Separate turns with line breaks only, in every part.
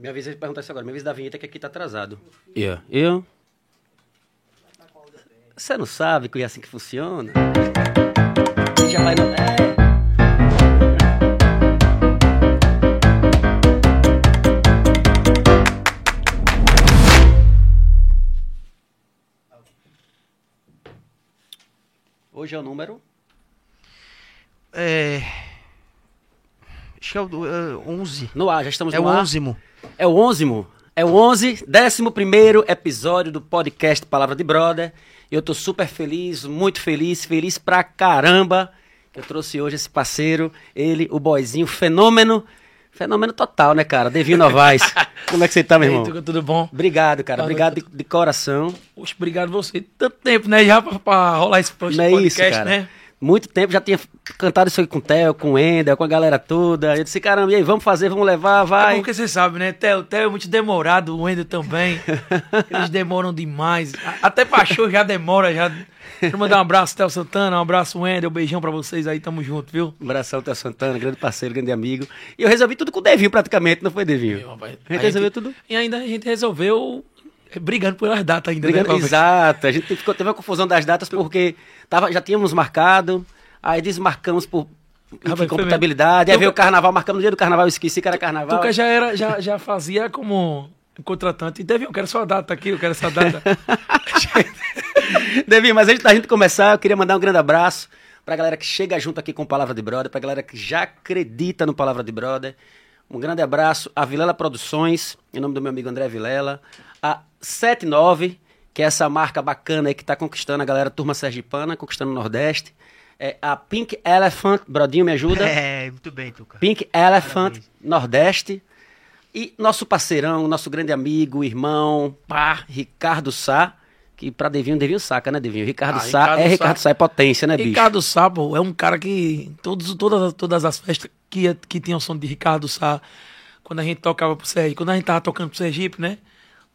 Minha vez de perguntar isso agora. Minha vez da vinheta que aqui tá atrasado. Yeah. Eu? Você não sabe que é assim que funciona? Já vai no... É. Hoje é o número?
É... Acho que é o 11. É,
no ar, já estamos
é
no ar.
É o 11
é o onzimo. É o 11, décimo primeiro episódio do podcast Palavra de Brother. E eu tô super feliz, muito feliz, feliz pra caramba que eu trouxe hoje esse parceiro, ele, o boyzinho, fenômeno, fenômeno total, né, cara? Devinho Novaes. Como é que você tá, meu
aí,
irmão?
Tudo bom?
Obrigado, cara. Obrigado de, de coração.
Poxa, obrigado você. Tanto tempo, né? Já pra, pra rolar esse post
Não é
podcast,
isso, cara.
né?
Muito tempo, já tinha cantado isso aí com o Theo, com o Endel, com a galera toda. Eu disse, caramba, e aí, vamos fazer, vamos levar,
É
vai.
porque você sabe, né? Theo, Theo é muito demorado, o Wendel também. Eles demoram demais. A- Até pra show já demora, já. Quero mandar um abraço, Theo Santana, um abraço, Wendel, um beijão pra vocês aí, tamo junto, viu?
Um abração, Theo Santana, grande parceiro, grande amigo. E eu resolvi tudo com o Devinho, praticamente, não foi, Devinho?
rapaz,
A gente resolveu tudo.
E ainda a gente resolveu brigando pelas datas ainda,
Brigando,
né?
Exato. A gente ficou, teve uma confusão das datas porque tava, já tínhamos marcado, aí desmarcamos por enfim,
Rapaz, foi
computabilidade. Aí
mesmo.
veio o carnaval, marcamos no dia do carnaval, eu esqueci que era carnaval.
Tuca já, era, já, já fazia como contratante. Devinho, eu quero sua data aqui, eu quero essa data.
Devinho, mas antes da gente começar, eu queria mandar um grande abraço pra galera que chega junto aqui com Palavra de Brother, pra galera que já acredita no Palavra de Brother. Um grande abraço a Vilela Produções, em nome do meu amigo André Vilela. A 79, que é essa marca bacana aí que tá conquistando a galera Turma Sergipana, conquistando o Nordeste. É a Pink Elephant, Brodinho, me ajuda.
É, muito bem, Tuca.
Pink Elephant Nordeste. E nosso parceirão, nosso grande amigo, irmão, pá, Ricardo Sá. Que pra Devinho, Devinho saca, né, Devinho? Ricardo
Ah,
Sá
Ricardo
é
Sá.
Ricardo Sá, é potência, né, bicho?
Ricardo Sá, pô, é um cara que. Todos, todas, todas as festas que, que tinham som de Ricardo Sá, quando a gente tocava pro Sergipe, quando a gente tava tocando pro Sergipe, né?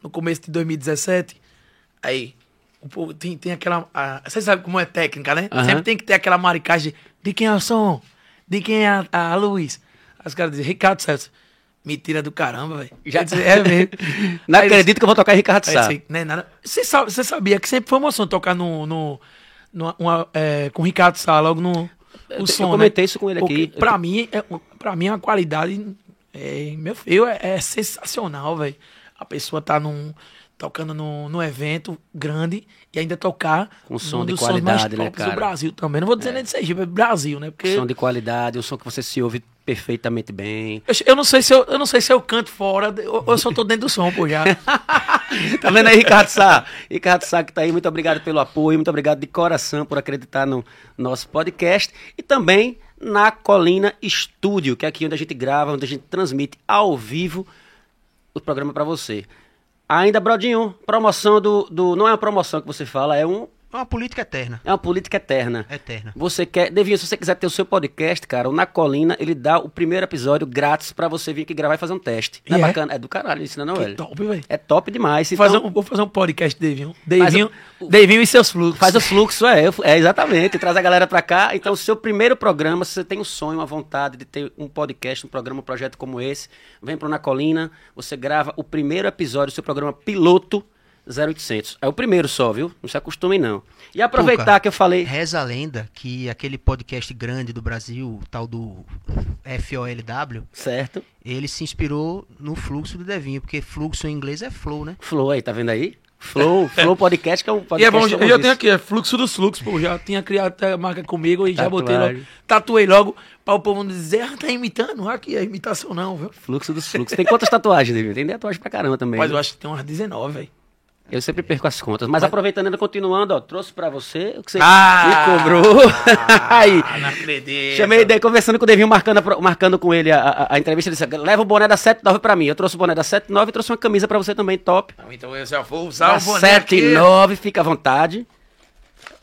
No começo de 2017, aí. O povo tem, tem aquela. a- Você sabe como é técnica, né?
Aham.
Sempre tem que ter aquela maricagem de, quem é o som, de quem é a, a luz. Aí os caras dizem, Ricardo. Eu disse, Mentira do caramba, velho.
Já-
Eu disse, É mesmo.
Não
Aí
acredito que eu vou tocar Ricardo Sá.
assim, né, nada. Você, sabe, você sabia que sempre foi uma emoção tocar no, no, no- uma, é, com o Ricardo Sá, logo no
Eu-
o som,
eu comentei
né?
isso com ele
Porque
aqui.
Pra mim, é, pra mim, a qualidade, é, meu filho, é, é sensacional, velho. A pessoa tá num, tocando num, num evento grande e ainda tocar
Com som de qualidade, né, cara?
do Brasil também. Não vou dizer nem de Sergipe, é Brasil, né? Porque
Som de qualidade, um som que você se ouve perfeitamente bem.
eu, eu não sei se eu, eu não sei se eu canto fora, ou eu só tô dentro do som, pô, já.
Tá vendo aí, Ricardo Sá? Ricardo Sá que tá aí, muito obrigado pelo apoio, muito obrigado de coração por acreditar no nosso podcast e também na Colina Estúdio, que é aqui onde a gente grava, onde a gente transmite ao vivo o programa pra você. Ainda, Brodinho, promoção do, do. Não é uma promoção que você fala, é, um,
É uma política eterna.
é uma política eterna.
Eterna.
Você quer, Devinho, se você quiser ter o seu podcast, cara, o Na Colina, ele dá o primeiro episódio grátis pra você vir aqui gravar e fazer um teste. Não é,
é?
bacana? É do caralho, isso não é, velho?
top, velho.
É top demais.
Vou fazer
Então,
um- vou fazer um podcast, Devinho. Devinho,
o-
Devinho e seus fluxos.
Faz o fluxo, é, é exatamente. Traz a galera pra cá. Então, o seu primeiro programa, se você tem um sonho, uma vontade de ter um podcast, um programa, um projeto como esse, vem pro Na Colina, você grava o primeiro episódio do seu programa piloto 0800. É o primeiro só, viu? Não se acostumem, não. E aproveitar
Tuca,
que eu falei.
Reza a lenda que aquele podcast grande do Brasil, tal do FOLW,
Certo.
ele se inspirou no fluxo do Devinho, porque fluxo em inglês é flow, né?
Flow aí, tá vendo aí? Flow, Flow Podcast, que é um
E é
podcast.
bom, eu já tenho aqui, é fluxo dos fluxos, pô. Já tinha criado até a marca comigo e já botei
Tatuagem.
logo. Tatuei logo pra o povo não dizer, ah, tá imitando. Aqui é imitação não, viu?
Fluxo dos fluxos. Tem quantas tatuagens, David? Tem tatuagem pra caramba também.
Mas
né?
eu acho que tem umas 19, velho.
Eu sempre perco as contas. Mas aproveitando ainda, continuando, ó, trouxe pra você o que você
Ah!
me cobrou. aí,
Ah, não acredito.
chamei daí, conversando com o Devinho, marcando, a marcando com ele a, a- a entrevista. Ele disse: leva o boné da 79 pra mim. Eu trouxe o boné da 79 e trouxe uma camisa pra você também, top.
Então eu já vou usar
Da
o boné aqui.
79, fica à vontade.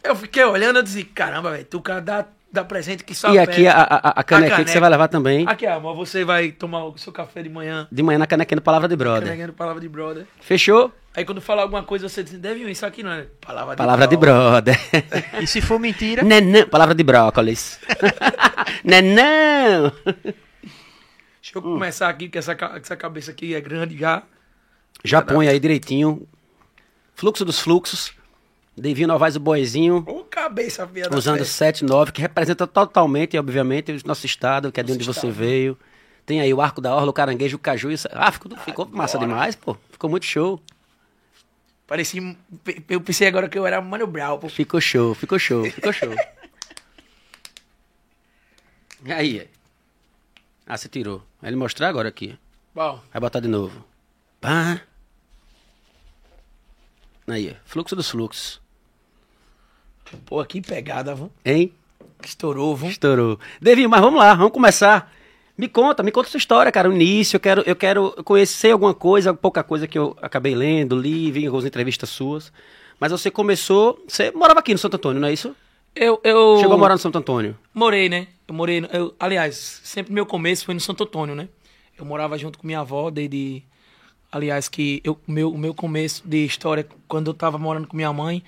Eu fiquei olhando e disse, caramba, velho, tu cara dá, dá presente que só
e aqui a, a, a canequinha que
caneca.
você vai levar também.
Aqui, amor, você vai tomar o seu café de manhã.
De manhã na canequinha do Palavra de Brother.
Canequinha de palavra de brother.
Fechou?
Aí quando falar alguma coisa, você diz, deve isso aqui não é palavra de
Palavra de
brother.
brother.
E se for mentira,
Nenã, palavra de brócolis. Nenã.
Deixa Deixa eu começar aqui, que essa, essa cabeça aqui é grande já.
Já põe aí direitinho. Fluxo dos fluxos. Devinho Novaes o Boizinho.
Ô, cabeça, da
Usando
fé.
79, que representa totalmente, obviamente, o nosso estado, que é de onde você veio. Tem aí o Arco da Orla, o Caranguejo, o Caju e o... Ah, ficou, ficou massa demais, pô. Ficou muito show.
Parecia. Eu pensei agora que eu era Mano Brown, pô.
Ficou show, ficou show, ficou show. E aí? Ah, você tirou. Vai ele mostrar agora aqui.
Bom,
Vai botar de novo. Pá. Aí, fluxo dos fluxos.
Pô, que pegada, viu?
Hein?
Estourou, viu?
Estourou. Devinho, mas vamos lá, vamos começar. Me conta, me conta sua história, cara. O início, eu quero, eu quero conhecer alguma coisa, pouca coisa que eu acabei lendo, li, vi algumas entrevistas suas. Mas você começou. Você morava aqui no Santo Antônio, não é isso?
Eu, eu.
Chegou a morar no Santo Antônio.
Morei, né? Eu morei. no- Eu, aliás, sempre meu começo foi no Santo Antônio, né? Eu morava junto com minha avó desde. Aliás, que eu, meu, o meu começo de história, quando eu tava morando com minha mãe,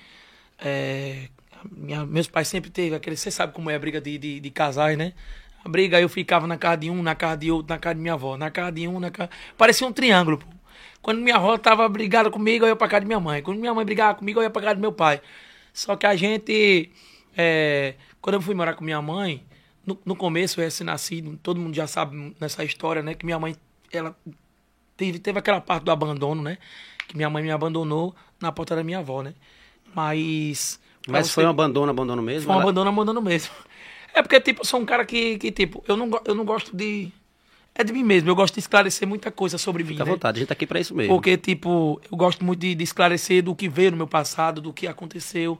é, minha- meus pais sempre teve aquele. Você sabe como é a briga de, de, de casais, né? A briga, eu ficava na casa de um, na casa de outro, na casa de minha avó, na casa de um, na casa. Parecia um triângulo, pô. Quando minha avó tava brigada comigo, eu ia pra casa de minha mãe. Quando minha mãe brigava comigo, eu ia pra casa do meu pai. Só que a gente. é, quando eu fui morar com minha mãe, no, no começo eu ia ser nascido, todo mundo já sabe nessa história, né? Que minha mãe, ela teve, teve aquela parte do abandono, né? Que minha mãe me abandonou na porta da minha avó, né? Mas.
Mas foi um abandono, abandono mesmo?
foi um
Ela-
abandono, abandono mesmo. É porque, tipo, eu sou um cara que, que tipo, eu não, eu não gosto de. É de mim mesmo, eu gosto de esclarecer muita coisa sobre mim.
Fica à
né?
vontade, a gente tá aqui pra isso mesmo.
Porque, tipo, eu gosto muito de, de esclarecer do que veio no meu passado, do que aconteceu,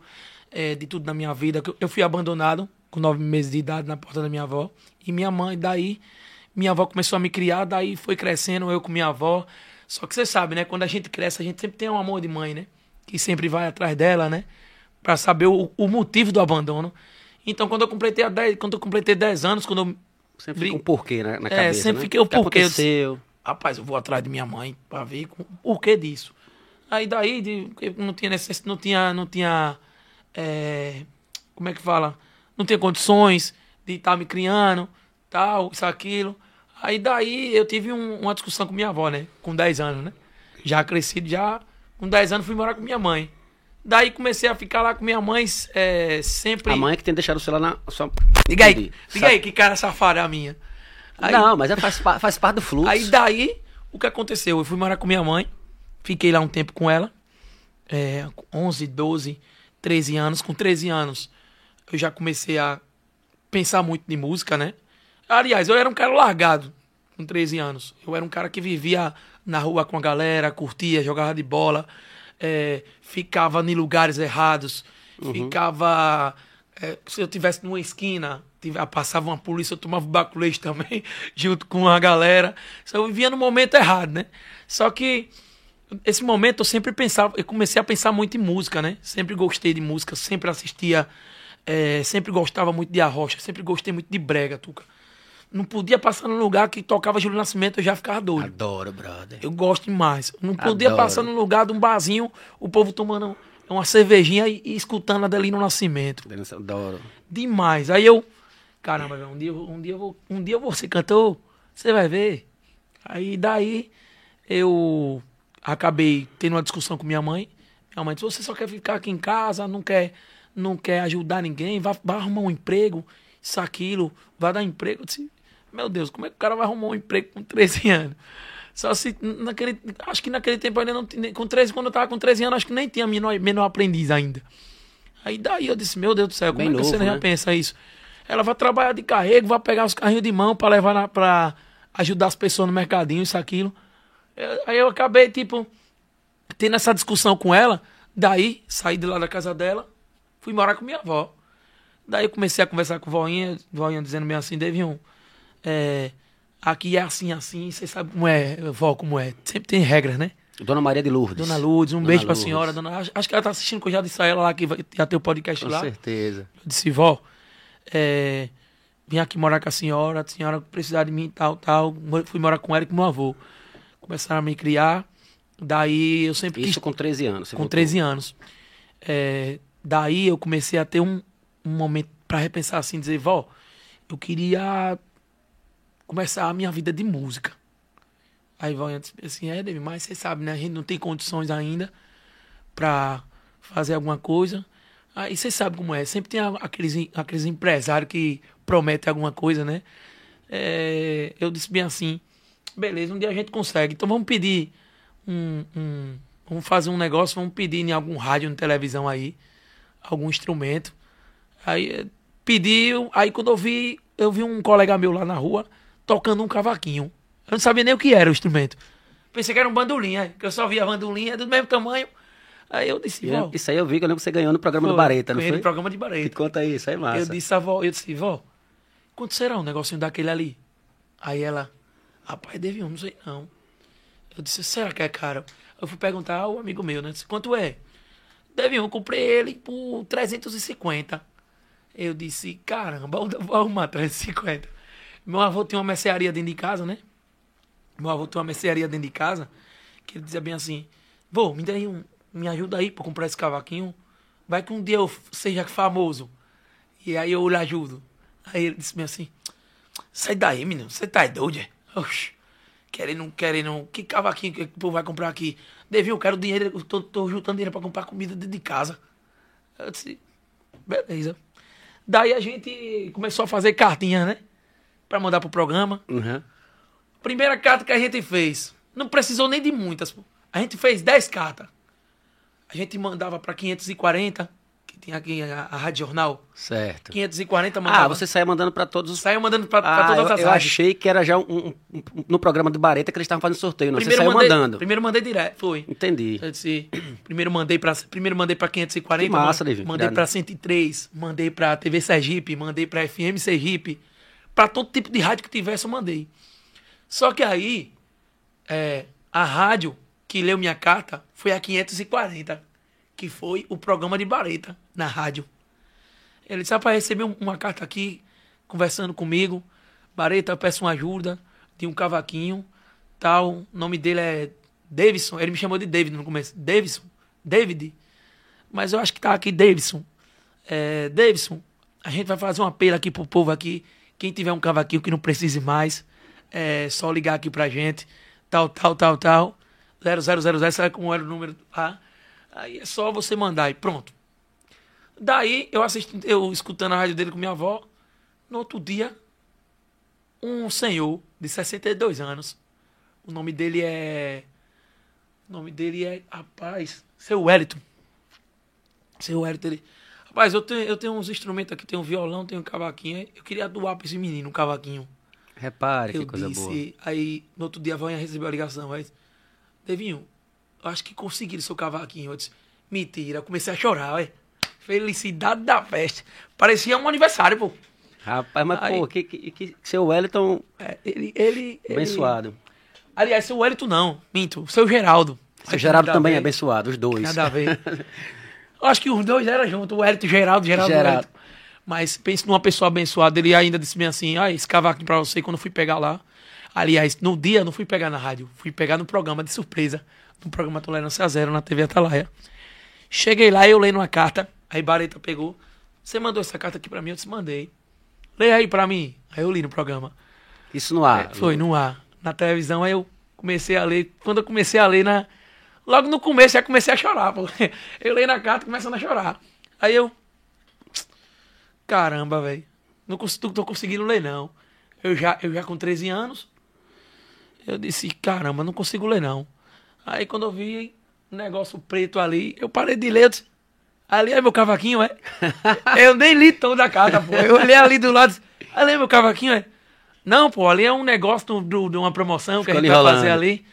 é, de tudo na minha vida. Eu fui abandonado com nove meses de idade na porta da minha avó. E minha mãe, daí, minha avó começou a me criar, daí foi crescendo eu com minha avó. Só que você sabe, né? Quando a gente cresce, a gente sempre tem um amor de mãe, né? Que sempre vai atrás dela, né? Pra saber o, o motivo do abandono. Então, quando eu completei a 10, quando eu completei 10 anos, quando eu
Sempre fica um porquê na, na
É,
cabeça,
sempre
né?
fiquei o
que
porquê.
aconteceu.
rapaz, eu vou atrás de minha mãe pra ver o porquê disso. Aí daí de, não tinha necess, não tinha, não tinha, é, como é que fala? Não tinha condições de estar me criando, tal, isso, aquilo. Aí daí eu tive um- uma discussão com minha avó, né? Com 10 anos, né? Já crescido, já com 10 anos fui morar com minha mãe. Daí comecei a ficar lá com minha mãe é, sempre...
A mãe é que tem deixado o celular na sua...
Liga aí, liga aí, que cara safada é a minha. Aí-
Não, mas é, faz, faz parte do fluxo.
Aí daí, o que aconteceu? Eu fui morar com minha mãe, fiquei lá um tempo com ela, é, com 11, 12, 13 anos. Com 13 anos, eu já comecei a pensar muito de música, né? Aliás, eu era um cara largado com 13 anos. Eu era um cara que vivia na rua com a galera, curtia, jogava de bola, é, ficava em lugares errados, ficava. é, se eu tivesse numa esquina, tive- passava uma polícia, eu tomava baculete também, junto com a galera. Só eu vivia no momento errado, né? Só que esse momento eu sempre pensava, eu comecei a pensar muito em música, né? Sempre gostei de música, sempre assistia, é, sempre gostava muito de arrocha, sempre gostei muito de brega, Tuca. Não podia passar num lugar que tocava Júlio Nascimento, eu já ficava doido.
Adoro, brother.
Eu gosto demais. Não podia
Adoro.
passar num lugar de um barzinho, o povo tomando uma cervejinha e, e escutando Adelino Nascimento.
Adoro.
Demais. Aí eu, caramba, um dia, um dia eu vou, um dia eu vou ser cantor, você vai ver. Aí daí eu acabei tendo uma discussão com minha mãe. Minha mãe disse: "Você só quer ficar aqui em casa, não quer, não quer ajudar ninguém, vai, vai arrumar um emprego, isso aquilo, vai dar emprego". Eu disse: "Meu Deus, como é que o cara vai arrumar um emprego com 13 anos?" Só se naquele, acho que naquele tempo ainda não tinha, com 13, quando eu tava com 13 anos, acho que nem tinha menor, menor aprendiz ainda. Aí daí eu disse, meu Deus do céu, como
Bem
é que
novo,
você já
né?
pensa isso? Ela vai trabalhar de carrego, vai pegar os carrinhos de mão pra levar na, pra ajudar as pessoas no mercadinho, isso, aquilo. Eu- aí eu acabei, tipo, tendo essa discussão com ela, daí saí de lá da casa dela, fui morar com minha avó. Daí eu comecei a conversar com a voinha, voinha dizendo meio assim, Devion, é, aqui é assim, assim, você sabe como é, vó, como é. Sempre tem regras, né?
Dona Maria de Lourdes.
Dona Lourdes, um
Dona
beijo pra
Lourdes.
senhora. Dona, acho, que ela tá assistindo, que eu já disse a ela lá que vai, já tem o podcast
Com
lá.
certeza.
Eu disse, vó, é, vim aqui morar com a senhora, a senhora precisar de mim, tal, tal. Fui morar com ela e com meu avô. Começaram a me criar. Daí eu sempre quis
Isso com 13 anos. você
com
voltou.
13 anos. É, daí eu comecei a ter um, um momento para repensar assim, dizer, vó, eu queria começar a minha vida de música. Aí vai assim, é, David, mas você sabe, né? A gente não tem condições ainda pra fazer alguma coisa. Aí você sabe como é, sempre tem aqueles, aqueles empresários que prometem alguma coisa, né? É, eu disse bem assim, beleza, um dia a gente consegue. Então vamos pedir um, um, Vamos fazer um negócio, vamos pedir em algum rádio, na televisão aí, algum instrumento. Aí pediu, aí quando eu vi, eu vi um colega meu lá na rua tocando um cavaquinho. Eu não sabia nem o que era o instrumento. Pensei que era um bandolim, é, que eu só via a bandolinha do mesmo tamanho. Aí eu disse, vó.
Isso aí eu vi que eu lembro que você ganhou no programa foi, do Bareta, não foi?
no programa de Bareta.
Que conta isso, aí massa.
Eu disse, avó, eu disse, vó, quanto será um negocinho daquele ali? Aí ela, rapaz, deve um, não sei não. Eu disse, será que é caro? Eu fui perguntar ao amigo meu, né? Disse, quanto é? Deve um, eu comprei ele por 350. Eu disse, caramba, vou arrumar 350. Meu avô tinha uma mercearia dentro de casa, né? Meu avô tinha uma mercearia dentro de casa, que ele dizia bem assim, vô, me dê um, me ajuda aí pra comprar esse cavaquinho. Vai que um dia eu seja famoso. E aí eu lhe ajudo. Aí ele disse bem assim, sai daí, menino, você tá doido? É? Oxi, querendo, querendo, que cavaquinho que o povo vai comprar aqui? Devinho, eu quero dinheiro, eu tô, tô juntando dinheiro pra comprar comida dentro de casa. Eu disse, beleza. Daí a gente começou a fazer cartinha, né? Pra mandar pro programa.
Uhum.
Primeira carta que a gente fez, não precisou nem de muitas. A gente fez 10 cartas. A gente mandava para 540, que tinha aqui a, a Rádio Jornal.
Certo.
540 mandava.
Ah, você saía mandando para todos os.
Saia mandando para
ah,
todas
eu,
as
eu achei que era já um, um, um, no programa do Bareta que eles estavam fazendo sorteio, não. Primeiro você saiu mandando.
Primeiro mandei direto, foi.
Entendi.
Disse, primeiro mandei para primeiro mandei para 540,
que massa, Levi.
mandei para 103, mandei para TV Sergipe, mandei para FM Sergipe, para todo tipo de rádio que tivesse eu mandei. Só que aí é, a rádio que leu minha carta foi a 540, que foi o programa de Bareta na rádio. Ele disse: para receber uma carta aqui, conversando comigo. Bareta, eu peço uma ajuda de um cavaquinho, tal. O nome dele é Davidson. Ele me chamou de David no começo. Davidson. David. Mas eu acho que tá aqui Davidson. É, Davidson, a gente vai fazer um apelo aqui pro povo aqui. Quem tiver um cavaquinho que não precise mais, é só ligar aqui pra gente tal, tal, tal, tal, 0000, sabe como era o número lá? Aí é só você mandar e pronto. Daí eu assisti, eu escutando a rádio dele com minha avó, no outro dia, um senhor de 62 anos, o nome dele é. O nome dele é. Rapaz, seu Wellington. Seu Wellington, ele. Rapaz, eu tenho, eu tenho uns instrumentos aqui, tenho um violão, tenho um cavaquinho. Eu queria doar pra esse menino um cavaquinho.
Repare
eu
que coisa
disse,
boa.
Aí, no outro dia, a Vanha recebeu a ligação. Aí, Devinho, eu acho que consegui seu cavaquinho. Eu disse, mentira. Eu comecei a chorar, ué. Felicidade da festa. Parecia um aniversário, pô.
Rapaz, mas,
Aí-
pô, que, que, que seu Wellington
É, ele, ele, ele-
abençoado.
Aliás, seu Wellington não, minto. Seu Geraldo.
Seu Geraldo também é abençoado, os dois.
Nada a ver. Eu acho que os dois eram juntos, o Wellington e o Geraldo, Geraldo o
Geraldo.
Mas pense numa pessoa abençoada. Ele ainda disse bem assim: ah, esse cavaquinho pra você quando eu fui pegar lá. Aliás, no dia eu não fui pegar na rádio, fui pegar no programa de surpresa, no programa Tolerância Zero, na TV Atalaia. Cheguei lá, eu lendo uma carta, aí Bareta pegou. Você mandou essa carta aqui pra mim? Eu disse: mandei. Leia aí pra mim. Aí eu li no programa.
Isso no ar.
É, foi no ar. Na televisão, aí eu comecei a ler. Quando eu comecei a ler, na... logo no começo, já comecei a chorar. Pô. Eu leio na carta começando a chorar. Aí eu. Caramba, velho. Não tô, conseguindo ler, não. Eu já, eu já com 13 anos. Eu disse, caramba, não consigo ler, não. Aí quando eu vi um negócio preto ali, eu parei de ler. Eu disse, ali é meu cavaquinho, é? eu nem li toda a carta, pô. Eu olhei ali do lado. Ali é meu cavaquinho, é? Não, pô, ali é um negócio de uma promoção que a gente vai fazer ali.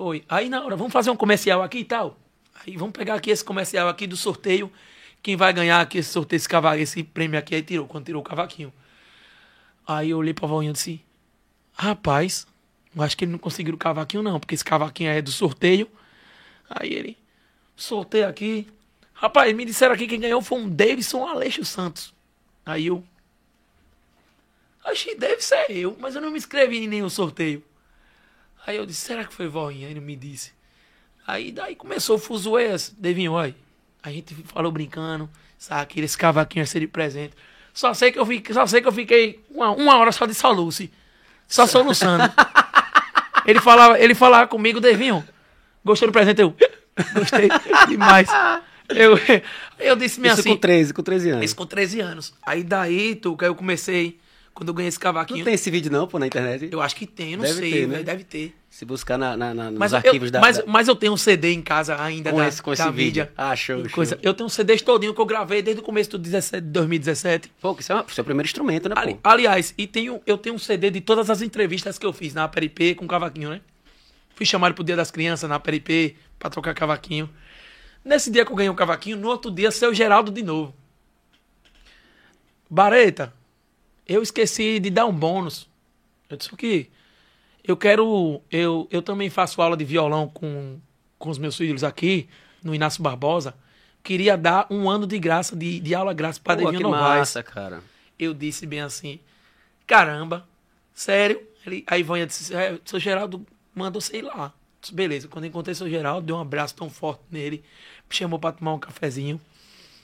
Foi. Aí na hora, vamos fazer um comercial aqui e tal. Aí vamos pegar aqui esse comercial aqui do sorteio. Quem vai ganhar aqui esse sorteio, esse, cava- esse prêmio aqui, aí tirou, quando tirou o cavaquinho. Aí eu olhei pra voinha e disse, rapaz, eu acho que ele não conseguiu o cavaquinho não, porque esse cavaquinho é do sorteio. Aí ele, sorteio aqui. Rapaz, me disseram aqui que quem ganhou foi um Davidson Aleixo Santos. Aí eu, achei deve ser eu, mas eu não me inscrevi em nenhum sorteio. Aí eu disse, será que foi voinha? Ele me disse. Aí daí começou o fuzuê, Devinho, olha. A gente falou brincando, sabe, que esse cavaquinho ia ser de presente. Só sei que eu fiquei, só sei que eu fiquei uma, uma hora só de soluce. Só soluçando. ele, falava, ele falava comigo, Devinho, gostou do presente? Eu, gostei demais. Eu, eu disse minha
Isso
assim.
com 13, com 13 anos.
Isso com 13 anos. Aí daí, tu, que eu comecei, quando eu ganhei esse cavaquinho.
Não tem esse vídeo não, pô, na internet?
Eu acho que tem, eu não
Deve
sei,
ter, né?
deve ter.
Se buscar na, na- na- nos
Mas,
arquivos
eu,
da,
mas,
da-
mas eu tenho um CD em casa ainda
com,
da,
esse, com esse vídeo. Ah, show,
Coisa.
show.
Eu tenho um CD todinho que eu gravei desde o começo do 17, 2017.
Pô, que isso é uma- seu primeiro instrumento, né?
Ali- aliás, e tenho, eu tenho um CD de todas as entrevistas que eu fiz na Peripê com cavaquinho, né? Fui chamado pro Dia das Crianças na Peripê pra trocar cavaquinho. Nesse dia que eu ganhei um cavaquinho, no outro dia, seu Geraldo de novo. Bareta, eu esqueci de dar um bônus. Eu disse o quê? Eu quero. Eu, eu também faço aula de violão com, com os meus filhos aqui, no Inácio Barbosa. Queria dar um ano de graça, de, de aula grátis para
Pô, que
Novaes
massa, cara.
eu disse bem assim, caramba, sério? Ele, aí Vânia disse, é, seu Geraldo mandou sei lá. Disse, Beleza, quando encontrei seu Geraldo, dei um abraço tão forte nele, me chamou pra tomar um cafezinho.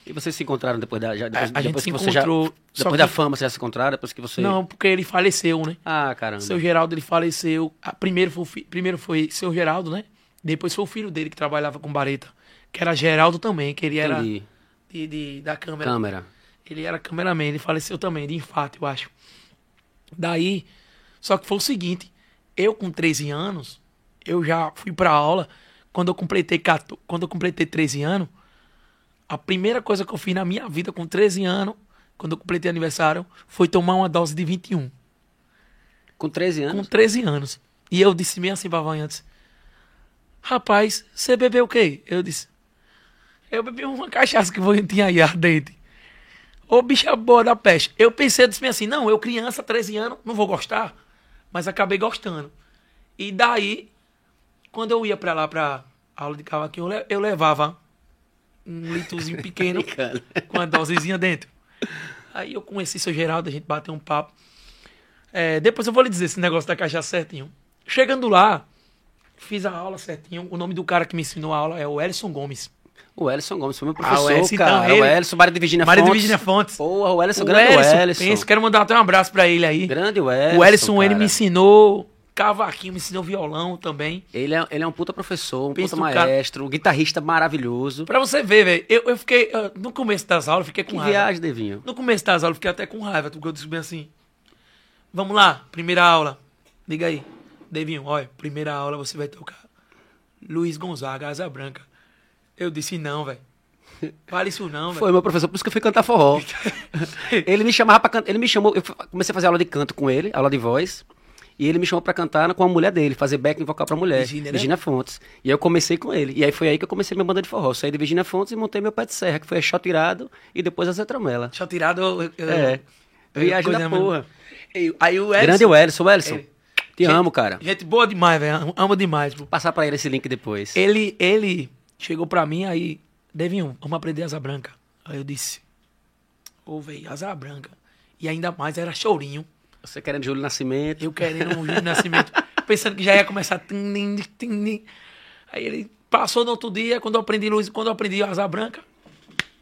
E vocês se encontraram depois da... Já, depois,
A- a gente
depois
se
já...
encontrou, só
Depois
que-
da fama, vocês já se encontraram? Depois que você...
Não, porque ele faleceu, né?
Ah, caramba.
Seu Geraldo, ele faleceu. Primeiro, foi, fi- primeiro foi seu Geraldo, né? Depois foi o filho dele que trabalhava com Bareta, que era Geraldo também, que ele era de, de- da câmera.
Câmera.
Ele era cameraman, ele faleceu também, de infarto, eu acho. Daí, só que foi o seguinte, eu com 13 anos, eu já fui pra aula, quando eu completei 14, quando eu completei 13 anos, a primeira coisa que eu fiz na minha vida com 13 anos, quando eu completei aniversário, foi tomar uma dose de 21,
Com 13
com
anos?
13 anos. E eu disse meio assim pra Van antes, rapaz, você bebeu o quê? Eu disse, eu bebi uma cachaça que tinha aí ardente. Ô, bicha boa da peste. Eu pensei, eu disse assim, não, eu criança, 13 anos, não vou gostar. Mas acabei gostando. E daí, quando eu ia pra lá, pra aula de cavaquinho, eu levava um litrozinho pequeno com uma dosezinha dentro. Aí eu conheci seu Geraldo, a gente bateu um papo. É, depois eu vou lhe dizer esse negócio da cachaça certinho. Chegando lá, fiz a aula certinho. O nome do cara que me ensinou a aula é o Elson Gomes.
O Ellison Gomes foi meu
Ah,
professor,
o Ellison, então,
cara.
ele-
o Ellison, Maria de Virginia
Maria de
Fontes.
Virginia Fontes.
Porra, o Ellison,
O
grande
Ellison,
Ellison.
penso, quero mandar até um abraço pra ele aí.
Grande o Ellison,
o Ellison, ele
cara.
me ensinou cavaquinho, me ensinou violão também.
Ele é, ele é um puta professor, um
Pensa
puta
no cara-
maestro, um guitarrista maravilhoso.
Pra você ver, velho, eu, eu fiquei, no começo das aulas, eu fiquei com
Que
raiva.
viagem, Devinho.
No começo das aulas, eu fiquei até com raiva, porque eu disse bem assim, vamos lá, primeira aula, diga aí, Devinho, olha, primeira aula você vai tocar Luiz Gonzaga, Asa Branca. Eu disse, não, velho, fale isso não, velho.
Foi meu professor, por isso que eu fui cantar forró. ele me chamava pra cantar, ele me chamou, eu comecei a fazer aula de canto com ele, aula de voz. E ele me chamou pra cantar com a mulher dele, fazer backing vocal pra mulher, Virginia,
né?
Fontes. E aí eu comecei com ele. E aí foi aí que eu comecei minha banda de forró. Eu saí de Virginia Fontes e montei meu pé de serra, que foi a Shot Irado e depois a Zé Tramela.
Deixa eu tirar do... eu-
É. Viagem da porra.
E- Aí o Edson,
Grande Wellison, Wellison.
Ele-
Te
Gente-
amo, cara.
Gente boa demais, velho, amo demais.
Vou passar pra ele esse link depois.
Ele, ele chegou pra mim aí, Devinho, vamos aprender asa branca. Aí eu disse, ô, velho, asa branca. E ainda mais era chorinho.
Você querendo Júlio Nascimento.
Eu querendo um Júlio Nascimento, pensando que já ia começar. Aí ele passou no outro dia, quando eu aprendi luz, quando eu aprendi asa branca.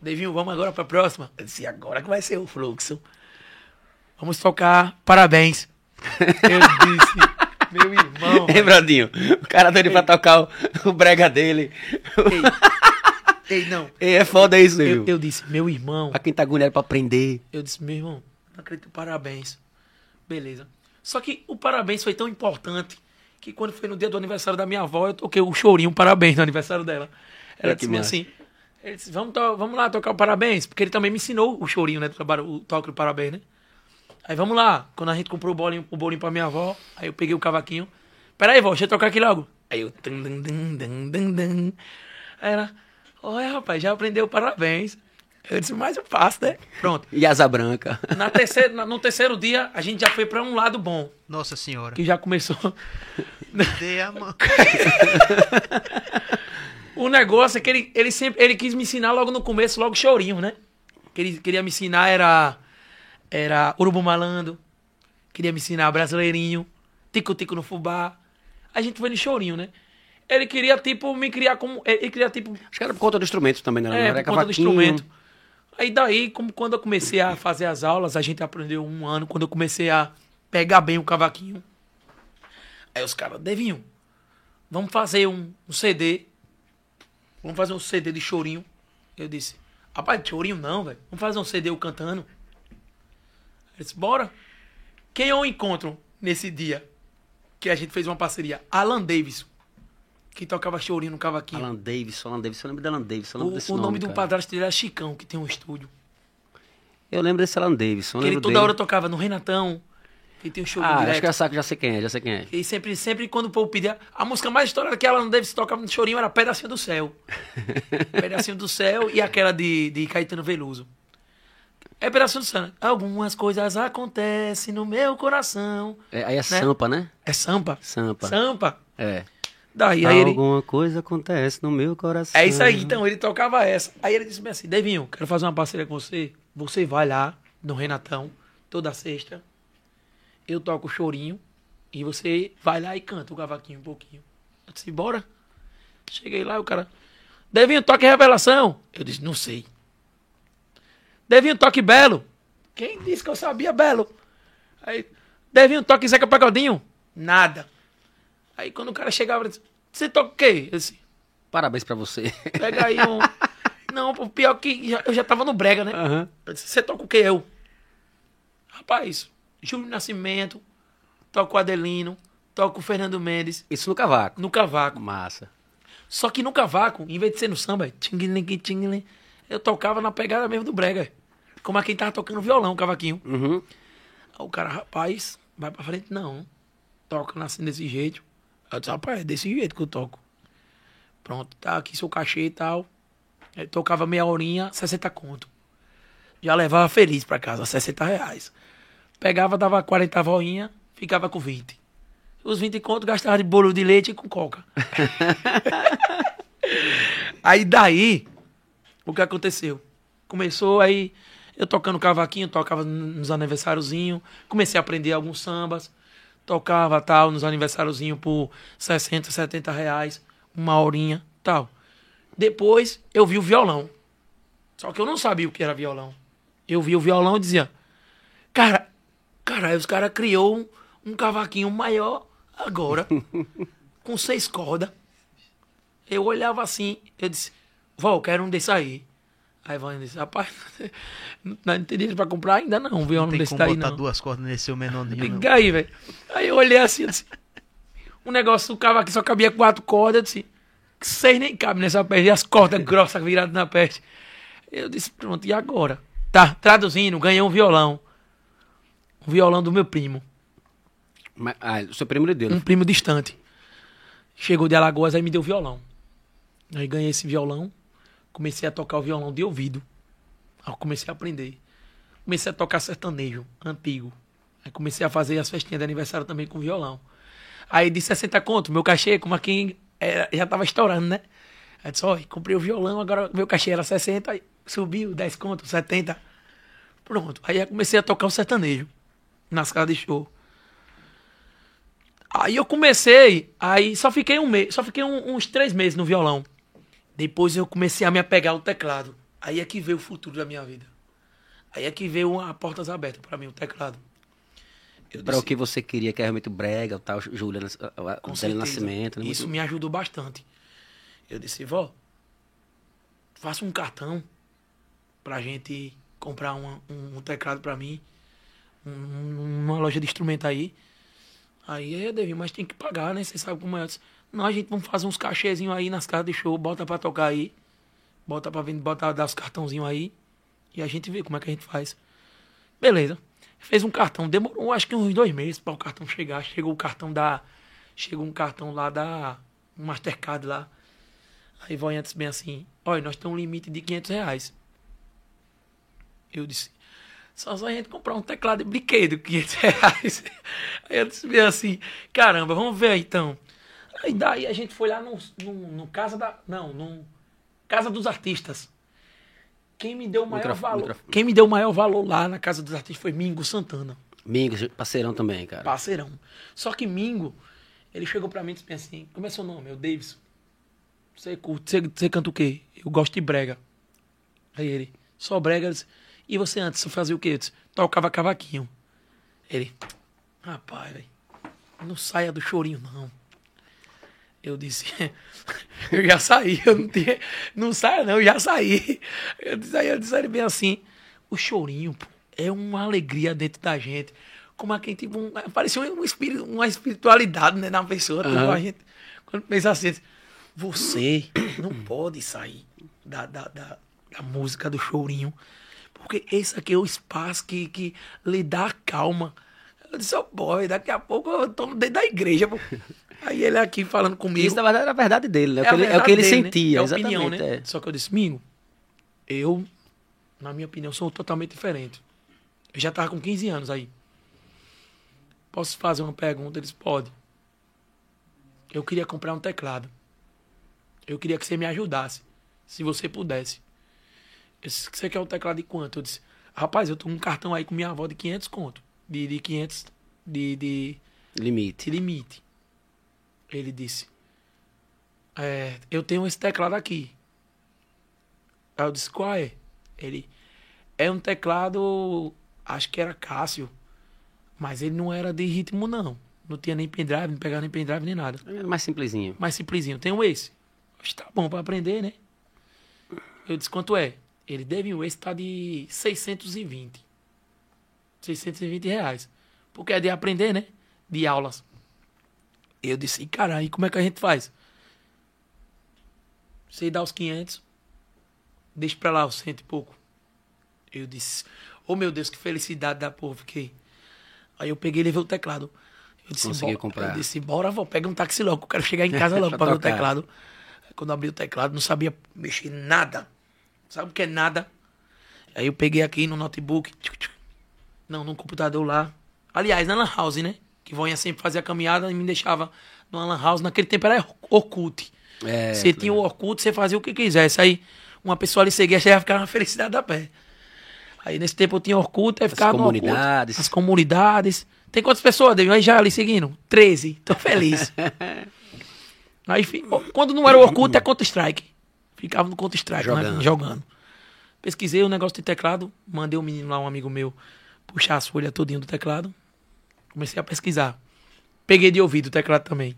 Devinho, vamos agora pra próxima. Eu disse, agora que vai ser o fluxo. Vamos tocar parabéns. Eu disse, meu irmão.
Hein, Brodinho? O cara doido pra tocar o, o brega dele.
Ei, ei, não.
Ei, é foda isso,
Eu,
viu?
eu disse, meu irmão.
Pra quem tá agoniado pra aprender.
Eu disse, meu irmão, não acredito, parabéns. Beleza. Só que o parabéns foi tão importante que quando foi no dia do aniversário da minha avó, eu toquei o chorinho parabéns no aniversário dela. Ela
Olha que
disse assim, ele disse, vamos, vamos lá tocar o parabéns, porque ele também me ensinou o chorinho, né, o toque do parabéns, né? Aí vamos lá, quando a gente comprou o bolinho, o bolinho pra minha avó, aí eu peguei o cavaquinho, peraí, vó, deixa eu tocar aqui logo. Aí eu. Aí ela, olha rapaz, já aprendeu parabéns. Eu disse, mas eu faço, né? Pronto.
E asa branca.
Na terceira, no terceiro dia, a gente já foi pra um lado bom,
Nossa senhora.
que já começou.
Dê a mão.
o negócio é que ele, ele sempre ele quis me ensinar logo no começo, logo chorinho, né? Que ele queria me ensinar era era urubu malandro, queria me ensinar brasileirinho, tico tico no fubá. A gente foi no chorinho, né? Ele queria tipo me criar como ele queria tipo
Acho que era por conta do instrumento também, né?
É,
Era
por conta do instrumento. Aí daí, como quando eu comecei a fazer as aulas, a gente aprendeu um ano, quando eu comecei a pegar bem o cavaquinho, Aí os caras, Devinho, vamos fazer um, um CD. Vamos fazer um CD de chorinho. Eu disse, rapaz, chorinho não, velho. Vamos fazer um CD eu cantando. Ele disse, bora. Quem eu encontro nesse dia que a gente fez uma parceria? Alan Davis, que tocava chorinho no cavaquinho.
Alan Davis, Alan Davis. Eu lembro de Alan Davis. Eu lembro
o o nome,
nome
do padrasto dele era Chicão, que tem um estúdio.
Eu lembro desse Alan Davis. Eu
Que ele toda
dele.
hora tocava no Renatão, que tem um show
Ah,
direto.
acho que eu saco, já sei quem é, já sei quem é.
E sempre, sempre quando o povo pedia. A música mais estourada que ela não deve se tocar no chorinho era Pedacinho do Céu. Pedacinho do Céu e aquela de, de Caetano Veloso. É Pedacinho do Céu. né? Algumas coisas acontecem no meu coração.
É, aí é Sampa, né?
É Sampa.
Sampa.
Sampa.
É.
Daí, aí ele.
Alguma coisa acontece no meu coração.
É isso aí, então ele tocava essa. Aí ele disse assim: Devinho, quero fazer uma parceria com você. Você vai lá no Renatão, toda sexta. Eu toco o chorinho. E você vai lá e canta o cavaquinho um pouquinho. Eu disse: bora. Cheguei lá e o cara. Devinho, toque revelação. Eu disse: não sei. Devinho, toque belo. Quem disse que eu sabia belo? Aí, Devinho, toque Zeca Pagodinho. Nada. Aí quando o cara chegava, você toca o quê? Disse:
Parabéns pra você.
Pega aí um. Não, pô, pior que já- eu já tava no brega, né?
Aham.
Eu disse, Você toca o que eu? Rapaz, Júlio Nascimento, toca o Adelino, toca o Fernando Mendes,
Isso no cavaco.
no cavaco.
Massa.
Só que no cavaco, em vez de ser no samba, tinguilim, eu tocava na pegada mesmo do brega. Como a quem tava tocando violão, o cavaquinho.
Uhum.
Aí o cara, rapaz, vai pra frente, não. Toca assim desse jeito. Eu disse, rapaz, é desse jeito que eu toco. Pronto, tá aqui seu cachê e tal. Aí tocava meia horinha, 60 conto. Já levava feliz pra casa, 60 reais. Pegava, dava 40 voinha, ficava com 20. Os 20 conto gastava de bolo de leite e com coca. aí daí, o que aconteceu? Começou aí, eu tocando cavaquinho, tocava nos aniversáriozinhos, comecei a aprender alguns sambas, tocava tal, nos aniversáriozinhos por 60, 70 reais, uma horinha, tal. Depois eu vi o violão. Só que eu não sabia o que era violão. Eu vi o violão e dizia, cara, cara, os caras criou um, um cavaquinho maior agora, com seis cordas. Eu olhava assim, eu disse, vó, eu quero um desse aí. Aí Vânia disse, rapaz, não tem dinheiro pra comprar ainda não, um violão
Não tem
desse
como
daí
botar
não.
duas cordas nesse seu menoninho, não.
Liga aí, velho. Aí eu olhei assim, eu disse, o negócio do cavaquinho só cabia quatro cordas, eu disse, seis nem cabe nessa peste, e as cordas grossas viradas na peste. Eu disse, pronto, e agora? Tá, traduzindo, ganhei um violão. Um violão do meu primo.
Mas, ah, o seu primo lhe deu.
um primo distante. Chegou de Alagoas, aí me deu violão. Aí ganhei esse violão, comecei a tocar o violão de ouvido. Aí comecei a aprender. Comecei a tocar sertanejo, antigo. Aí comecei a fazer as festinhas de aniversário também com violão. Aí de 60 conto, meu cachê, como aqui era- já tava estourando, né? Aí disse, ó, comprei o violão, agora meu cachê era 60, aí subiu 10 conto, 70. Pronto. Aí comecei a tocar o sertanejo nas casas de show. Aí eu comecei, aí só fiquei um mês, só fiquei um- uns três meses no violão. Depois eu comecei a me apegar ao teclado. Aí é que veio o futuro da minha vida. Aí é que veio a portas abertas pra mim, o teclado. Eu
Para o que você queria, que era muito brega, o tal, Júlia, o Nascimento. Né?
Isso
Muito-
me ajudou bastante. Eu disse, vó, faça um cartão pra gente comprar uma- um, um teclado pra mim. um- numa loja de instrumento aí. Aí é, Devinho, mas tem que pagar, né? Você sabe como é. Eu disse, Não, a gente vamos fazer uns cachezinhos aí nas casas de show, bota pra tocar aí. Bota pra vender, bota dar os cartãozinhos aí. E a gente vê como é que a gente faz. Beleza. Fez um cartão, demorou acho que uns dois meses para o cartão chegar. Chegou o cartão da. Chegou um cartão lá da um Mastercard lá. Aí vai antes bem assim, olha, nós temos um limite de 500 reais. Eu disse, só se a gente comprar um teclado de brinquedo, 500 reais. Aí disse bem assim, caramba, vamos ver então. Aí daí a gente foi lá no, no, no Casa da... Não, no Casa dos Artistas. Quem me deu o maior
Microf-
valor...
microf-
Quem me deu maior valor lá na Casa dos Artistas foi Mingo Santana.
Mingos, parceirão também, cara.
Parceirão. Só que Mingo, ele chegou pra mim e disse assim: Como é seu nome? Eu, Davis. Você curte, você, você canta o quê? Eu gosto de brega. Aí ele, só brega. Disse, e você antes, você fazia o quê? Eu disse, tocava cavaquinho. Ele, rapaz, velho. não saia do chorinho, não. Eu disse, eu já saí, eu não tinha, não saia não, eu já saí. Eu disse, aí eu disse ele bem assim, o chorinho, pô, é uma alegria dentro da gente. Como a quem tipo, um, parecia um espírito, uma espiritualidade né, na pessoa. Uhum. A gente, quando pensa assim, você não pode sair da, da, da, da música do chorinho, porque esse aqui é o espaço que, que lhe dá calma. Eu disse, oh boy, daqui a pouco eu tô dentro da igreja. Pô. Aí ele aqui falando comigo.
Isso, na verdade, era a verdade dele, né? É, o, que ele, é o que ele dele, né? sentia, né? é exatamente. Opinião, né?
É. Só que eu disse, Mingo, eu, na minha opinião, sou totalmente diferente. Eu já tava com 15 anos aí. Posso fazer uma pergunta? Eles podem. Eu queria comprar um teclado. Eu queria que você me ajudasse. Se você pudesse. Disse, você quer um teclado de quanto? Eu disse, rapaz, eu tô com um cartão aí com minha avó de 500 conto. De, de 500 de, de
limite.
Limite. Ele disse, é, eu tenho esse teclado aqui. Aí eu disse, qual é? Ele, é um teclado, acho que era Cássio, mas ele não era de ritmo, não. Não tinha nem pendrive, não pegava nem pendrive, nem nada.
Era mais simplesinho.
Mais simplesinho. Tenho esse. Acho que tá bom para aprender, né? Eu disse, quanto é? Ele deve o esse tá de 620. 620 reais. Porque é de aprender, né? De aulas. Eu disse, cara, aí como é que a gente faz? Você dá os 500, deixa pra lá os cento e pouco. Eu disse, oh meu Deus, que felicidade da porra, fiquei. Aí eu peguei e levei o teclado. Eu disse,
Consegui comprar.
Eu disse, bora, vou, pega um táxi logo, eu quero chegar em casa logo para ver o teclado. Quando abri o teclado, não sabia mexer nada. Sabe o que é nada? Aí eu peguei aqui no notebook, não, no computador lá. Aliás, na Lan House, né? que vão sempre fazer a caminhada e me deixava no Lan House. Naquele tempo era Orkut. É, você tinha o Orkut, você fazia o que quisesse. Aí uma pessoa ali seguia, já ia ficar na felicidade da pé. Aí nesse tempo eu tinha Orkut, aí ficava
as comunidades.
Orkut, as comunidades. Tem quantas pessoas, David? Aí já ali seguindo? 13. Tô feliz. aí quando não era o Orkut, é Counter-Strike. Ficava no Counter-Strike, né? jogando. Né? jogando. Pesquisei o um negócio de teclado, mandei um menino lá, um amigo meu, puxar as folhas todinho do teclado. Comecei a pesquisar. Peguei de ouvido o teclado também.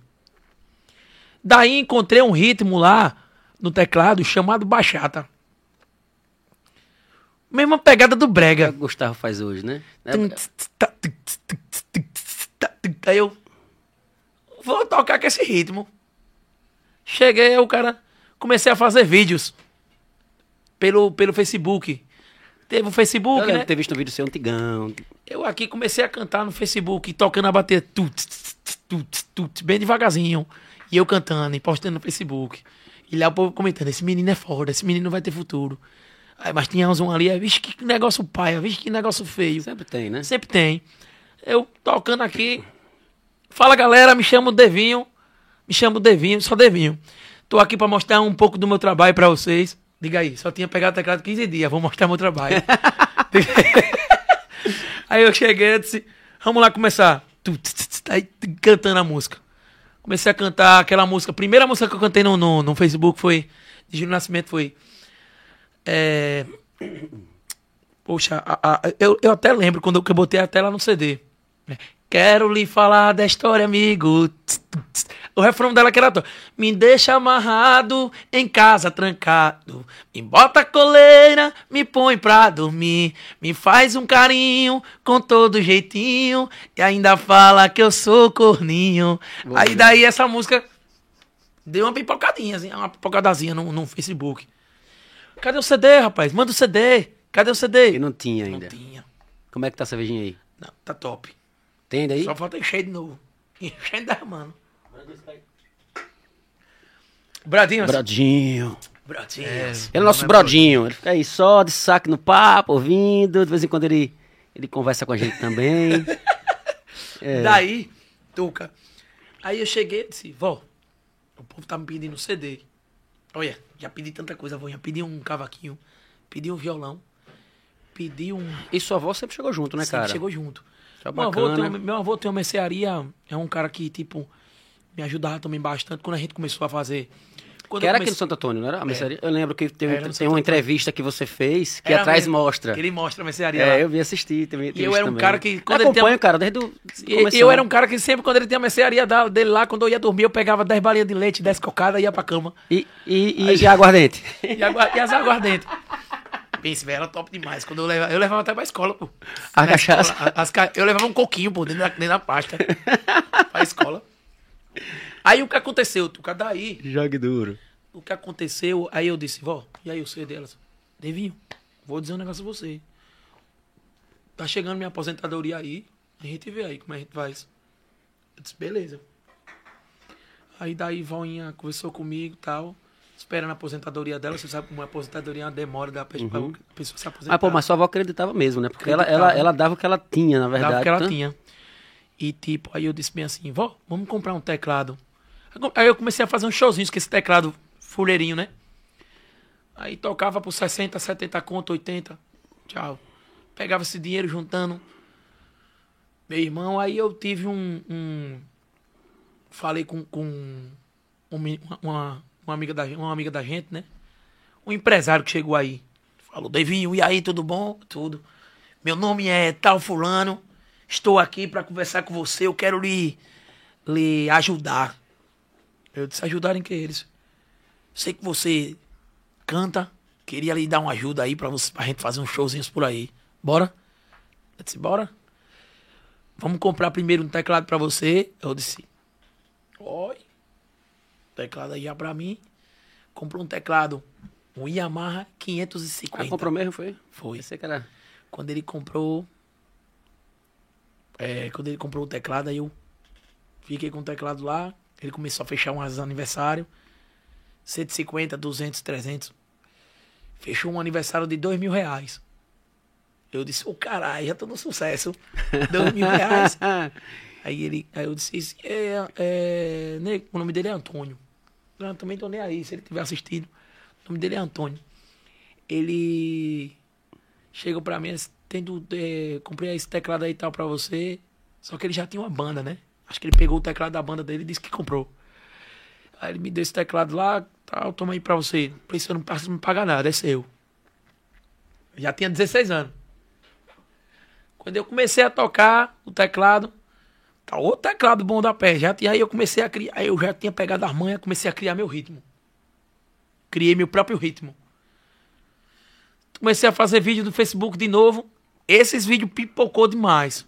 Daí encontrei um ritmo lá no teclado chamado bachata. Mesma pegada do brega.
O Gustavo faz hoje, né?
Aí eu vou tocar com esse ritmo. Cheguei, o cara comecei a fazer vídeos pelo, pelo Facebook. Teve o Facebook, eu
né? ter visto um vídeo seu antigão.
Eu aqui comecei a cantar no Facebook, tocando a bater tut, tut, tut, bem devagarzinho. E eu cantando e postando no Facebook. E lá o povo comentando, esse menino é foda, esse menino vai ter futuro. Aí, mas tinha um ali, vixe que negócio paia, vixe que negócio feio.
Sempre tem, né?
Sempre tem. Eu tocando aqui. Fala galera, me chamo Devinho. Me chamo Devinho, só Devinho. Tô aqui para mostrar um pouco do meu trabalho para vocês. Diga aí, só tinha pegado o teclado 15 dias, vou mostrar meu trabalho. aí eu cheguei e disse, vamos lá começar. Aí cantando a música. Comecei a cantar aquela música. A primeira música que eu cantei no, no, no Facebook foi. De Júlio Nascimento foi. É, poxa, a, a, eu, eu até lembro quando eu, eu botei a tela no CD. Quero lhe falar da história, amigo. O refrão dela que era. Me deixa amarrado em casa trancado. Me bota a coleira, me põe pra dormir. Me faz um carinho com todo jeitinho. E ainda fala que eu sou corninho. Boa Aí daí essa música deu uma pipocadinha, assim, uma pipocadazinha no, no Facebook. Cadê o CD, rapaz? Manda o CD. Cadê o CD?
E não tinha ainda.
Não tinha.
Como é que tá a cervejinha aí?
Não, tá top.
Tem daí?
Só falta encher de novo. Encher da mano. Bradinho.
Bradinho.
Bradinho.
É, ele é nosso é brodinho. Ele fica aí só de saco no papo, ouvindo. De vez em quando ele, ele conversa com a gente também.
é. Daí, Tuca. Aí eu cheguei e disse, vó, o povo tá me pedindo CD. Olha, já pedi tanta coisa, vou. Já pedi um cavaquinho, pedi um violão, pedi um.
E sua avó sempre chegou junto, né,
sempre
cara?
chegou junto.
Tá
meu, avô tem, uma, meu avô tem uma mercearia, é um cara que, tipo, me ajudava também bastante. Quando a gente começou a fazer quando
Que era
comecei-
aqui no Santo Antônio, não era? A mercearia? Eu lembro que teve, tem
Santo
uma entrevista que você fez que
Era
atrás
mesmo.
mostra.
Ele mostra a mercearia lá.
É, eu vi assistir também.
E eu era um cara que, quando
eu
ele tem-
acompanho, cara, desde o começou.
eu era um cara que sempre, quando ele tinha a mercearia dele lá, quando eu ia dormir, eu pegava 10 balinhas de leite, 10 cocadas e ia pra cama.
E, e, e, e aguardente.
E, agua- e as aguardentes. Pense, velho, era top demais. Quando eu levava, eu levava até pra escola, pô.
A
Na
cachaça?
escola, as eu levava um coquinho, pô, dentro da, dentro da pasta. pra escola. Aí o que aconteceu, Tuca? Daí,
Jogue duro.
o que aconteceu, aí eu disse, vó, e aí eu sei delas? Devinho, vou dizer um negócio a você. Tá chegando minha aposentadoria aí, a gente vê aí como a gente faz. Eu disse, beleza. Aí daí Voinha conversou comigo e tal, esperando a aposentadoria dela. Você sabe como a aposentadoria é uma demora da pessoa, pra pessoa se aposentar.
Ah, pô, mas sua avó acreditava mesmo, né? Porque ela,
Acreditava.
ela, ela dava o que ela tinha, na verdade.
Dava o que ela
Então,
tinha. E tipo, aí eu disse bem assim, vó, vamos comprar um teclado. Aí eu comecei a fazer uns showzinhos com esse teclado fuleirinho, né? Aí tocava por 60, 70 conto, 80. Tchau. Pegava esse dinheiro juntando. Meu irmão, aí eu tive um. um- falei com, com um uma, uma, amiga da, uma amiga da gente, né? Um empresário que chegou aí. Falou, Devinho, e aí, tudo bom? Tudo. Meu nome é tal fulano. Estou aqui para conversar com você. Eu quero lhe, lhe ajudar. Eu disse, ajudar em que eles? Sei que você canta. Queria lhe dar uma ajuda aí pra, você, pra gente fazer uns showzinhos por aí. Bora? Eu disse, bora. Vamos comprar primeiro um teclado pra você. Eu disse, oi. Teclado aí já pra mim. Comprou um teclado. Um Yamaha 550.
Ah, comprou mesmo, foi?
Foi.
Pensei que era...
Quando ele comprou. É, quando ele comprou o teclado, aí eu fiquei com o teclado lá. Ele começou a fechar uns aniversários. 150, 200, 300. Fechou um aniversário de 2 mil reais. Eu disse, ô caralho, já tô no sucesso. 2 mil reais. Aí ele, aí eu disse, "Esse é, é, né, o nome dele é Antônio. Eu também tô nem aí, se ele tiver assistindo. O nome dele é Antônio. Ele chegou pra mim, tendo, é, comprei esse teclado aí e tal pra você. Só que ele já tinha uma banda, né? Acho que ele pegou o teclado da banda dele e disse que comprou. Aí ele me deu esse teclado lá, tal, toma aí pra você. Precisa não precisa me pagar nada, é seu. Eu já tinha 16 anos. Quando eu comecei a tocar o teclado, tá outro teclado bom da pé. Já tinha, aí eu comecei a criar, aí eu já tinha pegado as manhas, comecei a criar meu ritmo. Criei meu próprio ritmo. Comecei a fazer vídeo no Facebook de novo. Esses vídeos pipocou demais.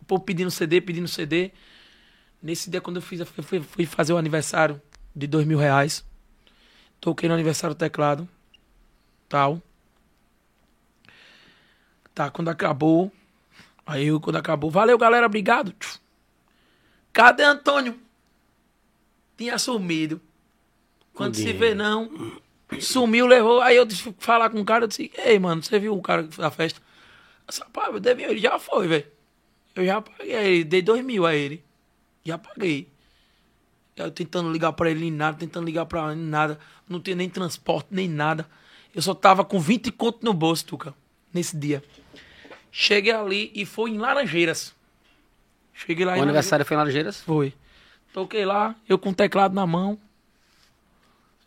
O povo pedindo CD, pedindo CD. Nesse dia, quando eu fiz, eu fui, fui- fui fazer o aniversário de dois mil reais. Toquei no aniversário do teclado. Tal. Tá, quando acabou. Aí, eu, quando acabou, valeu, galera, obrigado. Cadê Antônio? Tinha sumido. Quando se vê, não. Sumiu, levou. Aí eu disse, falar com o cara, eu disse, ei, mano, você viu o cara da festa? Eu disse, rapaz, eu devi, ele já foi, velho. Eu já paguei a ele, dei dois mil a ele. Já paguei. Eu tentando ligar pra ele em nada, tentando ligar pra ele nada. Não tinha nem transporte, nem nada. Eu só tava com 20 conto no bolso, Tuca, nesse dia. Cheguei ali e foi em Laranjeiras. Cheguei lá
O aniversário foi em Laranjeiras?
foi. Toquei lá, eu com o teclado na mão.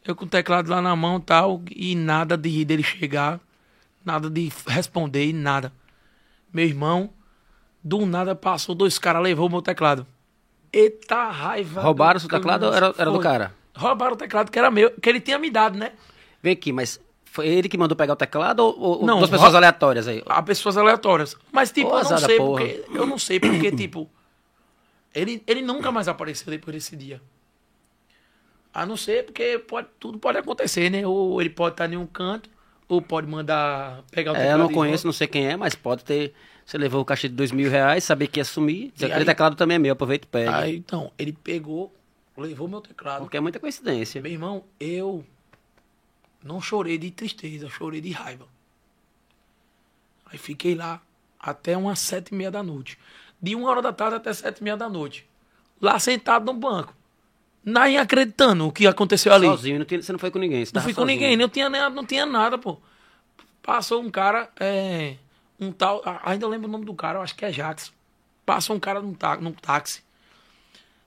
Eu com o teclado lá na mão e tal. E nada de dele chegar. Nada de responder, nada. Meu irmão, do nada passou dois caras, levou o meu teclado. Eita raiva.
Roubaram seu teclado ou era, era do cara?
Roubaram o teclado que era meu, que ele tinha me dado, né?
Vem aqui, mas foi ele que mandou pegar o teclado ou, ou
Não,
duas pessoas aleatórias aí?
a pessoas aleatórias. Mas, tipo,
Ô,
eu não sei
porra.
porque. Eu não sei porque, tipo. Ele, ele nunca mais apareceu depois desse dia. A não ser porque pode, tudo pode acontecer, né? Ou ele pode estar em um canto, ou pode mandar pegar o
É, eu
teclado
não
de
conheço, não sei quem é, mas pode ter. Você levou o cachê de dois mil reais, sabia que ia sumir.
E
Aquele
aí-
teclado também é meu, aproveita e pega.
Aí, então, ele pegou, levou meu teclado.
Porque é muita coincidência.
Meu irmão, eu não chorei de tristeza, chorei de raiva. Aí fiquei lá até umas sete e meia da noite. De uma hora da tarde até sete e meia da noite. Lá sentado no banco. Nem acreditando o que aconteceu ali.
Sozinho, não tinha- você não foi com ninguém. Você
Não fui com
sozinho.
ninguém, não tinha, nada, não tinha nada, pô. Passou um cara, é, um tal, ainda lembro o nome do cara, eu acho que é Jackson. Passou um cara num, tá, num táxi.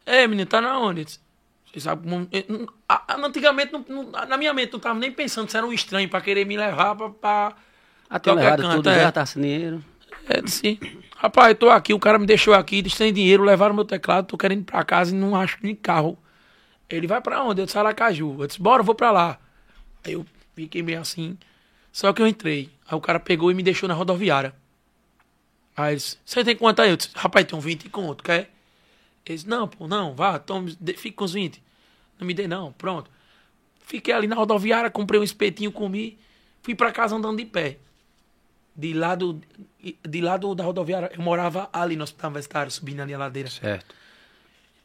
Ei, menino, tá na onde? Sabe, a- a- antigamente, não- não- na minha mente, não tava nem pensando se era um estranho pra querer me levar pra
Até levado
canto,
tudo,
é.
já tá sem dinheiro.
É, disse, rapaz, eu tô aqui, o cara me deixou aqui, disse, sem dinheiro, levaram meu teclado, tô querendo ir pra casa e não acho nem carro. Ele vai pra onde? Eu disse, Aracaju. Eu disse, bora, eu vou pra lá. Aí eu fiquei meio assim, só que eu entrei. Aí o cara pegou e me deixou na rodoviária. Aí ele disse, você tem quanto aí? Eu disse, rapaz, tem um 20 conto, quer? Ele disse, não, pô, não, vá, tome, fique com os 20. Não me dê não, pronto. Fiquei ali na rodoviária, comprei um espetinho, comi, fui pra casa andando de pé de lado, de lado da rodoviária. Eu morava ali no hospital universitário, subindo ali a ladeira.
Certo.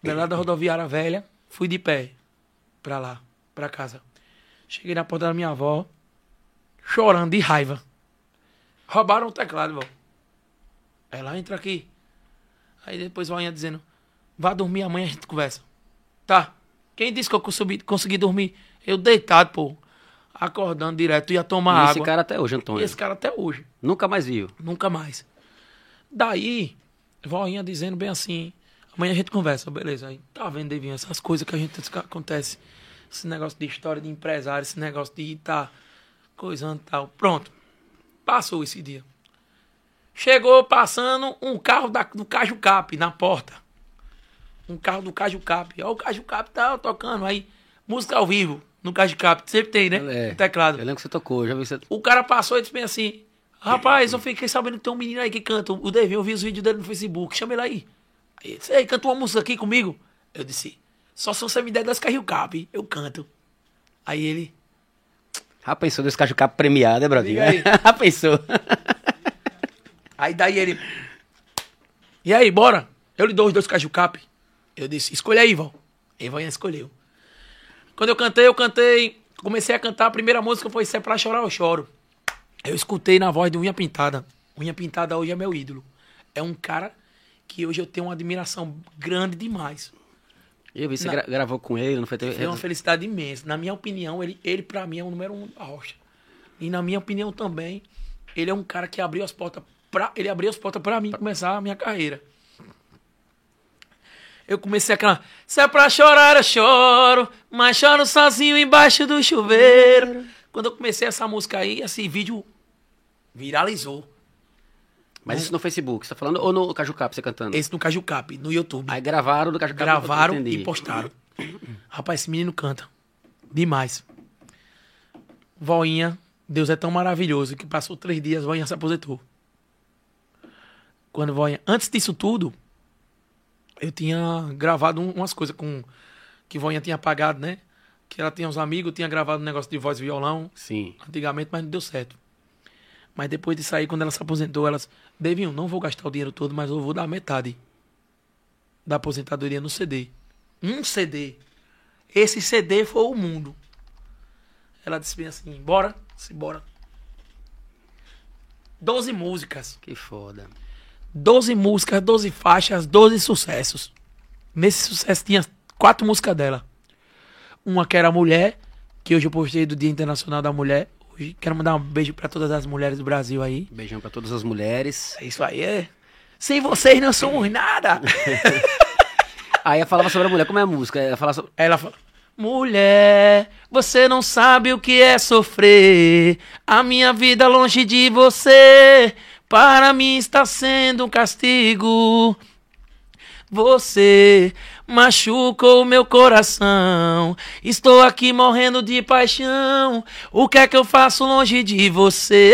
De lado da rodoviária velha, fui de pé pra lá, pra casa. Cheguei na porta da minha avó, chorando de raiva. Roubaram o teclado, vó. Ela entra aqui. Aí depois vai dizendo: Vá dormir, amanhã a gente conversa. Tá. Quem disse que eu consegui, consegui dormir? Eu deitado, pô. Acordando direto, ia tomar
E
água.
esse cara até hoje, Antônio.
E esse cara até hoje.
Nunca mais viu.
Nunca mais. Daí, voinha dizendo bem assim, amanhã a gente conversa, beleza. Aí, tá vendo, Devinho, essas coisas que a gente que acontece. Esse negócio de história de empresário, esse negócio de tá coisando e tal. Pronto. Passou esse dia. Chegou passando um carro da, do Caju Cap na porta. Um carro do Caju Cap. Ó, o Caju Cap tá tocando aí. Música ao vivo no Caju Cap. Sempre tem, né?
É.
Teclado.
Eu lembro que você tocou, já vi você.
O cara passou e disse bem assim: Rapaz, eu fiquei sabendo que tem um menino aí que canta. O Devinho, eu vi os vídeos dele no Facebook. Chama ele aí. Aí ele disse: Ei, canta uma música aqui comigo. Eu disse: Só se você me der das carrinho cap, eu canto. Aí ele:
Já pensou desse caju capo premiado?
Diga aí.
Já pensou.
Aí daí ele. E aí, bora? Eu lhe dou os dois caju cap. Eu disse, escolha aí. E Ivan escolheu. Quando eu cantei, eu cantei. Comecei a cantar, a primeira música foi Se é pra chorar, eu choro. Eu escutei na voz de Unha Pintada. Unha Pintada hoje é meu ídolo. É um cara que hoje eu tenho uma admiração grande demais.
Eu vi, você
Na-
gra- gravou com ele, não foi? Teve...
Foi uma felicidade imensa. Na minha opinião, ele, ele pra mim é o número um da rocha. E na minha opinião também, ele é um cara que abriu as portas pra. Ele abriu as portas pra mim começar a minha carreira. Eu comecei aquela. Se é pra chorar, eu choro, mas choro sozinho embaixo do chuveiro. Quando eu comecei essa música aí, esse vídeo viralizou.
Mas isso no Facebook, você tá falando? Ou no Caju Cap, você cantando?
Esse no Caju Cap, no YouTube.
Aí gravaram no Caju Cap.
gravaram e postaram. Rapaz, esse menino canta. Demais. Voinha, Deus é tão maravilhoso que passou três dias, Voinha se aposentou. Quando Voinha. Antes disso tudo, eu tinha gravado um- umas coisas com. Que Voinha tinha apagado, né? Que ela tinha uns amigos, tinha gravado um negócio de voz e violão
Sim.
antigamente, mas não deu certo. Mas depois de sair, quando ela se aposentou, elas. Devinho, não vou gastar o dinheiro todo, mas eu vou dar metade da aposentadoria no CD. Um CD. Esse CD foi o mundo. Ela disse bem assim: bora, se bora. Doze músicas.
Que foda.
12 músicas, 12 faixas, 12 sucessos. Nesse sucesso tinha quatro músicas dela. Uma que era Mulher, que hoje eu postei do Dia Internacional da Mulher. Hoje quero mandar um beijo pra todas as mulheres do Brasil aí.
Beijão pra todas as mulheres.
É Isso aí é. Sem vocês não somos nada.
Aí ela falava sobre a mulher, como é a música? Ela falava sobre...
Ela fala: Mulher, você não sabe o que é sofrer. A minha vida longe de você, para mim está sendo um castigo. Você machucou meu coração. Estou aqui morrendo de paixão. O que é que eu faço longe de você?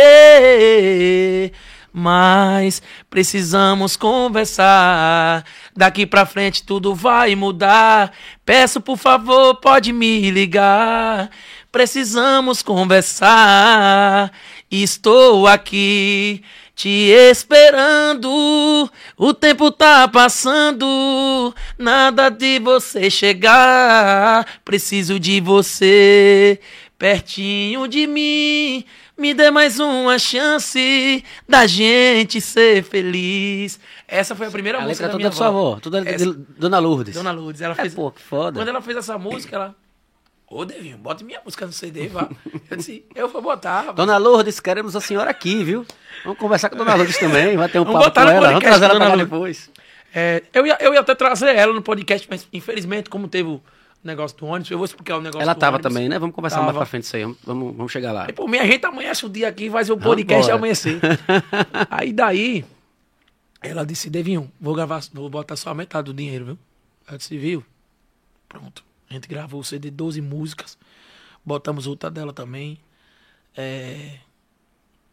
Mas precisamos conversar. Daqui pra frente tudo vai mudar. Peço por favor, pode me ligar. Precisamos conversar. Estou aqui te esperando. O tempo tá passando. Nada de você chegar. Preciso de você pertinho de mim. Me dê mais uma chance da gente ser feliz. Essa foi a primeira
A
música
letra
da
toda
minha
de sua avó, toda
Essa-
Dona Lourdes.
Dona Lourdes, ela
É,
fez.
pô, que foda.
Quando ela fez essa música, ela. Ô, Devinho, bota minha música no CD, vá. Eu disse, eu vou botar. rapaz.
Dona Lourdes, queremos a senhora aqui, viu? Vamos conversar com a Dona Lourdes também, vai ter um
Vamos
papo com ela, vamos trazer ela pra depois.
É, eu, ia, eu ia até trazer ela no podcast, mas infelizmente, como teve o, negócio do ônibus. Eu vou explicar o negócio
Ela
do
tava
ônibus.
também, né? Vamos conversar mais
Tava.
pra frente isso aí. Vamos, vamos, chegar lá.
Aí, por mim, a gente amanhece o dia aqui e faz o podcast amanhecer. aí daí, ela disse, Devinho, vou gravar, vou botar só a metade do dinheiro, viu? Ela disse, viu? Pronto. A gente gravou o CD, 12 músicas. Botamos outra dela também. É...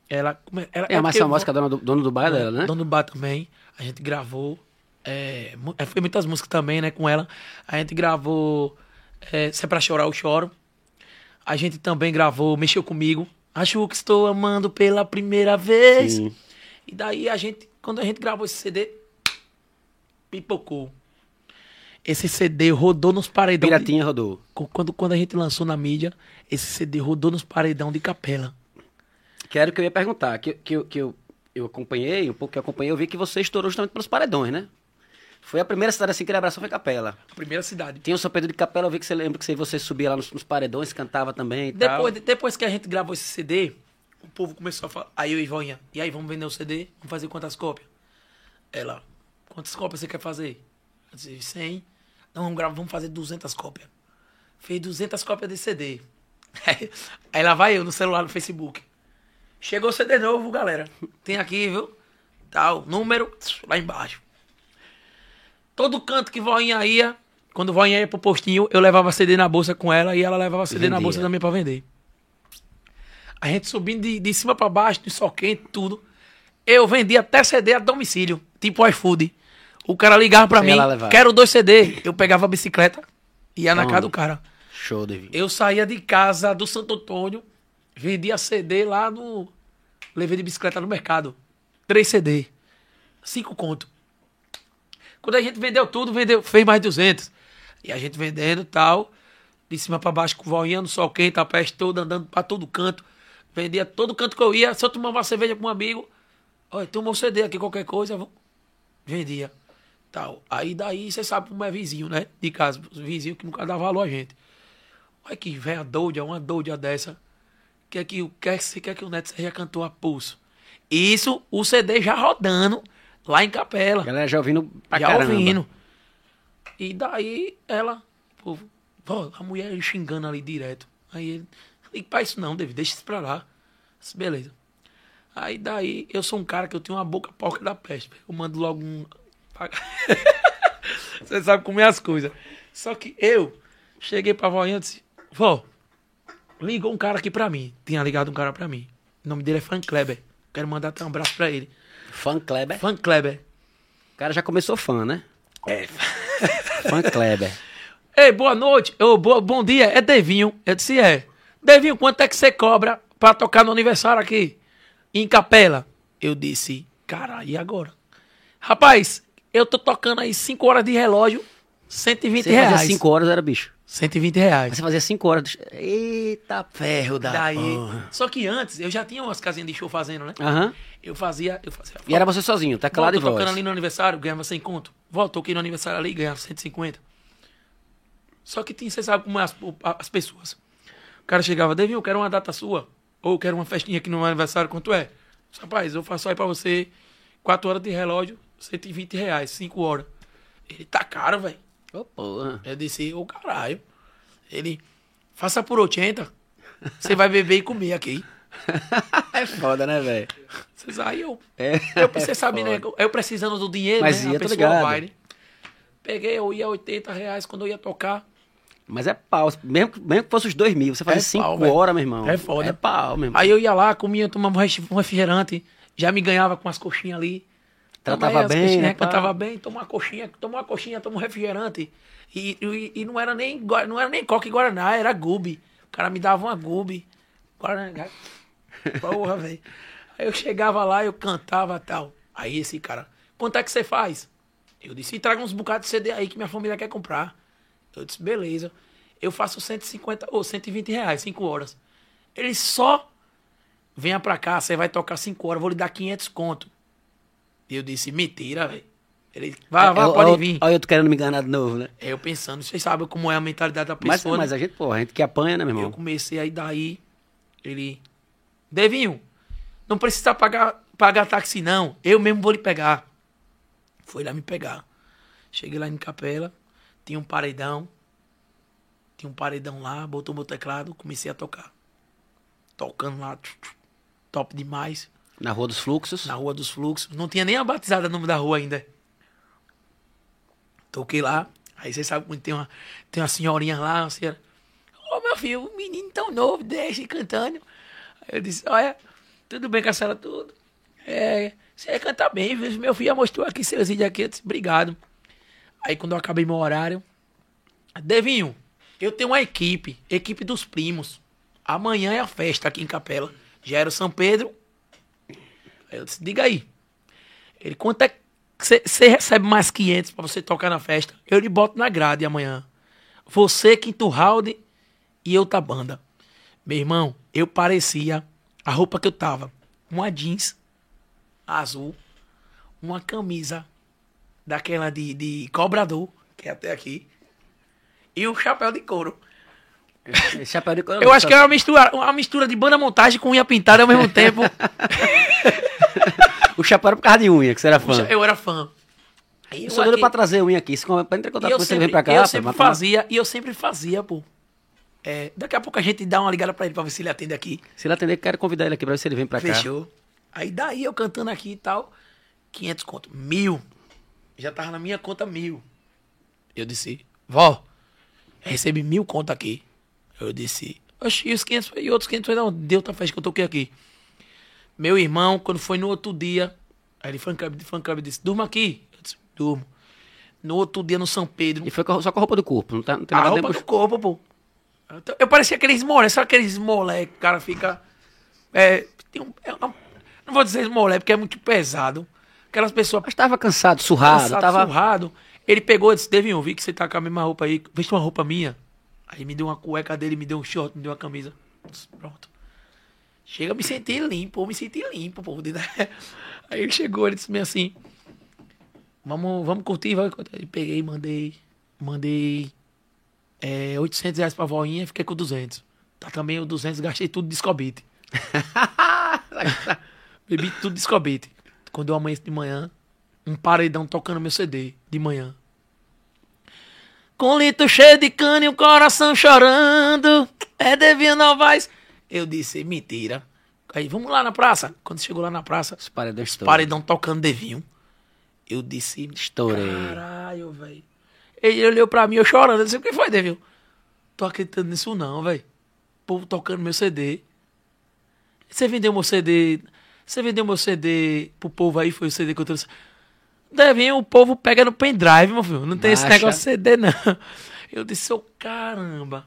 Ela, como é, ela,
É a mais famosa que a dona do, dono do bar dela, né?
Dono do bar também. A gente gravou. É, é, foi muitas músicas também, né, com ela. A gente gravou é, Se é pra chorar, eu choro. A gente também gravou Mexeu Comigo. Acho que estou amando pela primeira vez.
Sim.
E daí a gente, quando a gente gravou esse CD, pipocou. Esse CD rodou nos paredão. de-
Piratinha rodou.
quando, quando a gente lançou na mídia, esse CD rodou nos paredão de capela.
Que era o que eu ia perguntar. Que, que, eu- que eu, eu acompanhei, um pouco que eu acompanhei, eu vi que você estourou justamente pelos paredões, né? Foi a primeira cidade assim que ele abraçou foi Capela.
A primeira cidade.
Tinha o São Pedro de Capela, eu vi que você lembra que você, subia lá nos, nos paredões, cantava também e tal.
Depois, depois que a gente gravou esse CD, o povo começou a falar. Aí eu e Ivoinha, e aí, vamos vender o CD? Vamos fazer quantas cópias? Ela, quantas cópias você quer fazer? Eu disse, 100. Não, vamos gravar, vamos fazer 200 cópias. Fez 200 cópias desse CD. Aí lá vai eu no celular, no Facebook. Chegou o CD novo, galera. Tem aqui, viu? Tal, número, lá embaixo. Todo canto que voinha ia, quando voinha ia pro postinho, eu levava CD na bolsa com ela e ela levava CD na
Vendia.
bolsa também pra vender. A gente subindo de, de cima pra baixo, de sol quente, tudo. Eu vendia até CD a domicílio, tipo iFood. O cara ligava pra
Você
mim, quero dois CD. Eu pegava a bicicleta, ia na
Onde?
casa do cara.
Show, Davi.
Eu saía de casa do Santo Antônio, vendia CD lá no. Levei de bicicleta no mercado. Três CD. Cinco conto. Quando a gente vendeu tudo, vendeu, fez mais 200. E a gente vendendo e tal. De cima pra baixo, com voinha no sol quente, a peste toda, andando pra todo canto. Vendia todo canto que eu ia. Se eu tomava uma cerveja com um amigo, olha, tem um CD aqui, qualquer coisa, vendia. Tal. Aí daí, você sabe como é vizinho, né? De casa, os vizinhos que nunca dá valor a gente. Olha que velha doida, uma doida dessa. Quer que, o- quer, quer que o Neto seja cantor a pulso. Isso, o CD já rodando lá em Capela.
A galera já ouvindo pra
já
caramba.
ouvindo. E daí ela, pô, ó, a mulher xingando ali direto. Aí ele, liga pra isso não, David, deixa isso pra lá. Disse, Beleza. Aí daí, eu sou um cara que eu tenho uma boca porca da peste. Eu mando logo um. Você sabe comer as coisas. Só que eu cheguei pra voinha e disse, vó, ligou um cara aqui pra mim. Tinha ligado um cara pra mim. O nome dele é Fan Kleber. Quero mandar até um abraço pra ele.
Fã Kleber.
Fan Kleber.
O cara já começou fã, né?
É.
Fã Kleber.
Ei, boa noite. Ô, boa, bom dia. É Devinho. Eu disse, é. Devinho, quanto é que você cobra pra tocar no aniversário aqui? Em Capela? Eu disse, cara, e agora? Rapaz, eu tô tocando aí 5 horas de relógio, 120
Você
reais.
fazia 5 horas, era bicho.
120 reais.
Você fazia 5 horas. Eita ferro da
Daí,
porra.
só que antes, eu já tinha umas casinhas de show fazendo, né?
Aham.
Eu fazia, eu fazia.
E era você sozinho, teclado
Volta
e voz.
tocando ali no aniversário, ganhava 100 conto. Volta, toquei no aniversário ali, ganhava 150. Só que tem, você sabe como é as, as pessoas. O cara chegava, Devinho, eu quero uma data sua. Ou eu quero uma festinha aqui no meu aniversário, quanto é? Rapaz, eu faço aí pra você 4 horas de relógio, 120 reais, 5 horas. Ele tá caro, velho.
Ô, porra.
Eu disse, ô caralho. Ele, faça por 80. Você vai beber e comer aqui.
é foda, né, velho?
Aí eu,
É.
eu você sabe, né? Eu precisando do dinheiro,
Mas
né?
ia,
a pessoa
ligado.
vai, né? Peguei, eu ia 80 reais quando eu ia tocar.
Mas é pau. Mesmo, que- mesmo que fosse os dois mil, você fazia
É
5
pau,
horas, meu irmão.
É foda.
É pau, meu irmão.
Aí eu ia lá, comia, tomava um um refrigerante, já me ganhava com as coxinhas ali.
Tratava bem, né, pá?
Cantava bem, toma uma coxinha, toma uma coxinha, toma um refrigerante. E, e, e não era nem não era nem Coca e Guaraná, era Gubi. O cara me dava uma Gubi. Guaraná. Porra, velho. Aí eu chegava lá, eu cantava tal. Aí esse cara, quanto é que você faz? Eu disse, traga uns bocados de CD aí que minha família quer comprar. Eu disse, beleza. Eu faço 150 ou 120 reais, 5 horas. Ele só venha pra cá, você vai tocar 5 horas, vou lhe dar 500 conto. E eu disse, mentira, velho. Ele, vai, vai,
É,
pode
ó,
vir.
Olha eu tô querendo me enganar de novo, né?
É, eu pensando, vocês sabem como é a mentalidade da
Mas,
pessoa.
mas
né?
a gente, pô, a gente que apanha, né, meu
Eu
irmão?
comecei aí daí, ele, Devinho, não precisa pagar, pagar táxi não, eu mesmo vou lhe pegar. Foi lá me pegar. Cheguei lá em Capela, tinha um paredão, Tinha um paredão lá, botou meu teclado, comecei a tocar. Tocando lá, top demais.
Na Rua dos Fluxos.
Na Rua dos Fluxos. Não tinha nem a batizada no nome da rua ainda. Toquei lá. Aí você sabe quando tem uma, tem uma senhorinha lá, uma senhora. Ô meu filho, um menino tão novo, ele cantando. Aí eu disse, olha, tudo bem com a senhora, tudo. É, você canta bem, viu? meu filho mostrou aqui seus vídeos aqui, eu disse, obrigado. Aí quando eu acabei meu horário, Devinho, eu tenho uma equipe, equipe dos primos. Amanhã é a festa aqui em Capela. Já era o São Pedro. Eu disse, diga aí. Ele, quanto é você recebe mais 500 pra você tocar na festa? Eu lhe boto na grade amanhã. Você, quinto round e outra banda. Meu irmão, eu parecia a roupa que eu tava. Uma jeans azul, uma camisa daquela de, de cobrador, que é até aqui, e um chapéu de couro.
Esse chapéu de couro.
Eu acho que é uma mistura, uma mistura de banda montagem com unha pintada ao mesmo tempo.
O chapéu era por causa de unha, que você era fã.
Eu era fã. Aí
Eu sou doido
aqui-
pra trazer unha aqui. Se pra entrar em contato com você,
sempre,
vem pra cá.
eu
pô,
sempre fazia, e eu sempre fazia, pô. É, daqui a pouco a gente dá uma ligada pra ele pra ver se ele atende aqui.
Se ele atender, quero convidar ele aqui pra ver se ele vem pra cá.
Fechou. Aí daí eu cantando aqui e tal, 500 conto. Mil. Já tava na minha conta mil. Eu disse, vó, recebi mil conto aqui. Eu disse, oxi, e os 500 foi- e outros 500 foi não, deu outra festa que eu toquei aqui. Meu irmão, quando foi no outro dia, aí ele foi no clube, foi no clube e disse, durma aqui. Eu disse, durmo. No outro dia no São Pedro,
E foi só com a roupa do corpo. Não, tá, não tem
a
nada
roupa
dentro
do corpo, pô. Eu, tô- eu parecia aqueles molé, sabe aqueles molé que o cara fica. É, um, é uma- não vou dizer molé porque é muito pesado. Aquelas pessoas
Mas tava cansado, surrado.
cansadas,
tava...
surrado. Ele pegou e disse: Devin, eu vi que você tá com a mesma roupa aí. Veste uma roupa minha. Aí me deu uma cueca dele, me deu um short, me deu uma camisa. Pronto. Chega, eu me senti limpo, eu me senti limpo, pô. Aí ele chegou, ele disse assim: Vamos, vamos curtir, vai. Aí peguei, mandei, mandei é, 800 reais pra voinha e fiquei com 200. Tá também o 200, gastei tudo de escobite. Bebi tudo de escobite. Quando eu amanheço de manhã, um paredão tocando meu CD de manhã. Com litro cheio de cana e o coração chorando. É Devia Novaes. Eu disse, mentira. Aí, vamos lá na praça. Quando chegou lá na praça,
Os paredões todos.
paredão tocando Devinho. Eu disse,
Estourei.
caralho, velho. Ele olhou pra mim, eu chorando. Eu disse, o que foi, Devinho? Tô acreditando nisso não, velho. O povo tocando meu CD. Você vendeu meu CD. Você vendeu meu CD pro povo aí, foi o CD que eu trouxe. Devinho, o povo pega no pendrive, meu filho. Não tem esse
Baixa.
negócio de CD, não. Eu disse, ô caramba.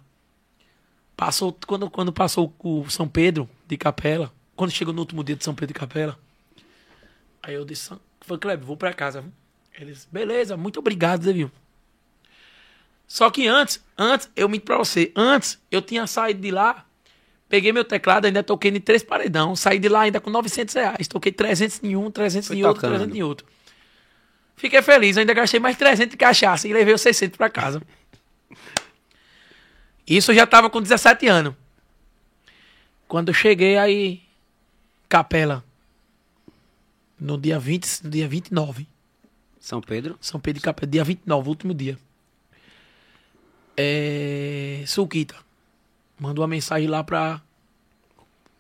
Passou, quando, quando passou o São Pedro de Capela, quando chegou no último dia de São Pedro de Capela, aí eu disse, foi Kleber, vou pra casa. viu?" Ele disse, beleza, muito obrigado, Devinho. Só que antes, antes, eu minto pra você, antes eu tinha saído de lá, peguei meu teclado, ainda toquei em três paredão, saí de lá ainda com 900 reais, toquei 300 em um, 300
Foi
em outro,
tocando.
300 em outro. Fiquei feliz, ainda gastei mais 300 de cachaça e levei os 600 pra casa. Isso eu já tava com 17 anos. Quando eu cheguei aí, Capela, no dia 20, no dia 29,
São Pedro.
São Pedro de Capela, dia 29, último dia. É, Suquita mandou uma mensagem lá pra.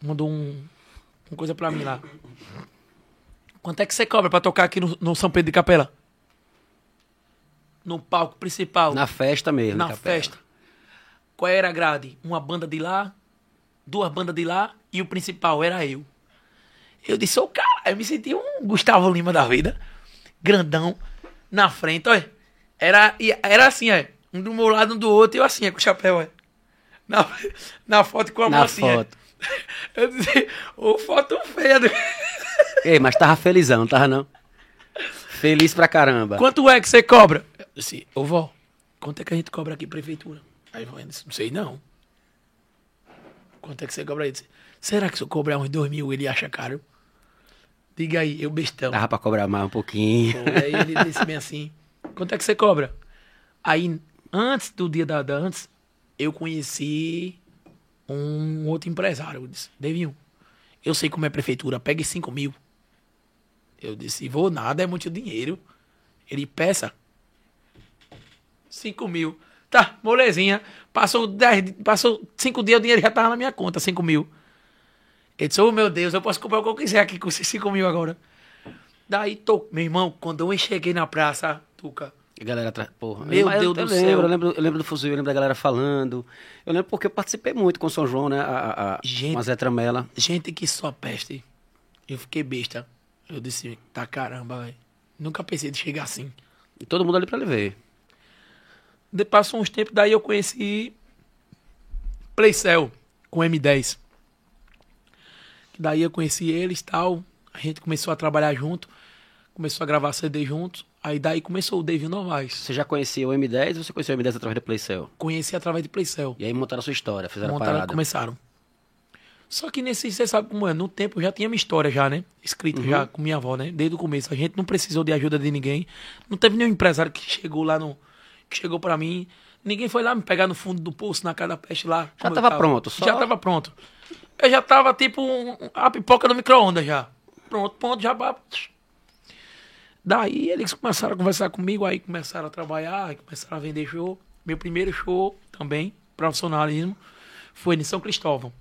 Mandou um, uma coisa pra mim lá. Quanto é que você cobra pra tocar aqui no, no São Pedro de Capela? No palco principal
Na festa mesmo.
na festa. Qual era a grade? Uma banda de lá, duas bandas de lá e o principal era eu. Eu disse, ô cara, eu me senti um Gustavo Lima da vida, grandão, na frente, olha. Era, era assim, ó, um do meu lado, um do outro, e eu assim, ó, com o chapéu, olha. Na, na foto com a mão
Na
assim, ó.
foto.
Eu disse, ô foto feia.
Ei, mas tava felizão, tava não? Feliz pra caramba.
Quanto é que você cobra? Eu disse, ô vó, quanto é que a gente cobra aqui, prefeitura? Aí vó disse, não sei não. Quanto é que você cobra aí? Eu disse, Será que se eu cobrar uns dois mil ele acha caro? Diga aí, eu bestão.
Dava pra cobrar mais um pouquinho.
Pô, Aí ele disse bem assim, quanto é que você cobra? Aí, antes do dia da dança, eu conheci um outro empresário. Eu disse, Devinho, eu sei como é prefeitura, pegue cinco mil. Eu disse, vou nada, é muito dinheiro. Ele, peça. Cinco mil. Tá, molezinha. Passou, dez, passou cinco dias, o dinheiro já tava na minha conta, cinco mil. Ele disse, oh meu Deus, eu posso comprar o que eu quiser aqui com esses cinco mil agora. Daí, tô, meu irmão, quando eu cheguei na praça, Tuca,
A galera atrás. Porra.
Meu
eu-
Deus
eu
do
lembro,
céu.
Eu lembro, eu lembro do fuzil, eu lembro da galera falando. Eu lembro porque eu participei muito com o São João, né? A, a, a,
Gente.
com a Zé Tramela.
gente que só peste. Eu fiquei besta. Eu disse, tá caramba, velho. Nunca pensei de chegar assim.
E todo mundo ali pra ele ver.
De, passou uns tempos, daí eu conheci Playcell com M10. Daí eu conheci eles e tal. A gente começou a trabalhar junto. Começou a gravar CD juntos. Aí daí começou o David Novaes.
Você já conhecia o M10 ou você conheceu o M10 através do Playcell?
Conheci através de Playcell.
E aí montaram a sua história, fizeram a
Montaram,
parada.
começaram. Só que nesse, você sabe como é, no tempo já tinha minha história já, né? Escrita já com minha avó, né? Desde o começo. A gente não precisou de ajuda de ninguém. Não teve nenhum empresário que chegou lá no... Que chegou pra mim. Ninguém foi lá me pegar no fundo do poço, na cara da peste lá. como eu
tava pronto, só-
Já tava pronto. Eu já tava tipo um- a pipoca no micro-ondas já. Pronto, pronto, já... Daí eles começaram a conversar comigo, aí começaram a trabalhar, começaram a vender show. Meu primeiro show também, profissionalismo, foi em São Cristóvão.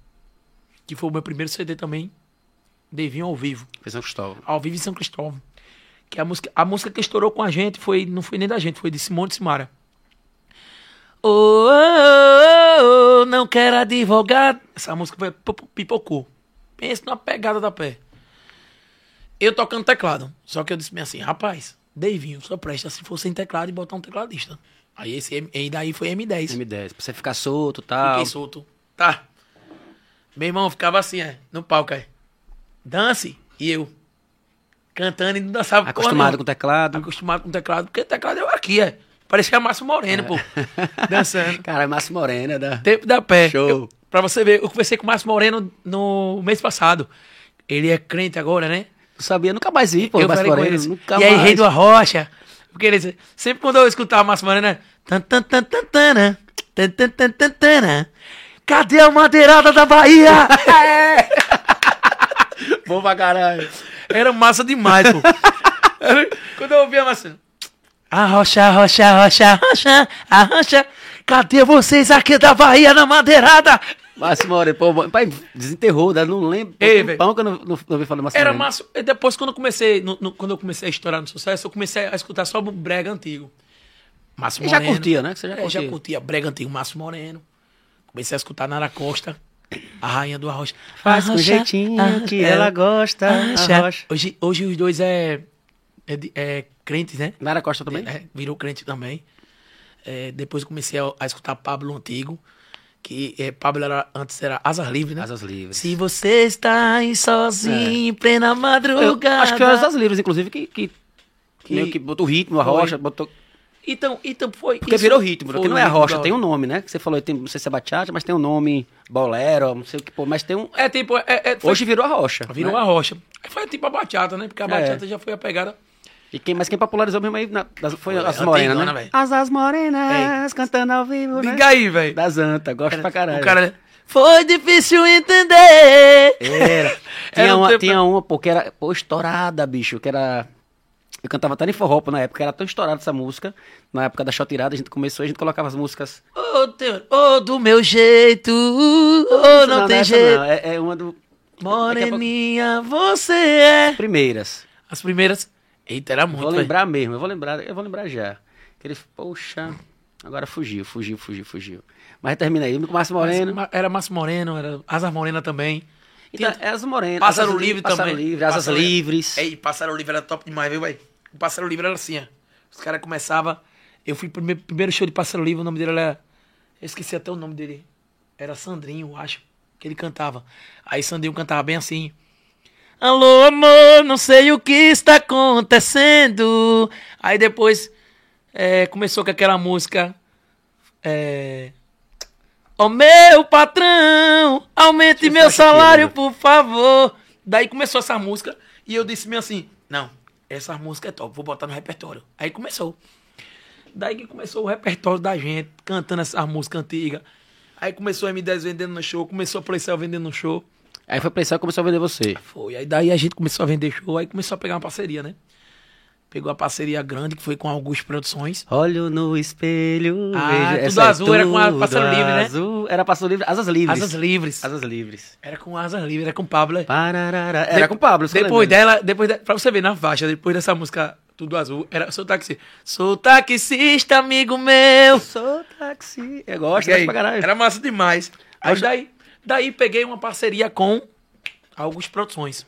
Que foi o meu primeiro CD também, Devinho ao vivo.
Fez São Cristóvão.
Ao vivo em São Cristóvão. Que a música, a música que estourou com a gente foi, não foi nem da gente, foi de Simone de Simara. Oh, oh, oh, oh, não quero advogado. Essa música foi pipocou. Pensa numa pegada da pé. Eu tocando teclado. Só que eu disse assim, rapaz, Davinho, só presta se for sem teclado e botar um tecladista. Aí esse e daí foi M10.
M10, pra você ficar solto e tal.
Fiquei solto. Tá. Meu irmão ficava assim, é, no palco, é. Dance e eu. Cantando e não dançava
Acostumado com teclado.
Acostumado com teclado, porque teclado eu aqui, é. Parecia Márcio Moreno, pô. Dançando.
Cara, é Márcio Morena, da...
Tempo da pé.
Show.
Eu, pra você ver, eu conversei com o Márcio Moreno no mês passado. Ele é crente agora, né?
Não sabia, nunca mais vi, pô,
eu
Márcio
falei com
Morena,
ele.
nunca
e aí,
mais.
Rei do Arrocha. Porque ele, sempre quando eu escutava Márcio Moreno, é. Tan, tan, tan, tan, tana, tan, tan, tan, tan, tana. Cadê a madeirada da Bahia? É.
Bom pra caralho.
Era massa demais, pô. Era- Quando eu ouvia Márcio. Arrocha, arrocha, arrocha, arrocha, arrocha. Cadê vocês aqui da Bahia na madeirada?
Márcio Morena, pô, pai, desenterrou, né? não lembro.
Ei,
um
velho.
pão que eu não, não, não ouvi falar Márcio
Era massa. E depois, quando eu comecei, no- no- quando eu comecei a estourar no sucesso, eu comecei a escutar só o brega antigo. Márcio
E já
Moreno.
curtia, né? Que você já
É,
curtia.
já curtia brega antigo, Márcio Moreno. Comecei a escutar Nara Costa, a rainha do arroz.
Faz com jeitinho
arrocha,
que ela gosta,
arrocha.
arrocha.
Hoje, hoje os dois é, é, é crentes, né?
Nara Costa também?
É, virou crente também. É, depois eu comecei a, a escutar Pablo Antigo, que é, Pablo era, antes era Asas Livres, né?
Asas Livres.
Se você está aí sozinho, em plena
Eu
madrugada.
acho que foi Asas Livres, inclusive, que, que,
Que-
meio que botou o ritmo, a rocha, botou...
Então, então foi.
Porque
isso
virou ritmo, porque não é rocha, tem um nome, né? Que você falou, tem, não sei se é bachata, mas tem um nome, bolero, não sei o que, pô, mas tem um...
É tipo. É, é, foi-
Hoje virou a rocha.
virou
né?
a rocha. Aí foi tipo a bachata, né? Porque a
É.
bachata já foi a pegada.
E quem, mas quem popularizou mesmo aí na- das- foi
Foi,
as morenas,
antigona,
né?
velho.
Asas morenas, cantando ao vivo, né?
Liga aí, velho.
Das Anta, gosto pra caralho.
O cara. Foi difícil entender.
Era. Tinha,
Era um
uma,
tempo-
tinha uma, pô, que era pô, estourada, bicho, que era... Eu cantava até em forró na época, era tão estourada essa música. Na época da shotirada, a gente começou, a gente colocava as músicas...
Ô, teu- ô, do meu jeito. Ô, não, tem
essa
jeito.
não, é, é uma do...
Moreninha, você é.
Primeiras.
As primeiras. Eita, era muito.
Vou
velho.
lembrar mesmo, eu vou lembrar, eu vou lembrar já. Que ele, poxa, agora fugiu, fugiu, fugiu, fugiu. Mas termina aí, com o Márcio Moreno.
Mas- Era Márcio Moreno, era Asas Morena também.
Então, é as morenas.
Pássaro
asas li-
Livre
Pássaro
também.
Livre, asas
Pássaro Livre.
livres.
Ei, Pássaro Livre era top demais, viu, velho? O Pássaro Livre era assim, ó. Os caras começavam. Eu fui pro meu primeiro show de Pássaro Livre, o nome dele era. Eu esqueci até o nome dele. Era Sandrinho, eu acho. Que ele cantava. Aí Sandrinho cantava bem assim. Alô, amor, não sei o que está acontecendo. Aí depois é, começou com aquela música. É. Ô meu patrão, aumente meu salário,
né?
por favor. Daí começou essa música e eu disse meio assim: Não, essa música é top, vou botar no repertório. Aí começou. Daí que começou o repertório da gente, cantando essa música antiga. Aí começou a M10 vendendo no show, começou a Playcell vendendo no show.
Aí foi pra e começou a vender você.
Foi. Aí daí a gente começou a vender show, aí começou a pegar uma parceria, né? Pegou a parceria grande, que foi com Augusto Produções.
Olho no espelho.
Ah, tudo
essa é
azul, era com a
tudo
pássaro livre, né?
azul. Era pássaro livre, asas livres.
Asas Livres.
Asas livres.
Era com Asas Livres, era com Pablo.
Pararara. Era com o Pablo,
Depois dela, depois de, pra você ver na faixa, depois dessa música Tudo Azul, era Sou Taxi. Sou taxista, amigo meu.
Sou táxi. Eu gosto,
aí,
pra caralho.
Era massa demais. Aí daí, daí peguei uma parceria com Augusto Produções.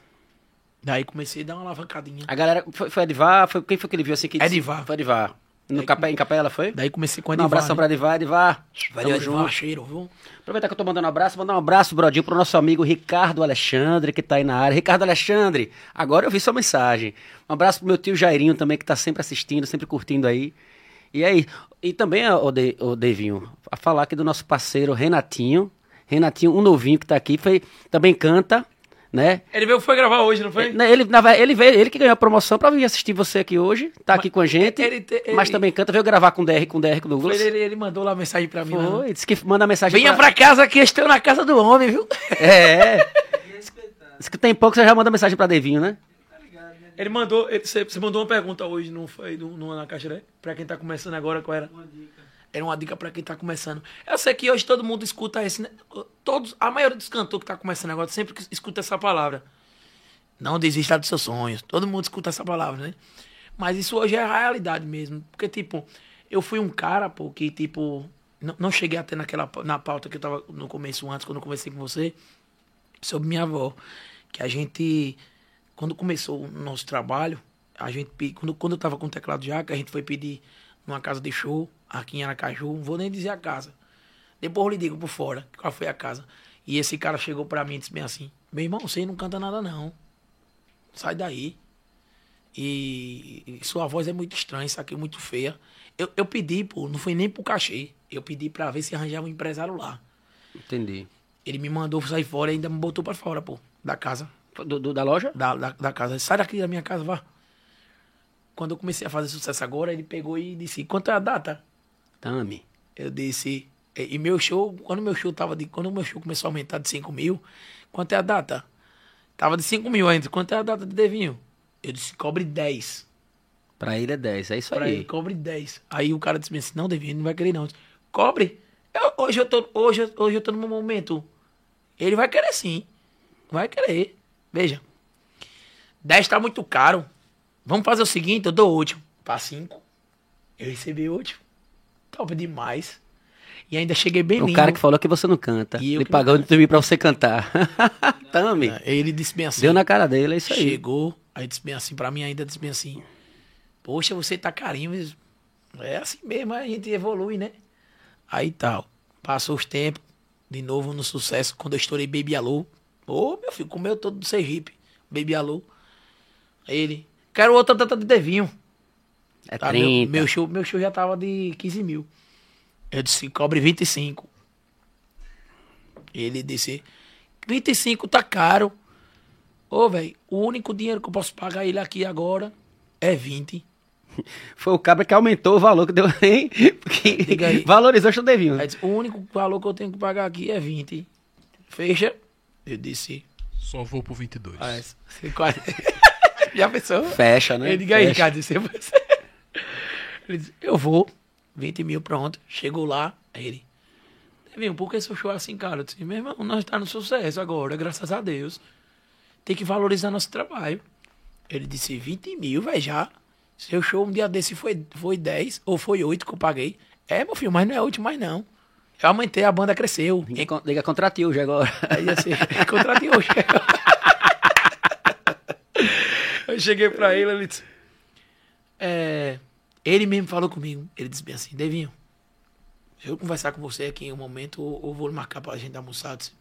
Daí comecei a dar uma alavancadinha.
A galera, foi, foi Edivar? Foi, quem foi que ele viu assim? Que
Edivar.
Foi Edivar. No Capé, em Capela, foi?
Daí comecei com a
Um abração pra Edivar, Edivar.
Valeu,
Tamo
Edivar,
junto.
cheiro, viu?
Aproveitar que eu tô mandando um abraço, mandar um abraço, Brodinho, pro nosso amigo Ricardo Alexandre, que tá aí na área. Ricardo Alexandre, agora eu vi sua mensagem. Um abraço pro meu tio Jairinho também, que tá sempre assistindo, sempre curtindo aí. E aí, e também, o, De, o Devinho, a falar aqui do nosso parceiro Renatinho. Renatinho, um novinho que tá aqui, foi, também canta, né?
Ele veio, foi gravar hoje, não foi?
Ele, ele, na ele veio, ele que ganhou a promoção pra vir assistir você aqui hoje, tá aqui com a gente,
ele te-
mas
ele-
também canta, veio gravar com o DR, com o DR, com o Douglas.
Ele, ele mandou lá mensagem pra mim.
Foi, disse que manda mensagem
Venha pra casa que eu estou na casa do homem, viu?
É. Diz que tem pouco, você já manda mensagem pra Devinho, né?
Ele mandou, ele- você, você mandou uma pergunta hoje, não foi? No, no- na caixa, né? Pra quem tá começando agora, qual era? Era uma dica pra quem tá começando. Eu sei que hoje todo mundo escuta esse? Todos, a maioria dos cantores que tá começando agora sempre escuta essa palavra. Não desista dos seus sonhos. Todo mundo escuta essa palavra, né? Mas isso hoje é a realidade mesmo. Porque, tipo, eu fui um cara, pô, que, tipo, não, não cheguei até naquela na pauta que eu tava no começo antes, quando eu conversei com você, sobre minha avó. Que a gente, quando começou o nosso trabalho, a gente, quando, quando eu tava com o teclado já, que a gente foi pedir numa casa de show, aqui em Aracaju, não vou nem dizer a casa. Depois eu lhe digo por fora qual foi a casa. E esse cara chegou pra mim e disse bem assim: Meu irmão, você não canta nada não. Sai daí. E, e sua voz é muito estranha, isso aqui é muito feia. Eu, eu pedi, pô, não foi nem pro cachê. Eu pedi pra ver se arranjava um empresário lá.
Entendi.
Ele me mandou sair fora e ainda me botou pra fora, pô, da casa.
Do, do- da loja?
Da, da, da casa. Sai daqui da minha casa, vá. Quando eu comecei a fazer sucesso agora, ele pegou e disse: Quanto é a data?
Tami.
Eu disse. E e meu show, quando meu show tava de. Quando meu show começou a aumentar de 5 mil, quanto é a data? Tava de 5 mil ainda. Quanto é a data de Devinho? Eu disse, cobre 10.
Pra ele é 10, é isso
Pra
aí.
ele, cobre 10. Aí o cara disse assim, não, Devinho, não vai querer não. Disse, cobre. Eu- hoje, eu tô, hoje, hoje eu tô meu momento. Ele vai querer sim. Vai querer. Veja. 10 tá muito caro. Vamos fazer o seguinte, eu dou 8 pra 5. Eu recebi 8. Top demais. E ainda cheguei bem
O
lindo.
cara que falou que você não canta.
E
ele pagou de dormir pra você cantar. Tami.
Ele disse bem assim.
Deu na cara dele, é isso aí.
Chegou, aí disse bem assim, pra mim ainda disse bem assim, poxa, você tá carinho, mas é assim mesmo, a gente evolui, né? Aí tal, passou os tempos, de novo no sucesso, quando eu estourei Baby Alô, ô meu filho, comeu todo do Sergipe, Baby Alô, ele, quero outra data de Devinho,
É
tá? Meu,
30.
meu show, meu show já tava de 15 mil, eu disse, cobre 25, ele disse, 25 tá caro, Ô, velho, o único dinheiro que eu posso pagar ele aqui agora é 20.
Foi o cabra que aumentou o valor que deu, hein? Porque
aí.
valorizou o Devinho.
Aí disse, o único valor que eu tenho que pagar aqui é 20. Fecha. Eu disse.
Só vou pro 22.
Ah, quase- Já pensou?
Fecha, né?
Ele diga aí. Ricardo. Disse, você... Ele disse, eu vou. 20 mil, pronto. Chegou lá. Ele. Devinho, por que seu show é assim, cara? Eu disse, meu irmão, nós tá no sucesso agora, graças a Deus. Tem que valorizar nosso trabalho. Ele disse, 20 mil, velho, já. Seu show um dia desse foi, foi 10 ou foi 8 que eu paguei. É, meu filho, mas não é 8 mais não. Eu aumentei, a banda cresceu.
Liga, liga contra tio já agora.
Aí assim, contratei hoje. Eu cheguei pra ele, ele disse. É, ele mesmo falou comigo. Ele disse bem assim, Devinho, eu conversar com você aqui em um momento, ou, ou vou marcar pra gente almoçar. Disse,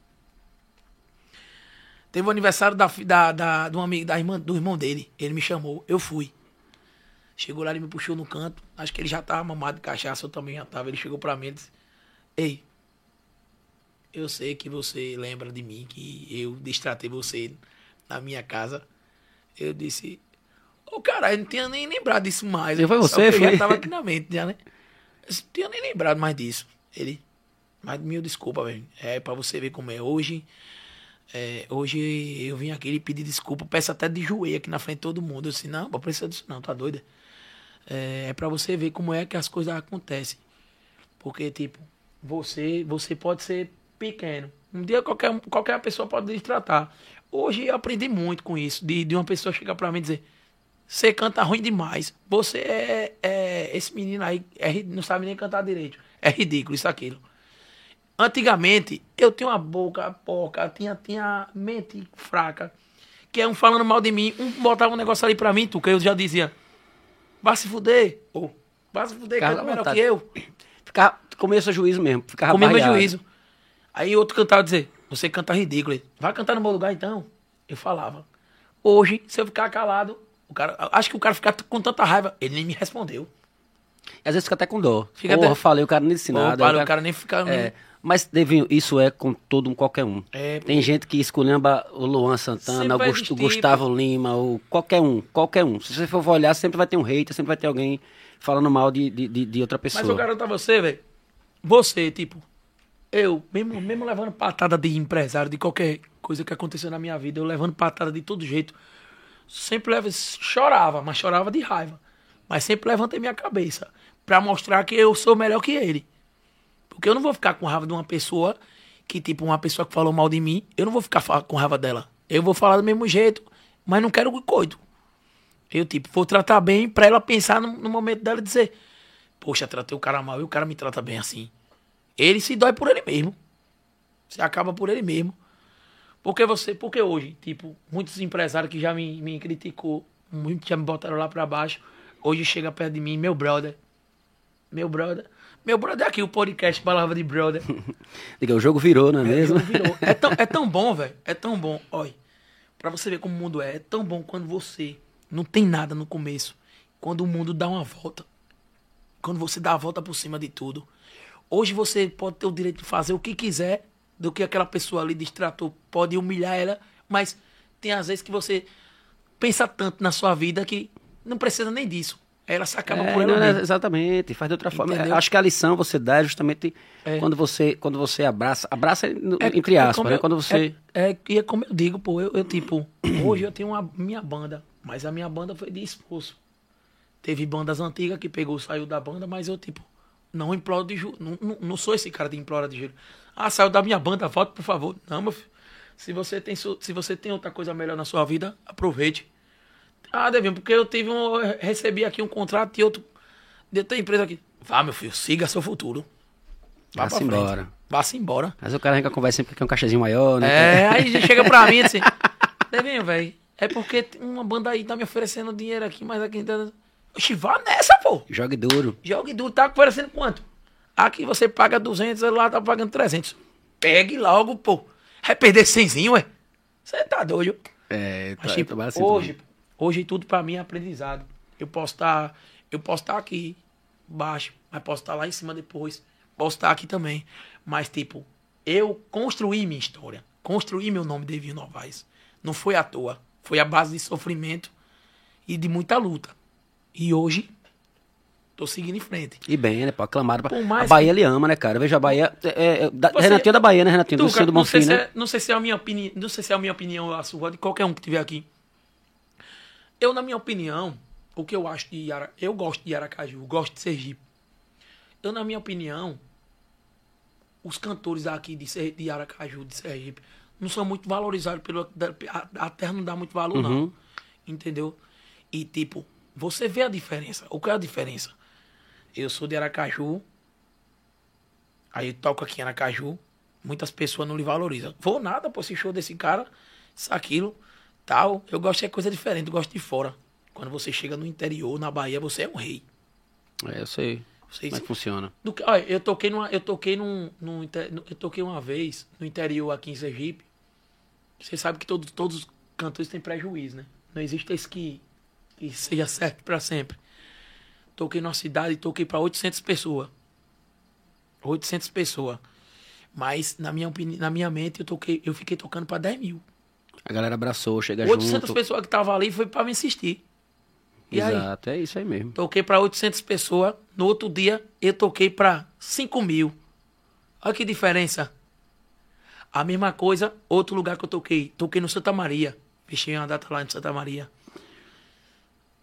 Teve o aniversário da, da, da, um amigo, da irmã, do irmão dele. Ele me chamou, eu fui. Chegou lá, ele me puxou no canto. Acho que ele já tava mamado de cachaça, eu também já tava. Ele chegou pra mim e disse: Ei, eu sei que você lembra de mim, que eu destratei você na minha casa. Eu disse, ô cara, eu não tinha nem lembrado disso mais.
E foi você,
eu
foi?
já tava aqui na mente, já, né? Eu não tinha nem lembrado mais disso. Ele, mas mil desculpa, velho. É pra você ver como é hoje. É, hoje eu vim aqui e pedi desculpa, peço até de joelho aqui na frente de todo mundo. Eu disse, não, não precisa disso não, tá doida? É, é para você ver como é que as coisas acontecem. Porque, tipo, você, você pode ser pequeno. Um dia qualquer, qualquer pessoa pode lhe tratar. Hoje eu aprendi muito com isso, de, de uma pessoa chegar para mim e dizer, você canta ruim demais. Você é, é esse menino aí é, não sabe nem cantar direito. É ridículo isso aquilo. Antigamente, eu tinha uma boca porca, tinha, tinha mente fraca. Que é um falando mal de mim, um botava um negócio ali pra mim, tu, que eu já dizia, vá se fuder, ou vá se fuder, canta melhor que eu.
Ficava, comia seu juízo mesmo. Ficava barreado.
juízo. Aí outro cantava dizer, você canta ridículo. Vai cantar no meu lugar então. Eu falava. Hoje, se eu ficar calado, o cara, acho que o cara ficar com tanta raiva, ele nem me respondeu.
Às vezes fica até com dor.
Fica
Porra,
até-
falei, o cara não disse
Pô,
nada.
para,
aí
o cara nem fica.
É, mas, Devinho, isso é com todo um qualquer um.
É,
Tem gente que esculhamba o Luan Santana, o, Gust- o Gustavo Lima, o qualquer um, qualquer um. Se você for olhar, sempre vai ter um hater, sempre vai ter alguém falando mal de, de, de, de outra pessoa.
Mas eu garanto a você, velho. Você, tipo, eu, mesmo, mesmo levando patada de empresário, de qualquer coisa que aconteceu na minha vida, eu levando patada de todo jeito, sempre leva, chorava, mas chorava de raiva. Mas sempre levantei minha cabeça pra mostrar que eu sou melhor que ele. Porque eu não vou ficar com raiva de uma pessoa que, tipo, uma pessoa que falou mal de mim, eu não vou ficar com raiva dela. Eu vou falar do mesmo jeito, mas não quero coito. Eu, tipo, vou tratar bem pra ela pensar no, no momento dela e dizer: Poxa, tratei o cara mal e o cara me trata bem assim. Ele se dói por ele mesmo. Se acaba por ele mesmo. Porque você, porque hoje, tipo, muitos empresários que já me, me criticou, muitos já me botaram lá pra baixo, hoje chega perto de mim, meu brother. Meu brother. Meu brother é aqui, o podcast Palavra de Brother.
Diga, o jogo virou, não é,
É,
mesmo?
virou. É tão, é tão bom, velho. É tão bom. Olha, pra você ver como o mundo é, é tão bom quando você não tem nada no começo. Quando o mundo dá uma volta. Quando você dá a volta por cima de tudo. Hoje você pode ter o direito de fazer o que quiser do que aquela pessoa ali distratou. Pode humilhar ela, mas tem às vezes que você pensa tanto na sua vida que não precisa nem disso. Ela se acaba
É,
por ela
não, é,
mesma.
exatamente, faz de outra forma.
Entendeu?
Acho que a lição você dá é justamente
É.
quando você quando você abraça, abraça no-
É-
entre
é
aspas, né?
eu-
Quando você
É, é, e é como eu digo, pô, eu, eu, tipo, hoje eu tenho uma minha banda, mas a minha banda foi de esforço. Teve bandas antigas que pegou, saiu da banda, mas eu, tipo, não imploro de juros. Não, não, não sou esse cara de implora de juros. Ah, saiu da minha banda, volte, por favor. Não, meu filho. Se você tem, se você tem outra coisa melhor na sua vida, aproveite. Ah, Devinho, porque eu tive um. eu recebi aqui um contrato de outro. De outra empresa aqui. Vá, meu filho, siga seu futuro. Vá
Vá-se embora.
Vá-se embora.
Mas o cara vem com a conversa sempre que é um cachezinho maior, né?
É, aí chega pra mim assim, Devinho, velho, é porque uma banda aí tá me oferecendo dinheiro aqui, mas aqui tá... Oxi, vá nessa, pô.
Jogue duro.
Jogue duro, tá oferecendo quanto? Aqui você paga 200, lá tá pagando 300. Pegue logo, pô. Vai perder 100, ué. Você tá doido.
É,
Mas,
tá-
tipo,
assim
hoje,
também.
hoje tudo pra mim é aprendizado. Eu posso estar, eu posso estar aqui baixo, mas posso estar lá em cima depois. Posso estar aqui também. Mas, tipo, eu construí minha história. Construí meu nome Devinho Novaes. Não foi à toa. Foi a base de sofrimento e de muita luta. E hoje, tô seguindo em frente.
E bem, né? Pô, aclamado. pra-
Por mais
a Bahia ele ama, né, cara? Eu vejo a Bahia. É, é, da,
Você-
Renatinho é da Bahia, né, Renatinho? do
Tuca,
Ciro do
não, sei
Bonfim,
se
né?
é, não sei se é a minha opinião, não sei se é a minha opinião ou a sua, de qualquer um que tiver aqui. Eu, na minha opinião, o que eu acho de Ara, eu gosto de Aracaju, gosto de Sergipe. Eu, na minha opinião, os cantores aqui de, Ser- de Aracaju, de Sergipe, não são muito valorizados pelo a, a terra não dá muito valor não,
Uhum.
entendeu? E tipo, você vê a diferença. O que é a diferença? Eu sou de Aracaju, Aí toco aqui em Aracaju, muitas pessoas não lhe valorizam. Vou nada por esse show desse cara, isso, aquilo, tal. Eu gosto de coisa diferente, eu gosto de fora. Quando você chega no interior, na Bahia, você é um rei.
É, eu sei.
Você,
Como é que funciona?
do olha, eu toquei numa, eu toquei num, num eu toquei uma vez no interior aqui em Sergipe. Você sabe que todos, todos os cantores têm prejuízo, né? Não existe esse que, que seja certo pra sempre. Toquei numa cidade e toquei pra 800 pessoas. 800 pessoas. Mas na minha opini- na minha mente eu toquei, eu fiquei tocando pra 10 mil.
A galera abraçou, chega
800
junto.
pessoas que estavam ali foi pra me assistir. E aí?
Exato, é isso aí mesmo.
Toquei pra 800 pessoas. No outro dia, eu toquei pra 5 mil. Olha que diferença. A mesma coisa, outro lugar que eu toquei. Toquei no Santa Maria. Fechei uma data lá em Santa Maria.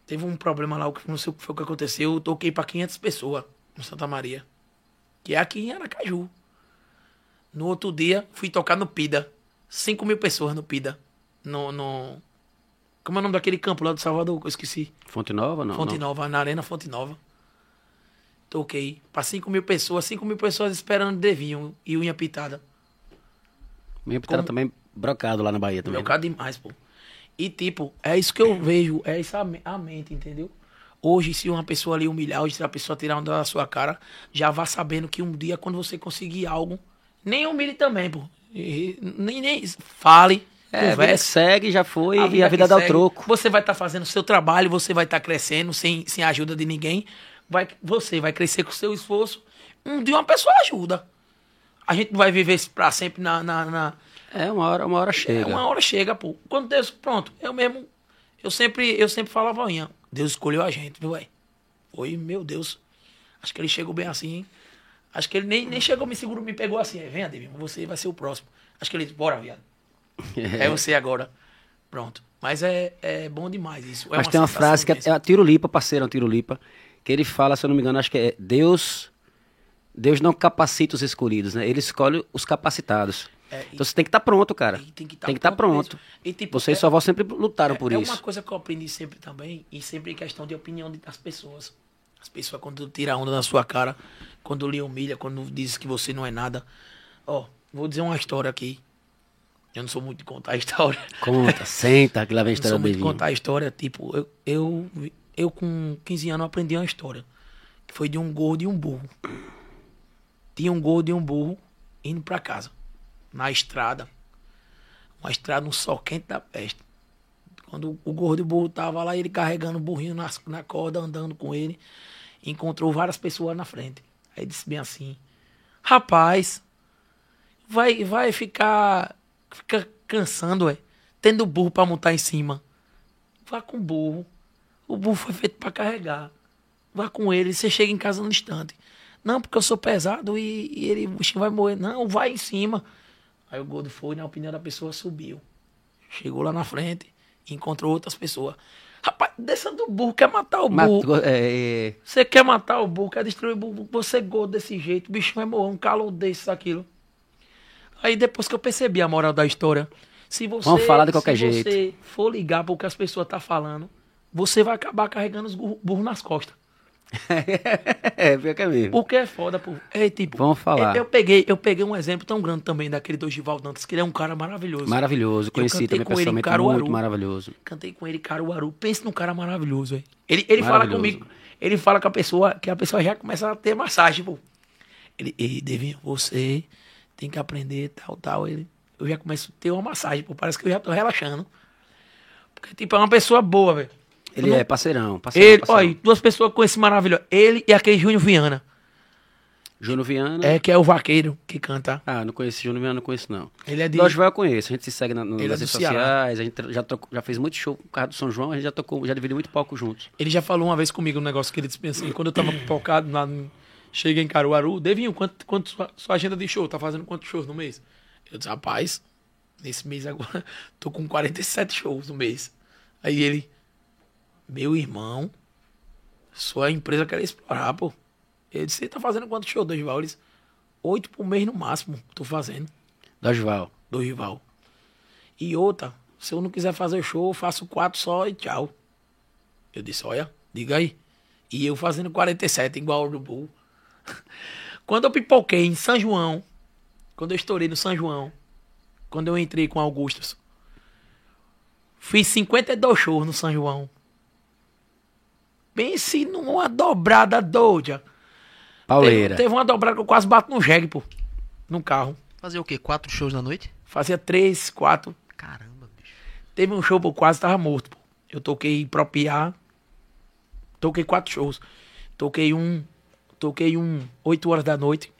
Teve um problema lá, não sei o que foi que aconteceu. Eu toquei pra 500 pessoas no Santa Maria. Que é aqui em Aracaju. No outro dia, fui tocar no Pida. 5 mil pessoas no Pida. No, no... Como é o nome daquele campo lá do Salvador? Eu esqueci.
Fonte Nova, não?
Fonte
não.
Nova, na Arena Fonte Nova. Toquei. Pra 5 mil pessoas, 5 mil pessoas esperando Devinho e unha pitada.
Minha pitada
Como-
também brocado lá na Bahia também.
Meu cara demais, pô. E tipo, é isso que eu vejo, é me- a mente, entendeu? Hoje, se uma pessoa ali humilhar, hoje se a pessoa tirar onda da sua cara, já vá sabendo que um dia, quando você conseguir algo, nem humilhe também, pô. E- nem, nem fale,
É, a vida segue, já foi, e a
que
vida dá o
segue.
troco.
Você vai estar fazendo o seu trabalho, você vai estar crescendo sem, sem a ajuda de ninguém. Vai, você vai crescer com o seu esforço. Um dia uma pessoa ajuda. A gente não vai viver pra sempre na- na- na,
É, uma hora, uma hora chega.
é, uma hora chega, pô. Quando Deus, pronto, eu mesmo, eu sempre, eu sempre falava, Inha, Deus escolheu a gente, viu, velho? Foi, meu Deus. Acho que ele chegou bem assim, hein? Acho que ele nem, nem chegou, me segurou, me pegou assim. é, Venha, Devinho, você vai ser o próximo. Acho que ele disse, bora, viado. É você agora. Pronto. Mas é, é bom demais isso. É
Mas tem uma frase que é, é a Tiro Lipa, parceiro, é um Tiro Lipa, que ele fala, se eu não me engano, acho que é Deus. Deus não capacita os escolhidos, né? Ele escolhe os capacitados.
É, e-
então você tem que estar pronto, cara.
E tem que
que
estar
estar pronto.
mesmo. E, tipo,
Vocês
é-
só vão sempre lutaram por
é
isso.
uma coisa que eu aprendi sempre também, e sempre em questão de opinião das pessoas. As pessoas, quando tira a onda da sua cara, quando lhe humilha, quando diz que você não é nada. Ó, vou dizer uma história aqui. Eu não sou muito de contar a história.
Conta, senta, que lá vem a
Não
história
sou
do
muito de contar a história. Tipo, eu, eu, eu com 15 anos aprendi uma história. Que foi de um gordo e um burro. Tinha um gordo e um burro indo pra casa. Na estrada. Uma estrada, um sol quente da peste. Quando o gordo burro tava lá, ele carregando o burrinho nas, na corda, andando com ele, encontrou várias pessoas na frente. Aí disse bem assim: Rapaz, vai, vai ficar, ficar cansando, ué, tendo burro pra montar em cima. Vá com o burro. O burro foi feito pra carregar. Vá com ele, você chega em casa no instante. Não, porque eu sou pesado e, e ele, o vai morrer. Não, vai em cima. Aí o gordo foi, na opinião da pessoa, subiu. Chegou lá na frente, encontrou outras pessoas. Rapaz, desça do burro, quer matar o burro.
Matou- é, é,
Você quer matar o burro, quer destruir o burro, você é gordo desse jeito, o bicho vai morrer, um calor desse, aquilo. Aí depois que eu percebi a moral da história, se você,
Vamos falar de qualquer
se
jeito.
você for ligar pro que as pessoas tá falando, você vai acabar carregando os burros burro nas costas.
é, pior que é mesmo.
Porque é foda, pô. É tipo.
Vamos falar.
Eu, eu peguei, eu peguei um exemplo tão grande também daquele Dorival Dantas, que ele é um cara maravilhoso.
Maravilhoso, conheci também
com ele em
pessoalmente,
Caruaru.
muito maravilhoso.
Cantei com ele Caruaru. Pense num cara maravilhoso, velho. Ele, ele fala
Maravilhoso.
comigo. Ele fala com a pessoa, que a pessoa já começa a ter massagem, pô. Ele, ei, Devinho, você tem que aprender tal, tal. Ele, eu já começo a ter uma massagem, pô. Parece que eu já tô relaxando. Porque, tipo, é uma pessoa boa, velho.
Ele
Eu
é
não-
parceirão, parceirão.
Ele,
parceirão.
olha, duas pessoas com esse maravilhoso. Ele e aquele Júnior Viana.
Júnior Viana.
É, que é o vaqueiro que canta.
Ah, não conheço Júnior Viana, não conheço não.
Ele é de.
Dodgeval eu conheço, a gente se segue na,
é
nas
do
redes sociais, a gente já, trocou- já fez muito show com o carro do São João, a gente já tocou, já dividiu muito palco juntos.
Ele já falou uma vez comigo um negócio que ele disse assim, quando eu tava focado lá, no- cheguei em Caruaru, Devinho, quanto, quanto sua, sua agenda de show? Tá fazendo quantos shows no mês? Eu disse, rapaz, nesse mês agora, tô com 47 shows no mês. Aí ele, meu irmão, sua empresa quer explorar, pô. Ele disse, você tá fazendo quantos shows, Dorival? Ele disse, oito por mês no máximo, tô fazendo.
Dodgeval.
Dorival. E outra, se eu não quiser fazer show, eu faço quatro só e tchau. Eu disse, olha, diga aí. E eu fazendo 47, igual o do Bull. Quando eu pipoquei em São João, quando eu estourei no São João, quando eu entrei com Augustus, fiz 52 shows no São João. Pense numa dobrada doida.
Pauleira.
Teve, teve uma dobrada que eu quase bato no jegue, pô. No carro.
Fazer o quê? Quatro shows na noite?
Fazia três, quatro.
Caramba, bicho.
Teve um show, pô, quase tava morto, pô. Eu toquei Propiar. Toquei quatro shows. Toquei um. Toquei um 8 horas da noite.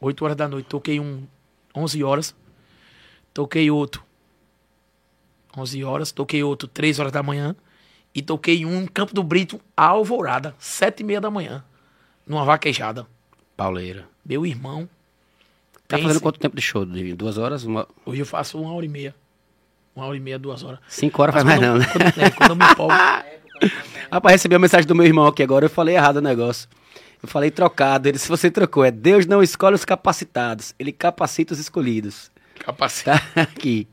8 horas da noite. Toquei um 11 horas. Toquei outro 11 horas. Toquei outro 3 horas da manhã. E toquei um Campo do Brito, alvorada, 7 e meia da manhã. Numa vaquejada.
Pauleira.
Meu irmão.
Tá
Pense.
fazendo quanto tempo de show? De duas horas? Uma...
Hoje eu faço uma hora e meia. Uma hora e meia, duas horas.
Cinco horas faz mais não, né?
Quando, é, quando eu me empolgo.
Rapaz, recebi a mensagem do meu irmão aqui agora, eu falei errado o negócio. Eu falei trocado, ele, se você trocou, é Deus não escolhe os capacitados, ele capacita os escolhidos.
Capacitado.
Tá aqui.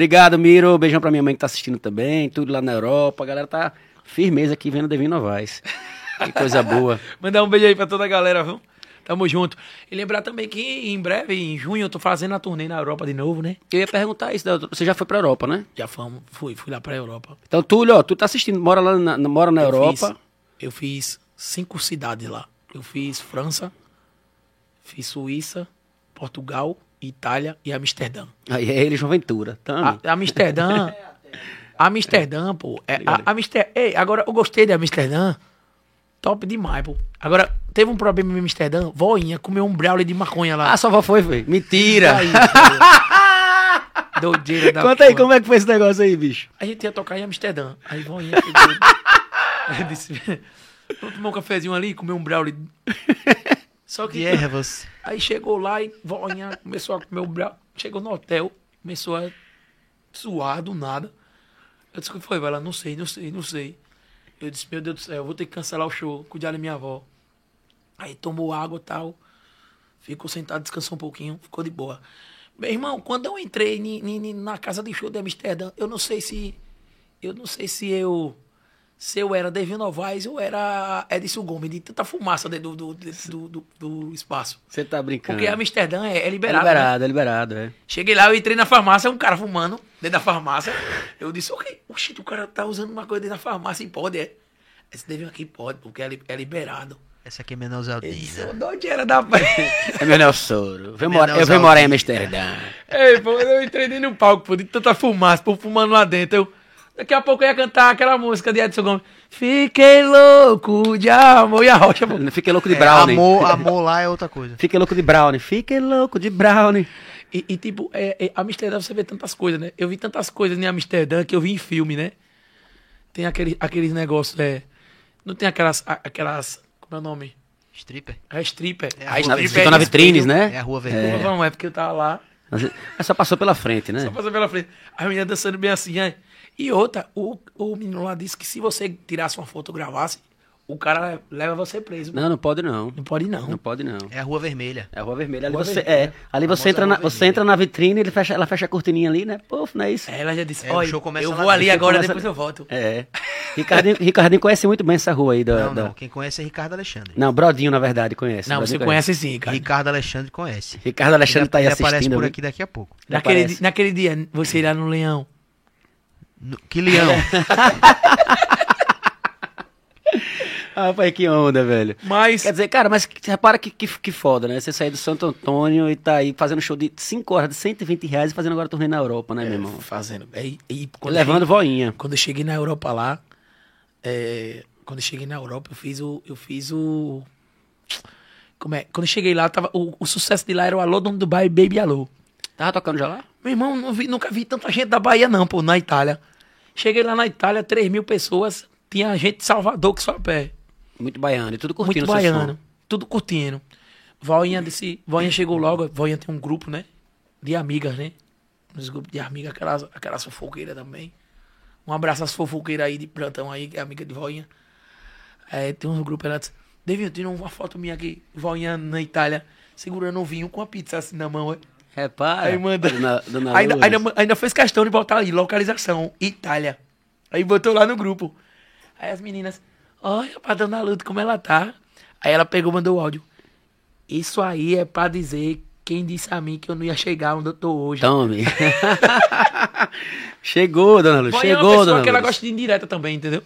Obrigado, Miro. Beijão pra minha mãe que tá assistindo também. Tudo lá na Europa. A galera tá firmeza aqui vendo Devin Novaes. Que coisa boa.
Mandar um beijo aí pra toda a galera, viu? Tamo junto. E lembrar também que em breve, em junho, eu tô fazendo a turnê na Europa de novo, né?
Eu ia perguntar isso. Você já foi pra Europa, né?
Já fomos, fui, fui lá pra Europa.
Então, Túlio, ó, tu tá assistindo, mora lá na, na- mora na
Eu
Europa.
fiz- eu fiz cinco cidades lá. Eu fiz França, fiz Suíça, Portugal, Itália e Amsterdã.
Aí é ele, João Ventura. Tamo.
A, Amsterdã. Amsterdã, pô. É, a, Amster, Ei, agora eu gostei de Amsterdã. Top demais, pô. Agora, teve um problema em Amsterdã. Voinha comeu um brownie de maconha lá.
Ah, avó foi, foi. Mentira.
Aí. Doideira da
Conta aí, como é que foi esse negócio aí, bicho?
A gente ia tocar em Amsterdã. Aí Voinha pegou. Aí disse: Vamos tomar um cafezinho ali, comer um brownie. Só que.
Ervas.
Aí chegou lá e Voinha começou a comer o brownie. Chegou no hotel, começou a suar do nada. Eu disse: O que foi? Vai lá, não sei, não sei, não sei. Eu disse: Meu Deus do céu, eu vou ter que cancelar o show, cuidar da minha avó. Aí tomou água e tal. Ficou sentado, descansou um pouquinho, ficou de boa. Meu irmão, quando eu entrei ni- ni- ni- na casa de show de Amsterdã, eu não sei se. Eu não sei se eu. Se eu era David Novaes ou era Edson Gomes, de tanta fumaça dentro do, do, do, do- do espaço.
Você tá brincando.
Porque Amsterdã é, é
é
liberado. né?
liberado, é liberado, é.
Cheguei lá, eu entrei na farmácia, um cara fumando dentro da farmácia. Eu disse, ok, oxi, o cara tá usando uma coisa dentro da farmácia e pode, é. Esse David aqui pode, porque é, é liberado.
Essa aqui é
Ele
Menosaldina.
disse, onde era da.
É mora-
Meu
Eu venho morar em. Amsterdã.
Ei, pô, eu entrei dentro no palco, pô, de tanta fumaça, pô, fumando lá dentro. Eu, daqui a pouco eu ia cantar aquela música de Edson Gomes. Fiquei louco de amor e a rocha.
Fiquei louco de
É,
brownie.
amor, amor lá é outra coisa.
Fiquei louco de brownie. Fiquei louco de brownie.
E, e, tipo, é, é, Amsterdã você vê tantas coisas, né? Eu vi tantas coisas em Amsterdã que eu vi em filme, né? Tem aquele, aqueles negócios, é. Não tem aquelas. aquelas como é o nome?
Stripper.
É stripper.
É,
a
a
stripper
Ficou na vitrines, né?
É a rua
É.
vermelha.
Não, é porque eu tava lá,
Mas só passou pela frente, né?
só passando pela frente. A menina dançando bem assim, é. E outra, o, o menino lá disse que se você tirasse uma foto e gravasse, o cara leva você preso.
Não, não pode não.
Não pode não.
Não pode não.
É a rua vermelha.
É a rua vermelha. Ali
Rua
você,
vermelha.
é, ali você entra, na, você entra na vitrine, ele fecha, ela fecha a cortininha ali, né? Puf, não é isso?
Ela já disse,
É, o
olha,
show começa
eu
lá
vou ali agora,
Começa-
depois eu volto.
É. Ricardinho, Ricardinho conhece muito bem essa rua aí. Da,
Não,
da-
não. Quem conhece é Ricardo Alexandre.
Não, Brodinho, na verdade, conhece.
Não,
Brodinho
você conhece sim, cara.
Ricardo Alexandre conhece.
Ricardo Alexandre
Ele-
tá aí
ele aparece
assistindo.
por
viu?
aqui daqui a pouco.
Naquele,
Aparece.
naquele dia, você irá no Leão.
No- Que leão.
Ah, pai, que onda, velho.
Mas,
Quer dizer, cara, mas repara que, que, que foda, né? Você sair do Santo Antônio e tá aí fazendo show de 5 horas, de 120 reais e fazendo agora turnê na Europa, né, meu irmão?
fazendo. E, e
E levando
eu,
voinha.
quando eu cheguei na Europa lá, é, quando eu cheguei na Europa, eu fiz o. Eu fiz o. Como é? Quando eu cheguei lá, tava, o, o sucesso de lá era o Alô Dono Dubai Baby Alô.
Tava tocando já lá?
Meu irmão, vi- nunca vi tanta gente da Bahia, não, pô, na Itália. Cheguei lá na Itália, 3 mil pessoas. Tinha gente de Salvador que só a pé.
Muito baiano. E tudo curtindo
Muito baiano. Tudo curtindo. Voinha disse. Voinha chegou logo. Voinha tem um grupo, né? De amigas, né? Uns grupos de amigas, aquelas, aquelas fofoqueiras também. Um abraço às fofoqueiras aí de plantão aí, que é amiga de Voinha. É, tem uns grupos, ela disse, Devinho, tem uma foto minha aqui, Voinha na Itália, segurando um vinho com a pizza assim na mão. é.
Repara.
Aí manda.
Dona, dona
Ainda,
Luz.
ainda, ainda fez questão de botar ali, localização, Itália. Aí botou lá no grupo. Aí as meninas, olha pra dona Luta como ela tá. Aí ela pegou e mandou o áudio. Isso aí é pra dizer quem disse a mim que eu não ia chegar onde eu tô hoje.
Tome. chegou, dona Luz.
Voinha é uma
Chegou,
pessoa
dona
que ela
Luz.
gosta de indireta também, entendeu?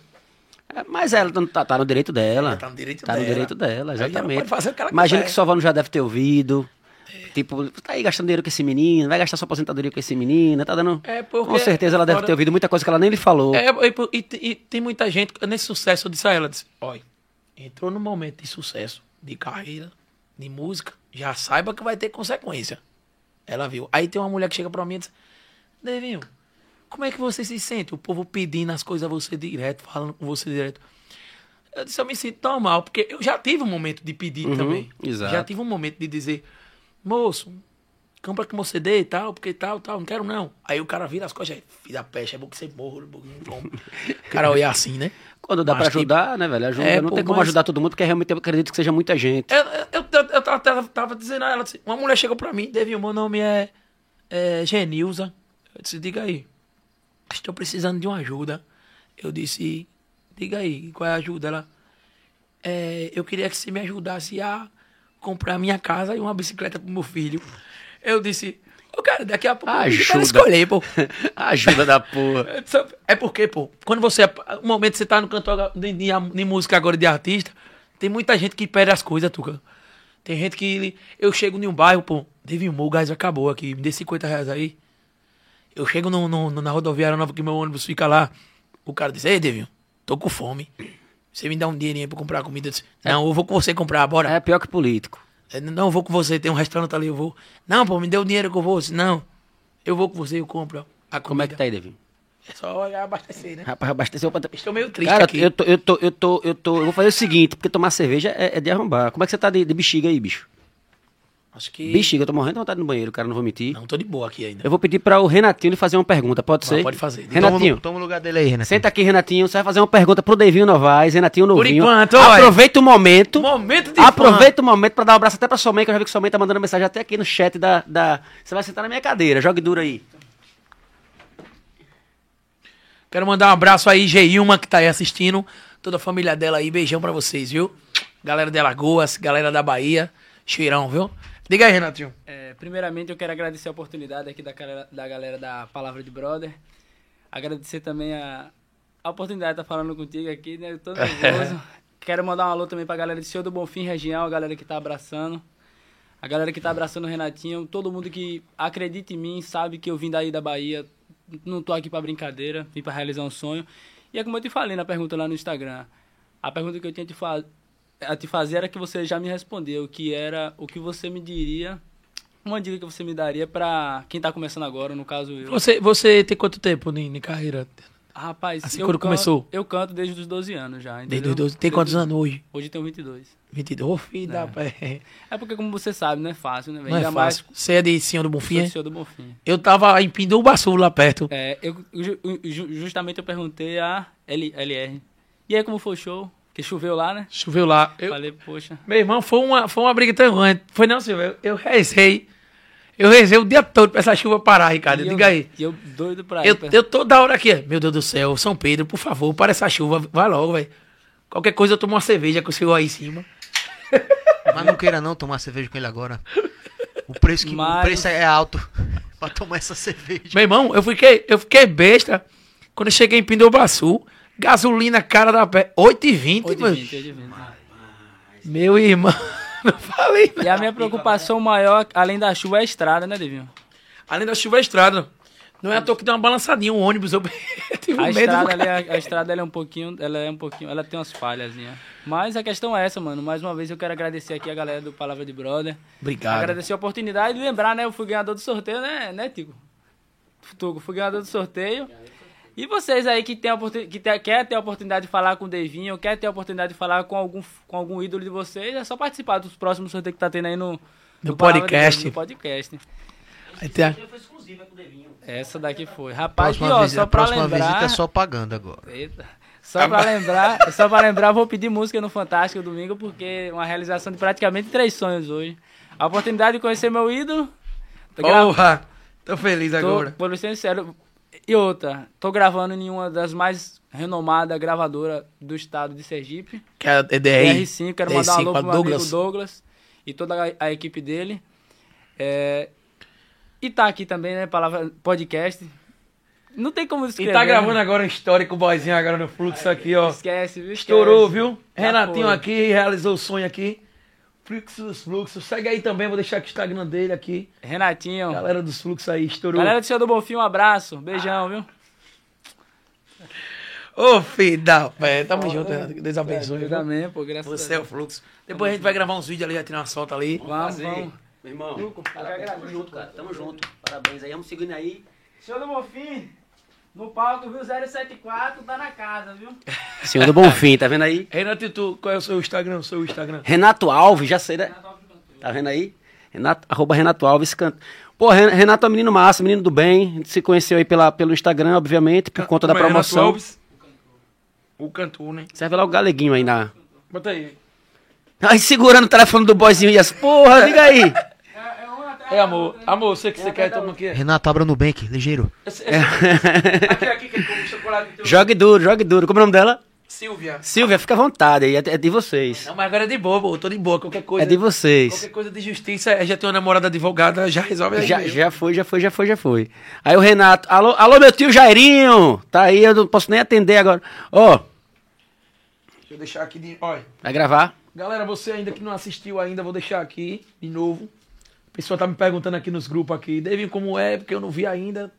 É, Mas ela tá, tá- tá no direito dela.
Ela tá no direito
Tá no
dela.
direito dela,
Aí ela
exatamente. Imagina que sua avó não já deve ter ouvido. Tipo, tá aí gastando dinheiro com esse menino, vai gastar sua aposentadoria com esse menino, tá dando.
É, porque
com certeza ela deve
agora-
ter ouvido muita coisa que ela nem lhe falou.
É, e, e- e tem muita gente, nesse sucesso, eu disse a ela, disse, olha, entrou num momento de sucesso, de carreira, de música, já saiba que vai ter consequência. Ela viu. Aí tem uma mulher que chega pra mim e diz, Devinho, como é que você se sente? O povo pedindo as coisas a você direto, falando com você direto. Eu disse, eu me sinto tão mal, porque eu já tive um momento de pedir
Uhum,
também.
exato.
Já tive um momento de dizer, moço, compra com você CD e tal, porque tal, tal, não quero não. Aí o cara vira as costas, filho da peste, é bom que você morra. O cara olha assim, né?
Quando dá
Mas
pra
que-
ajudar, né, velho? Ajuda.
É,
não
pô,
tem como
mas-
ajudar todo mundo, porque realmente eu acredito que seja muita gente.
Eu, eu, eu, eu tava, tava- tava dizendo a ela, assim, uma mulher chegou pra mim, Devinho, meu nome é, é Genilza. Eu disse, diga aí, estou precisando de uma ajuda. Eu disse, diga aí, qual é a ajuda? Ela, é, eu queria que você me ajudasse a comprar minha casa e uma bicicleta pro meu filho. Eu disse, ô cara, daqui a pouco eu
Ajuda.
quero escolher, pô.
Ajuda da porra.
É porque, pô, quando você. No momento que você tá no cantor de, de, de música agora de artista, tem muita gente que perde as coisas, Tuca. Tem gente que. Eu chego em um bairro, pô, teve um o gás acabou aqui, me dê 50 reais aí. Eu chego no- no- na rodoviária nova que meu ônibus fica lá. O cara diz, ei, Devinho, tô com fome. Você me dá um dinheirinho pra comprar comida? Eu disse, não, eu vou com você comprar, bora.
É pior que político.
É, Não, eu vou com você, tem um restaurante ali, eu vou. Não, pô, me dê o dinheiro que eu vou. Eu disse, não, eu vou com você, eu compro a comida.
Como é que tá aí, Davi?
É só abastecer, né?
Rapaz, abasteceu pra...
Estou meio triste
Cara,
aqui.
eu tô, eu tô, eu tô, eu tô... Eu vou fazer o seguinte, porque tomar cerveja é, é de arrombar. Como é que você tá de, de bexiga aí, bicho?
Acho que.
Bexiga, eu tô morrendo de vontade no banheiro, cara, não vou mentir.
Não, tô de boa aqui ainda.
Eu vou pedir para o Renatinho lhe fazer uma pergunta, pode
Ah,
ser?
pode fazer.
Renatinho,
Toma, toma o lugar dele aí, Renato.
senta aqui, Renatinho. Você vai fazer uma pergunta pro Devinho Novaes, Renatinho Novinho.
enquanto, olha.
Aproveita o momento.
Momento de
Aproveita o momento para dar um abraço até pra sua mãe, que eu já vi que sua mãe tá mandando mensagem até aqui no chat da. da... Você vai sentar na minha cadeira, jogue duro aí.
Quero mandar um abraço aí, Geilma, que tá aí assistindo. Toda a família dela aí, beijão pra vocês, viu? Galera de Alagoas, galera da Bahia, cheirão, viu? Diga aí, Renatinho.
É, primeiramente, eu quero agradecer a oportunidade aqui da, galera- da galera da Palavra de Brother. Agradecer também a, a oportunidade de estar falando contigo aqui, né? Eu tô nervoso. quero mandar um alô também pra galera de Senhor do Bonfim região, a galera que tá abraçando. A galera que tá abraçando o Renatinho, todo mundo que acredita em mim, sabe que eu vim daí da Bahia. Não tô aqui pra brincadeira, vim pra realizar um sonho. E é como eu te falei na pergunta lá no Instagram. A pergunta que eu tinha te fa- a te fazer era que você já me respondeu, que era o que você me diria, uma dica que você me daria pra quem tá começando agora, no caso eu.
Você, você tem quanto tempo de, de carreira?
Rapaz,
Assim,
eu
quando
canto-
começou?
Eu canto desde os 12 anos já,
Desde
entendeu?
os 12. Tem quantos
Desde-
anos hoje?
Hoje eu tenho 22.
22. Ô, filho da pé.
É porque, como você sabe, não é fácil, né? velho?
Não é fácil. Você é de Senhor do
mais
Bonfim, é?
Senhor do Bonfim.
Eu tava em Pindubaçu, lá perto.
É, eu, ju- ju- justamente eu perguntei a L- LR. E aí, como foi o show? Que choveu lá, né?
Choveu lá. Eu,
Falei, poxa.
Meu irmão, foi uma, foi uma briga tão grande. Foi não, Silvio. Eu, eu rezei. Eu rezei o dia todo pra essa chuva parar, Ricardo.
E eu-
Diga aí.
E eu doido pra
Eu,
ir. pra-
eu toda hora aqui. Meu Deus do céu, São Pedro, por favor, para essa chuva. Vai logo, velho. Qualquer coisa eu tomo uma cerveja com o senhor aí em cima.
Mas não queira não tomar cerveja com ele agora. O preço, que, o
Mas-
preço é alto pra tomar essa cerveja.
Meu irmão, eu fiquei, eu fiquei besta quando eu cheguei em Pindobaçu. Gasolina cara da pé. 8,20,
Hoje de
meu.
20, hoje de 20.
Meu irmão. Não falei
E a minha preocupação maior, além da chuva, é a estrada, né, Devinho?
Além da chuva, a estrada. Não é à toa que deu uma balançadinha, um ônibus. Eu tive
A
medo.
estrada, ali,
cara.
a, a estrada ela é um pouquinho, ela é um pouquinho, ela tem umas falhas, Mas a questão é essa, mano. Mais uma vez eu quero agradecer aqui a galera do Palavra de Brother.
Obrigado.
Agradecer a oportunidade e lembrar, né? Eu fui ganhador do sorteio, né, né, Tico? Tuco, fui ganhador do sorteio. E vocês aí que, tem que te- quer ter a oportunidade de falar com o Devinho, quer ter a oportunidade de falar com algum, com algum ídolo de vocês, é só participar dos próximos sorteios que tá tendo aí no,
No podcast.
No podcast.
Aí tem a-
Essa daqui foi. Rapaz,
Próxima,
e, ó,
visi-
só
a
pra
próxima
lembrar...
visita é só pagando agora.
Eita. Só pra lembrar, só pra lembrar, vou pedir música no Fantástico domingo, porque é uma realização de praticamente três sonhos hoje. A oportunidade de conhecer meu ídolo. Tô,
Porra, tô feliz
tô,
agora.
vou ser sincero. E outra, tô gravando em uma das mais renomadas gravadoras do estado de Sergipe.
Que é a EDR.
R5, quero mandar um
R5
alô pro meu amigo
Douglas.
Douglas e toda a, a equipe dele. É, e tá aqui também, né, palavra podcast. Não tem como
E
escrever.
tá gravando
né?
agora um histórico, o boyzinho agora no fluxo aqui, ó.
Esquece, viu?
Estourou, viu?
Já
Renatinho
foi.
aqui realizou o sonho aqui. Fluxo dos fluxos. Segue aí também, vou deixar aqui o Instagram dele aqui.
Renatinho.
Galera dos fluxos aí, estourou.
Galera do Senhor do Bonfim, um abraço. Beijão, viu?
Ô, filho da pé. Tamo junto, Renato. que Deus abençoe.
Eu também, pô, graças
Você é
a
o
Deus.
fluxo. Depois a gente vai gravar uns vídeos ali, vai tirar uma solta ali.
Vamos, vamos.
Meu irmão, parabéns, tamo junto, cara. Tamo junto. Parabéns aí, vamos seguindo aí.
Senhor do Bonfim, no palco, viu? 074, tá na casa, viu?
Senhor do Bonfim, tá vendo aí?
Renato, e tu, qual é o seu Instagram? O seu Instagram?
Renato Alves, já sei, né? Tá vendo aí? Renato, arroba Renato Alves. Can... Pô, Ren- Renato é um menino massa, menino do bem. A gente se conheceu aí pela, pelo Instagram, obviamente, por conta da
é, Renato
promoção.
Alves? O cantor, né?
Serve lá o galeguinho aí na.
Bota aí.
Ai, segurando o telefone do boyzinho e as. Porra, liga aí!
É, amor. Amor, você que você quer, toma aqui.
Renato, abra no Nubank, ligeiro.
Esse- esse- Aqui, aqui, que com chocolate. teu.
Jogue duro, jogue duro. Como é o nome dela?
Silvia.
Silvia, fica à vontade aí, é é de vocês.
Não, mas agora é de boa, pô. Eu tô de boa. Qualquer coisa.
É de vocês.
Qualquer coisa de justiça, é, já tem uma namorada advogada, já resolve aí.
Já,
mesmo.
já foi, já foi, já foi, já foi. Aí o Renato, alô, alô meu tio Jairinho, tá aí, eu não posso nem atender agora. Ó,
Deixa eu deixar aqui de. Olha.
vai gravar?
Galera, você ainda que não assistiu ainda, vou deixar aqui de novo. A pessoa tá me perguntando aqui nos grupos aqui, David, como é, porque eu não vi ainda.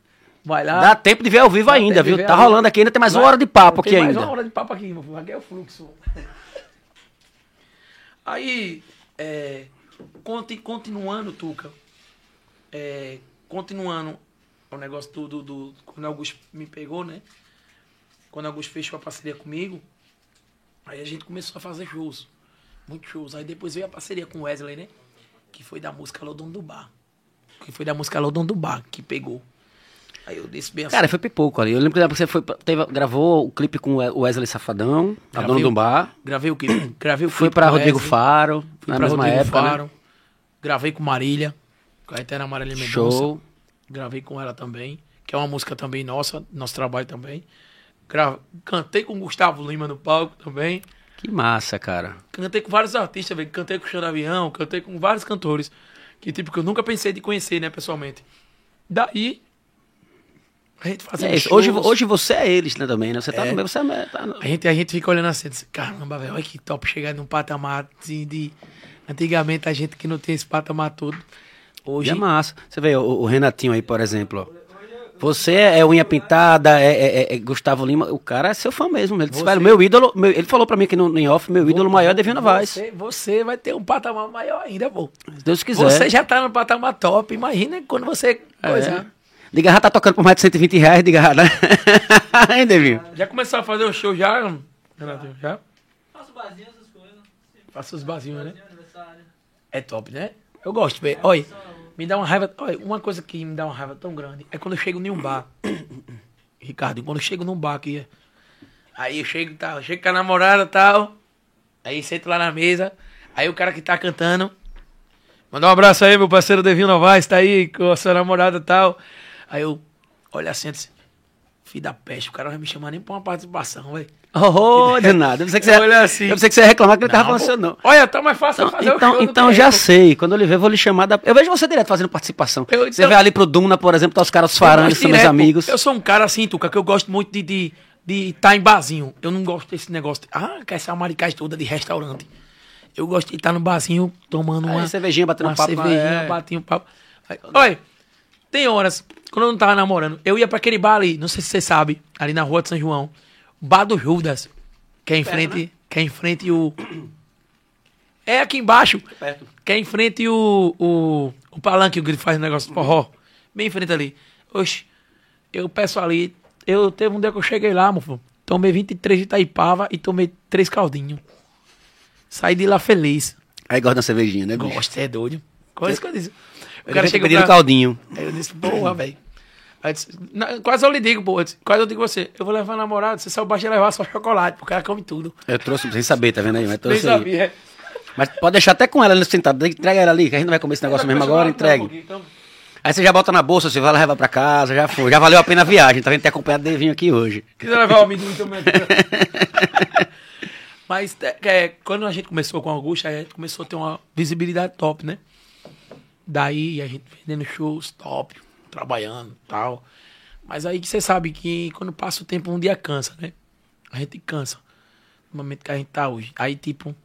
Vai lá.
Dá tempo de ver ao vivo
Dá
ainda, viu? Tá rolando aqui, ainda tem mais uma
Vai.
hora de papo aqui
mais
ainda.
uma hora de papo aqui, meu filho. Aqui é o fluxo. Aí, é, conti- continuando, Tuca, é, continuando o negócio do, do, do- Quando Augusto me pegou, né? Quando Augusto fechou a parceria comigo, aí a gente começou a fazer shows. Muitos shows. Aí depois veio a parceria com o Wesley, né? Que foi da música Alô Dono do Bar. Que foi da música Alô Dono do Bar, que pegou. Aí eu disse bem assim.
Cara, foi pipoco ali. Eu lembro que você foi, teve- gravou o clipe com o Wesley Safadão, a dona do bar.
Gravei o clipe. Gravei o
Foi
clipe
pra
com
Rodrigo
Wesley,
Faro,
Fui
na
pra
mesma
Rodrigo
época, né?
Faro. Gravei com Marília. Com a Eterna Marília Mendonça.
Show.
Gravei com ela também. Que é uma música também nossa, nosso trabalho também. Gra... Cantei com Gustavo Lima no palco também.
Que massa, cara.
Cantei com vários artistas, velho. Cantei com o Xande Avião, cantei com vários cantores. Que tipo, que eu nunca pensei de conhecer, né, pessoalmente. Daí. A gente fazendo
É. Hoje, hoje você é eles, né, também, né? Você tá
É.
no meio, você é... Tá no...
A gente, a gente fica olhando assim, diz, caramba, velho, olha que top chegar num patamar assim de. Antigamente a gente que não tem esse patamar todo. Hoje.
Hoje é massa. Você vê o, o Renatinho aí, por exemplo, ó. Você é unha pintada, é, é- é- é Gustavo Lima, o cara é seu fã mesmo. Ele disse, velho, meu ídolo, meu- ele falou pra mim aqui no, em off, meu ídolo maior é Devina Vaz. Se
Você, você vai ter um patamar maior ainda, pô.
Deus quiser.
Você já tá no patamar top. Imagina quando você. Coisa.
É. Diga, já tá tocando por mais de 120 reais, diga, né? Hein, Devinho?
Já começou a fazer o show já, Renato? Já?
Faço barzinho, essas coisas.
Faça os barzinhos, né? É top, né? Eu gosto, velho. Olha, me dá uma raiva. Olha, uma coisa que me dá uma raiva tão grande é quando eu chego em um bar. Ricardo, quando eu chego num bar aqui. Aí eu chego, tal, chego com a namorada e tal. Aí sento lá na mesa. Aí o cara que tá cantando. Manda um abraço aí, meu parceiro Devinho Novaes, tá aí com a sua namorada e tal. Aí eu olho assim, assim filho da peste, o cara não vai me chamar nem pra uma participação, velho.
Oh, de nada. Eu pensei que você,
Olha assim.
eu pensei que você ia reclamar que ele tava
Não,
falando seu não.
Olha, tá mais fácil
Então,
fazer o
então,
show do
então já sei. Quando eu lhe ver, eu vou lhe chamar da... Eu vejo você direto fazendo participação.
Eu-
Você
então-
vai ali pro Duna, por exemplo, tá os caras
gosto
são meus amigos.
Eu sou um cara assim, Tuca, que eu gosto muito de de de estar em barzinho. Eu não gosto desse negócio. De, ah, que essa maricagem toda de restaurante. Eu gosto de estar no barzinho tomando
Aí,
uma
cervejinha, batendo
uma
papo,
cervejinha,
é.
batendo papo. Aí, Olha, tem horas, quando eu não tava namorando, eu ia pra aquele bar ali, não sei se você sabe, ali na rua de São João, Bar do Judas, que é em frente, que é em frente o É aqui embaixo.
Perto.
Que é em frente o, o, o palanque que ele faz o negócio de forró. Bem em frente ali. Oxe, eu peço ali. Eu teve um dia que eu cheguei lá, mofo. Tomei 23 de Itaipava e tomei três caldinhos. Saí de lá feliz.
Aí gosta da cervejinha, né, bicho?
Gosto, é doido. Coisa que eu disse. O
Eu
cara
chega
pra...
caldinho.
Aí eu disse, porra, velho. Aí eu disse, "Na- Quase eu lhe digo, pô. eu disse, Quase eu digo você. Eu vou levar namorado, você só basta levar só chocolate, porque cara come tudo.
Eu trouxe sem saber, tá vendo aí? Mas, trouxe aí.
sabia.
Mas pode deixar até com ela ali sentada. Entrega ela ali, que a gente não vai comer esse negócio mesmo agora, entregue.
Então,
Aí você já bota na bolsa, você vai levar pra casa, já foi. Já valeu a pena a viagem, tá vendo? Ter acompanhado o Devinho aqui hoje.
quiser levar o amendoim também. Mas é, é, quando a gente começou com a Augusta, a gente começou a ter uma visibilidade top, né? Daí a gente vendendo shows top, trabalhando e tal. Mas aí que você sabe que quando passa o tempo, um dia cansa, né? A gente cansa. No momento que a gente tá hoje. Aí, tipo,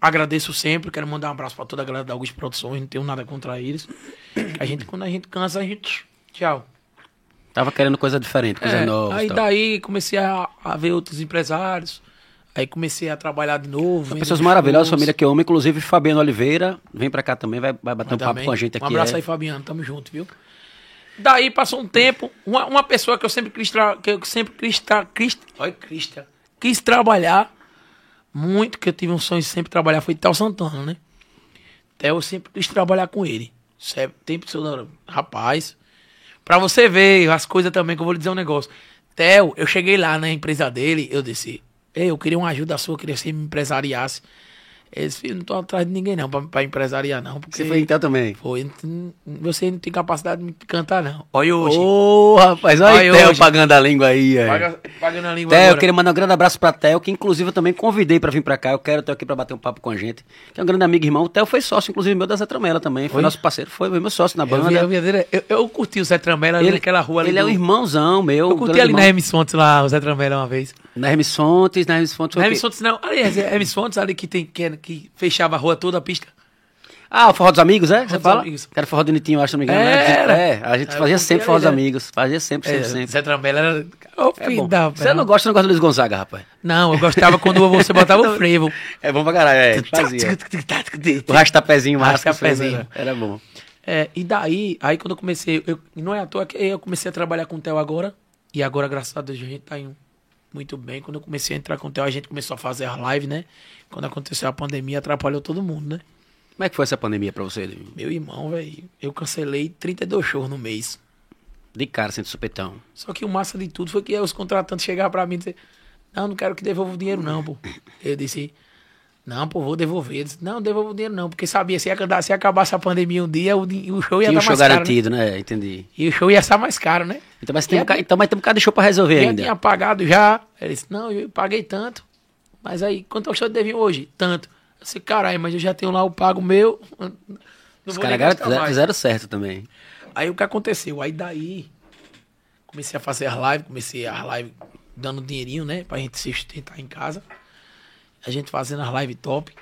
agradeço sempre, quero mandar um abraço pra toda a galera da Augusta Produções, não tenho nada contra eles. A gente, quando a gente cansa, a gente. Tchau.
Tava querendo coisa diferente, coisa
É,
nova.
aí
tal.
daí comecei a, a ver outros empresários. Aí comecei a trabalhar de novo.
Pessoas maravilhosas, família que eu amo, inclusive Fabiano Oliveira. Vem pra cá também, vai, vai bater um papo com a gente aqui.
Um abraço
é.
aí, Fabiano. Tamo junto, viu? Daí passou um tempo. Uma, uma pessoa que eu sempre quis, tra- que eu sempre quis, tra- quis, Crista, quis trabalhar muito, que eu tive um sonho de sempre trabalhar, foi Tel Santana, né? Theo, eu sempre quis trabalhar com ele. Sempre, tempo seu rapaz. Pra você ver as coisas também, que eu vou lhe dizer um negócio. Theo, eu cheguei lá na empresa dele, eu disse, eu queria uma ajuda sua, queria que você me empresariasse. Esse filho, não tô atrás de ninguém não, pra, pra empresariar não. Porque
Você foi então também?
Foi, você não tem capacidade de cantar não. Olha hoje.
Ô, rapaz, olha
Olha
aí, Theo pagando a língua aí. aí.
Paga, pagando a língua
Theo, eu
agora.
queria mandar um grande abraço pra Theo, que inclusive eu também convidei pra vir pra cá. Eu quero o Theo aqui pra bater um papo com a gente. Que é um grande amigo irmão. O Theo foi sócio, inclusive, meu da Zé Tramela também. Foi,
Foi?
nosso parceiro, foi meu sócio na
Eu,
banda.
vi, eu, vi eu, eu curti o Zé Tramela ali naquela rua ali.
Ele é
do-
um irmãozão meu.
Eu curti ali na
irmão.
Hermes Fontes lá, o Zé Tramela uma vez.
Na Hermes Fontes, na Hermes Fontes.
Na Hermes? Fontes não. Aliás, é Hermes Fontes ali que, tem, que, que fechava a rua toda, a pista.
Ah, o Forró dos Amigos, é? Você
Forró
fala?
Amigos.
Que era Forró do Nitinho, eu acho, se não me engano. né?
Era.
É, a gente fazia sempre Forró dos
né?
Amigos. Fazia sempre, sempre,
É,
sempre.
Zé Tramela era... Ô,
É bom.
da...
Você não gosta, não gosta do Luiz Gonzaga, rapaz?
Não, eu gostava quando você botava o frevo.
É bom pra caralho, é. Fazia. O rastapézinho, o
Rastapézinho.
rastapézinho. Era bom.
É, e daí, aí quando eu comecei, eu, não é à toa que eu comecei a trabalhar com o Theo agora, e agora, graças a Deus, a gente tá indo muito bem. Quando eu comecei a entrar com o Theo, a gente começou a fazer as lives, né? Quando aconteceu a pandemia, atrapalhou todo mundo, né?
Como é que foi essa pandemia pra você?
Meu irmão, velho, eu cancelei 32 shows no mês.
De cara, sendo supetão.
Só que o massa de tudo foi que os contratantes chegavam pra mim e diziam, não, não quero que devolva o dinheiro não, pô. Eu disse, não, pô, vou devolver. Ele disse, não, devolva o dinheiro não, porque sabia, se, ia, se acabasse a pandemia um dia, o, o show ia
Tinha
estar
show
mais caro, né?
garantido, né? Entendi.
E o show ia estar mais caro, né?
Então, mas tem,
E
um
a-
bocado, então, mas tem um bocado de show pra resolver
Eu
ainda.
tinha pagado já. Ele disse, não, eu paguei tanto. Mas aí, quanto é o show de deviam hoje? Tanto. Eu disse, caralho, mas eu já tenho lá o pago meu.
Os caras fizeram, certo também.
Aí o que aconteceu? Aí daí, comecei a fazer as lives, comecei as lives dando dinheirinho, né? Pra gente se sustentar em casa. A gente fazendo as lives top,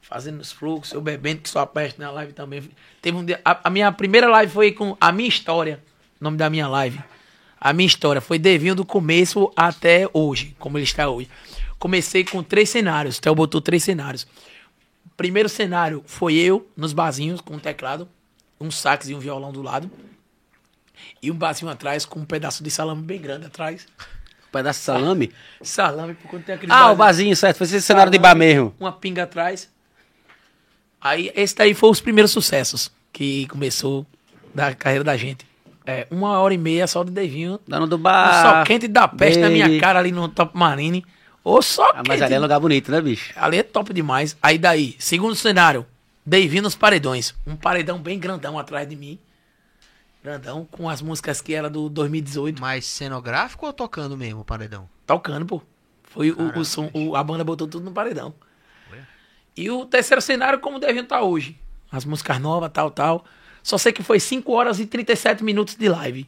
fazendo os fluxos, eu bebendo, que só a peste na live também. Teve um dia, a, a minha primeira live foi com a minha história, o nome da minha live. A minha história foi Devinho do começo até hoje, como ele está hoje. Comecei com três cenários, o Theo botou três cenários. Primeiro cenário foi eu nos barzinhos com um teclado, um sax e um violão do lado. E um barzinho atrás com um pedaço de salame bem grande atrás.
Um pedaço de salame.
Salame, por quando tem aquele
Ah, o barzinho, certo. Foi esse cenário de bar mesmo.
Uma pinga atrás. Aí, esse daí foi os primeiros sucessos que começou da carreira da gente. É, uma hora e meia só de Devinho.
Dando do
Um
bar.
sol quente da peste na minha cara ali no Top Marine. Ô, só
Ah, mas ali é lugar bonito, né, bicho?
Ali é top demais. Aí daí, segundo cenário, Devinho nos paredões. Um paredão bem grandão atrás de mim. Grandão, com as músicas que era do 2018.
Mais cenográfico ou tocando mesmo o paredão?
Tocando, pô. Foi o, o som, o- a banda botou tudo no paredão. E o terceiro cenário, como deve estar hoje. As músicas novas, tal, tal. Só sei que foi 5 horas e 37 minutos de live.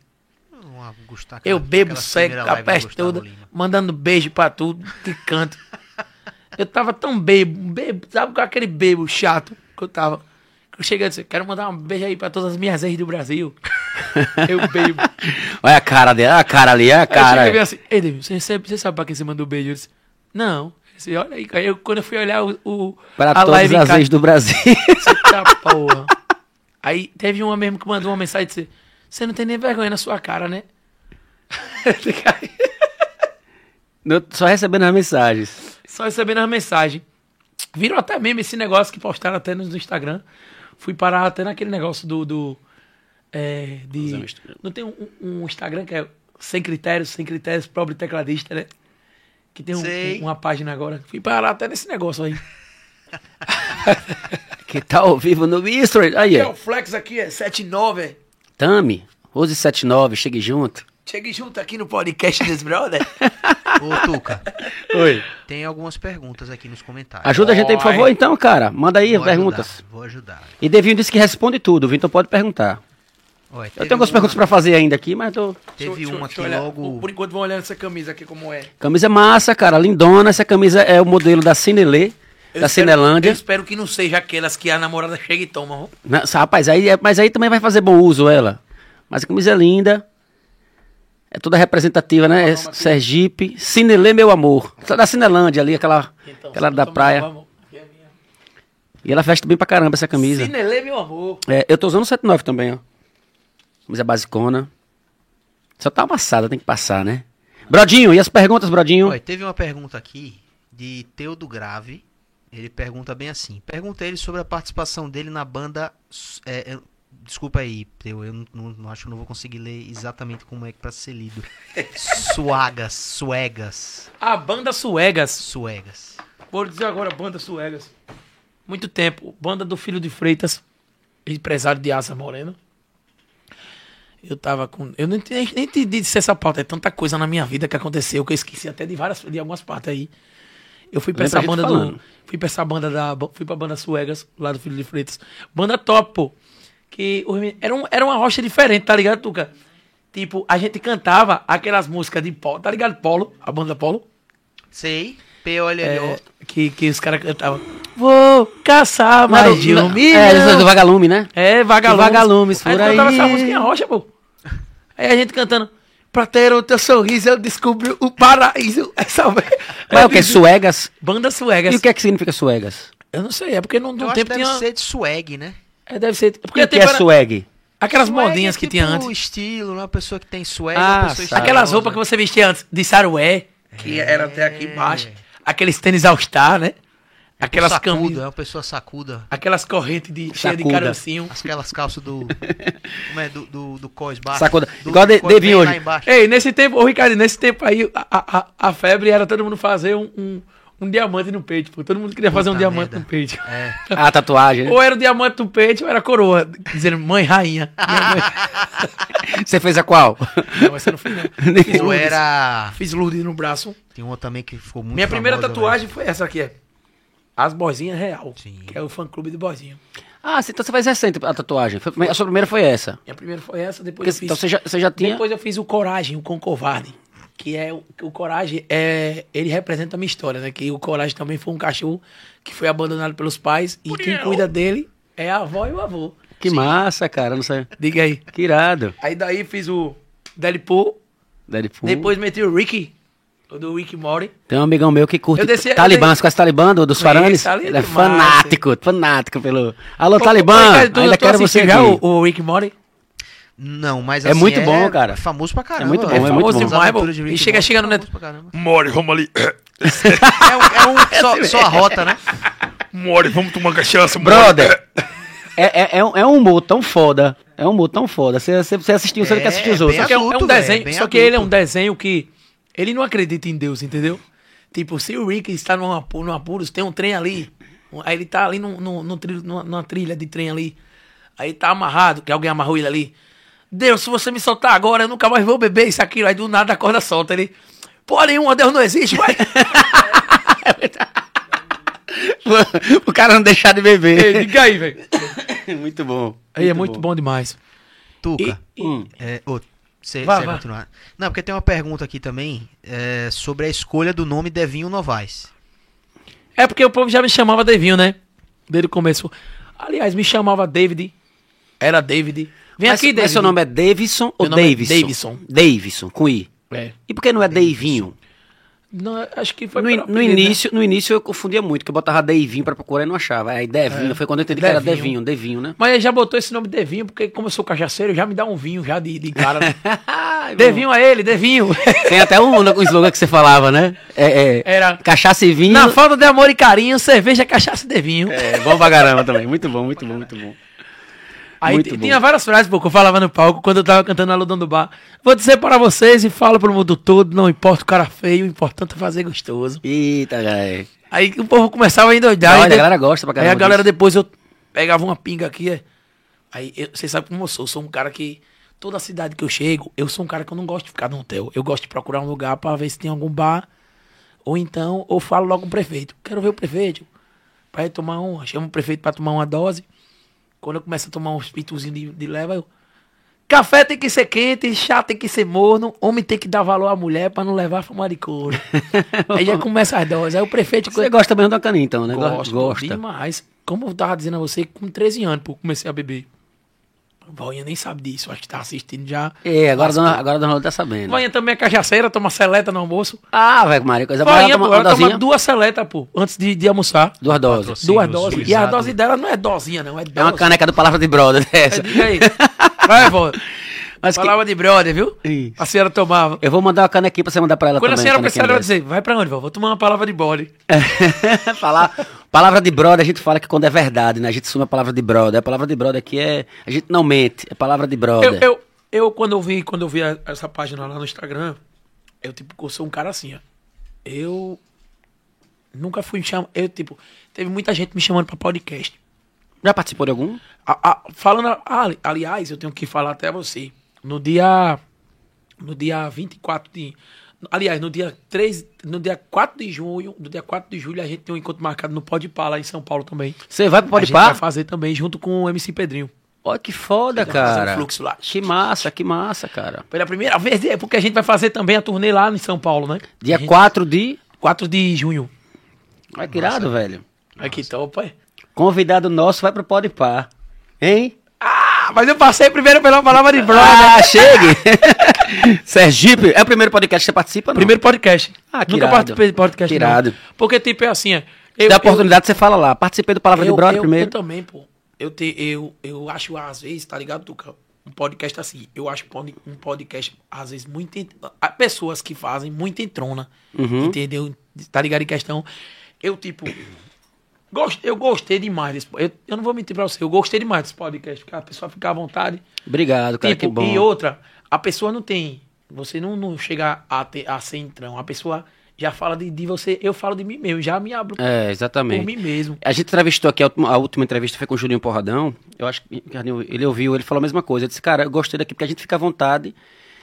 Uma Gustavo-
Eu bebo seco, a peste toda, mandando beijo pra tudo, que canto. Eu tava tão bebo, bebo, sabe com aquele bebo chato que eu tava. Que eu cheguei e disse, quero mandar um beijo aí pra todas as minhas ex do Brasil. eu bebo.
Olha a cara dele, olha a cara ali, olha a
Aí eu
cara.
cheguei assim, ei, David, você, sabe- você sabe pra quem você mandou beijo? Eu disse, não. Eu disse, olha aí, aí eu, quando eu fui olhar o, o
Para
a
todas
live
as ex do Brasil.
Eita porra. Aí teve uma mesmo que mandou uma mensagem e disse: Você não tem nem vergonha na sua cara, né?
Só recebendo as mensagens.
Só recebendo as mensagens. Viram até mesmo esse negócio que postaram até no Instagram. Fui parar até naquele negócio do. do é, de, não tem um, um Instagram que é sem critérios, sem critérios, pobre tecladista, né? Que tem um- um- uma página agora. Fui parar até nesse negócio aí.
Que tá ao vivo no Mystery. Aí,
Que é
é.
o Flex aqui, é 79, é.
Tami, 1179, chegue junto.
Chegue junto aqui no podcast dos brother.
Ô, Tuca,
Oi.
tem algumas perguntas aqui nos comentários.
Ajuda a gente aí, por favor, então, cara. Manda aí
Vou
perguntas.
Ajudar, vou ajudar.
E Devinho disse que responde tudo. O Vitor pode perguntar.
Olha,
Eu tenho algumas
uma-
perguntas pra fazer ainda aqui, mas tô.
Teve
Deixa
uma aqui
olhar.
logo.
Por enquanto, vão olhando essa camisa aqui como é.
Camisa massa, cara, lindona. Essa camisa é o modelo da Cinelê,
Eu
da
espero-
Cinelândia.
Eu espero que não seja aquelas que a namorada chega e toma.
Não, rapaz, aí, é- mas aí também vai fazer bom uso ela. Mas a camisa é linda. É toda representativa, né? É Sergipe. Cinelê, meu amor. Tá Da Cinelândia ali, aquela,
Então,
aquela da praia.
é.
E ela veste bem pra caramba essa camisa.
Cinelê, meu amor.
É, eu tô usando o 79 também, ó. Camisa basicona. Só tá amassada, tem que passar, né? Brodinho, e as perguntas, Brodinho?
Olha, teve uma pergunta aqui de Teudo Grave. Ele pergunta bem assim. Pergunta ele sobre a participação dele na banda. é, é, desculpa aí, eu, eu não, não- acho que não vou conseguir ler exatamente como é que pra ser lido. Suagas, suegas,
A banda Suegas.
suegas.
Vou dizer agora, banda Suegas. Muito tempo. Banda do Filho de Freitas, empresário de Asa Moreno. Eu tava com. Eu nem, nem, nem te disse essa pauta. É tanta coisa na minha vida que aconteceu que eu esqueci até de várias de algumas partes aí. Eu fui pra
Lembra
essa
a gente
banda
falando.
do. Fui pra essa banda da. Fui pra banda Suegas, lá do Filho de Freitas. Banda top, pô. Que era, um, era uma rocha diferente, tá ligado, Tuca? Tipo, a gente cantava aquelas músicas de polo, tá ligado? Polo, a banda Polo.
Sei. P-O-L-L-O.
É, que, que os caras cantavam. Vou caçar mais
Mas
de um
É,
milhão.
do Vagalume, né?
É, vagalumes.
Vagalumes,
Aí
por
cantava
aí.
essa música em rocha, pô. Aí a gente cantando. Pra ter o teu sorriso, eu descobri o paraíso. Essa...
Mas é o que? Suegas?
Banda Suegas.
E o que é que significa suegas?
Eu não sei, é porque não,
acho
tempo
que deve
tinha...
ser de swag, né?
É, deve ser...
O
Porque
que, que é
era-
swag?
Aquelas
Swag
modinhas
é
que
tipo
tinha antes.
estilo, não é uma pessoa que tem swag,
Ah,
uma pessoa.
Aquelas roupas que você vestia antes de sarué, que era até aqui embaixo. Aqueles tênis All-Star, né? Aquelas
sacuda,
camisas...
é uma pessoa sacuda.
Aquelas correntes de, cheia de
Sacuda.
carocinho.
Aquelas calças do. Como é? Do, do, do cós baixo.
Sacuda.
Do,
Igual de-
cós
Devinho
lá
hoje.
Ei, nesse tempo, ô Ricardo, nesse tempo aí, a, a, a- febre era todo mundo fazer um, um, um diamante no peito, pô. Todo mundo queria fazer um
Puta
diamante
merda.
no peito.
É.
A tatuagem, né?
Ou era o diamante no peito, ou era a coroa, dizendo mãe rainha. Minha mãe-
Você fez a qual?
Não, essa não fiz, não. Fiz
Ou
Lourdes.
era.
Fiz Lourdes no braço.
Tem uma também que ficou muito
Minha primeira
famosa,
tatuagem foi essa aqui, é. As Bozinhas Real,
Sim.
que é o fã-clube do Bozinho.
Ah, então você faz recente a tatuagem. Foi- A sua primeira foi essa.
Minha primeira foi essa, depois
Porque,
eu fiz...
então você já, você já tinha...
Depois eu fiz o Coragem, o Com Covarde. Que é o, que o Coragem é. Ele representa a minha história, né? Que o Coragem também foi um cachorro que foi abandonado pelos pais. E quem cuida dele é a avó e o avô.
Que massa, cara. Não sei.
Diga aí.
Que irado.
Aí daí fiz o Deadpool.
Deadpool.
Depois meti o Ricky. O do Rick Mori.
Tem um amigão meu que curte
Eu desci-
Talibã.
dei-
Você conhece Talibã do, dos Faranes?
é
Ele é fanático, fanático pelo... Alô,
Ô,
Talibã,
ô, Ricardo, tu-
ainda
tu
quero você
assistiu já o, o Rick Mori?
Não, mas
É
assim,
muito bom, cara.
famoso pra caramba.
muito bom,
velho.
é muito
famoso
bom.
Demais, E chega- chega no
famoso
net-
pra caramba.
Mori, vamos ali.
É um, é um só, só a rota, né?
Mori, vamos tomar cachaça,
Brother, é, é, é, um, é um humor tão foda. É um humor tão foda. Você, você, você assistiu, você
É,
quer assistir os outros.
Só que é um, é um
adulto,
desenho,
bem
só que ele é um
adulto.
desenho que ele não acredita em Deus, entendeu? Tipo, se o Rick está num, apu- num apuros, tem um trem ali, aí ele tá ali num, num, num trilho- numa, numa trilha de trem ali, aí tá amarrado, que alguém amarrou ele ali. Deus, se você me soltar agora, eu nunca mais vou beber isso aqui. Aí do nada a corda solta ele. Porra nenhuma, Deus não existe, vai.
o cara não deixar de beber.
Ei, diga aí, velho.
muito bom.
Aí é muito bom demais.
Tuca.
E-
Hum.
É, ô, você
Vai, vai.
continuar. Não, porque tem uma pergunta aqui também é, sobre a escolha do nome Devinho Novaes.
É porque o povo já me chamava Devinho, né? Desde o começo. Aliás, me chamava David. Era David. Vem
Mas,
aqui,
mas
David.
seu nome é Davidson ou
Meu nome é
Davidson?
Davidson.
Davidson, com I.
É.
E por que não é Davinho?
Não, acho que foi
No, in- no
né?
início, no início eu confundia muito, que eu botava Davinho pra procurar e não achava. Aí Devinho,
É.
foi quando eu entendi que era
Devinho.
Devinho, Devinho, né?
Mas ele já botou esse nome Devinho, porque como eu sou cachaceiro, já me dá um vinho já de, de cara. Né? Devinho a ele, Devinho.
Tem até um, um slogan que você falava, né? É, é,
Era.
cachaça e vinho.
Na falta de amor e carinho, cerveja, cachaça e Devinho.
É, bom pra caramba também. Muito bom, muito bom, muito bom.
Aí tinha várias frases pô, que eu falava no palco quando eu tava cantando Aludão do Bar. Vou dizer para vocês e falo pro mundo todo: não importa o cara feio, o importante é fazer gostoso.
Eita, velho.
Aí o povo começava a endoidar. E
a
de-
galera gosta pra
Aí
caramba
a galera
disso.
depois eu pegava uma pinga aqui, é. Aí eu- você sabe como eu sou. Eu sou um cara que. Toda cidade que eu chego, eu sou um cara que eu não gosto de ficar no hotel. Eu gosto de procurar um lugar pra ver se tem algum bar. Ou então, eu falo logo com o prefeito. Quero ver o prefeito. Pra ir tomar um. Chamo o prefeito pra tomar uma dose. Quando eu começo a tomar uns pituzinhos de, de leva, eu. Café tem que ser quente, chá tem que ser morno, homem tem que dar valor à mulher pra não levar fumar de couro. Aí já começa as doses. Aí o prefeito.
Você gosta mesmo da caninha, então, né?
Gosto,
gosta.
demais. Como eu tava dizendo a você, com 13 anos, pô, comecei a beber. Voinha nem sabe disso, acho que tá assistindo já.
É, agora dona, agora a dona Lola tá sabendo.
Voinha também é cachaceira, toma seleta no almoço.
Ah, velho, Maria, coisa boa.
Voinha,
toma
pô, ela toma duas seletas, pô, antes de, de almoçar.
Duas doses.
Duas doses.
os
E a dose dela não é dosinha, não, é dose.
É uma caneca do Palavra de Brother,
É,
essa.
diga aí. Vai, vó.
Mas que-
Palavra de brother, viu?
Isso.
A senhora tomava.
Eu vou mandar uma canequinha pra você mandar pra ela
Quando a
também.
senhora
canequinha
precisar, ela vai dizer, vai pra onde, vó? Vou tomar uma palavra de bode.
Falar, palavra de brother, a gente fala que quando é verdade, né? A gente assume a palavra de brother. A palavra de brother aqui é. A gente não mente, é palavra de brother.
Eu, eu, eu, quando eu vi, quando eu vi a- essa página lá no Instagram, eu, tipo, eu sou um cara assim, ó. Eu nunca fui chamado. Eu, tipo, teve muita gente me chamando pra podcast.
Já participou de algum?
A- a- falando, ali- aliás, eu tenho que falar até a você. No dia. No dia 24 de. Aliás, no dia 3. No dia 4 de junho. No dia 4 de julho, a gente tem um encontro marcado no Pode Pá, lá em São Paulo também.
Você vai pro
a
Pode
gente vai
Par?
fazer também, junto com o MC Pedrinho.
Olha que foda,
Vai fazer um
cara.
fluxo lá.
Que massa, que massa, cara.
Pela primeira vez, é porque a gente vai fazer também a turnê lá em São Paulo, né?
Dia
A gente-
4 de.
4 de junho.
Olha que irado, velho.
Aqui, então, pai.
Convidado nosso vai pro Pode Par. Hein?
Ah, mas eu passei primeiro pela palavra de brother.
Ah, chegue! Sergipe, é o primeiro podcast que você participa, não?
Primeiro podcast.
Ah, que
Nunca
irado.
participei de podcast,
Que
não.
irado.
Porque, tipo, é assim, ó. Eu,
Dá oportunidade, você fala lá. Participei do Palavra
eu,
de Brother
eu,
primeiro.
Eu também, pô. Eu, te, eu, eu acho, às vezes, tá ligado, Tuca? Um podcast assim. Eu acho um podcast, às vezes, muito. Há pessoas que fazem muito entrona.
Uhum.
Entendeu? Tá ligado em questão. Eu, tipo. Gost, eu gostei demais desse. Eu, eu não vou mentir pra você. Eu gostei demais desse podcast. Porque a pessoa fica à vontade.
Obrigado, cara,
Tipo,
que bom.
E outra, a pessoa não tem. Você não, não chega a, ter, a ser entrão. A pessoa já fala de, de você. Eu falo de mim mesmo. Já me abro
É,
por
exatamente.
mim mesmo.
A gente entrevistou aqui, a última, a última entrevista foi com o Julinho Porradão. Eu acho que ele ouviu, ele falou a mesma coisa. Eu disse, cara, eu gostei daqui porque a gente fica à vontade.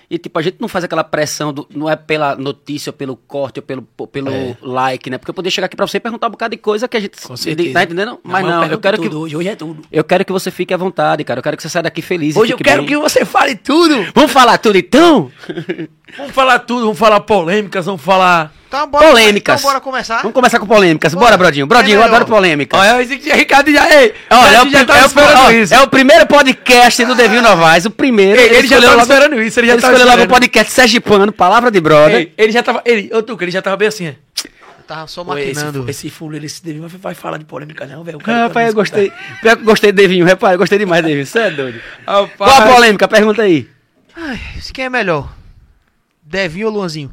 E, tipo, a gente não faz aquela pressão, do, não é pela notícia, ou pelo corte, ou pelo, pelo like, né? Porque eu poderia chegar aqui pra você e perguntar um bocado de coisa que a gente.
Com certeza.
Tá entendendo? Mas
eu
não, eu
pergunto
quero que.
tudo. Hoje, hoje é tudo.
Eu quero que você fique à vontade, cara. Eu quero que você saia daqui feliz.
Hoje eu quero
bem.
que você fale tudo.
Vamos falar tudo então?
Vamos falar tudo. Vamos falar polêmicas. Vamos falar.
Então, bora,
Polêmicas.
Então, bora começar.
Vamos começar com polêmicas. Bora,
Bora.
Brodinho. Brodinho,
é
eu adoro polêmicas.
Olha, esse aqui, Ricardo já. Ei,
Olha, é o,
já tava
é
esperando
ó,
isso.
é o primeiro podcast do Devil Novaes, o primeiro.
Ele, ele já
escolheu
tava
logo-
esperando isso. Ele já
Ele
tava
escolheu logo o
esperando.
podcast Sergipano, Palavra de Brother.
Ei, ele já tava. Ele, ô, Tuca, ele já tava bem assim. é.
Tava só
Pô, esse,
maquinando.
esse fulo, ele se deve, vai- vai falar de polêmica, não, velho.
Ah, rapaz, eu
tá me
gostei. Pior que eu gostei do Devinho, repara, eu gostei demais do Devinho. Você é doido. Qual a
Rapaz,
polêmica? Pergunta aí.
Ai, quem é melhor? Devinho ou Luanzinho?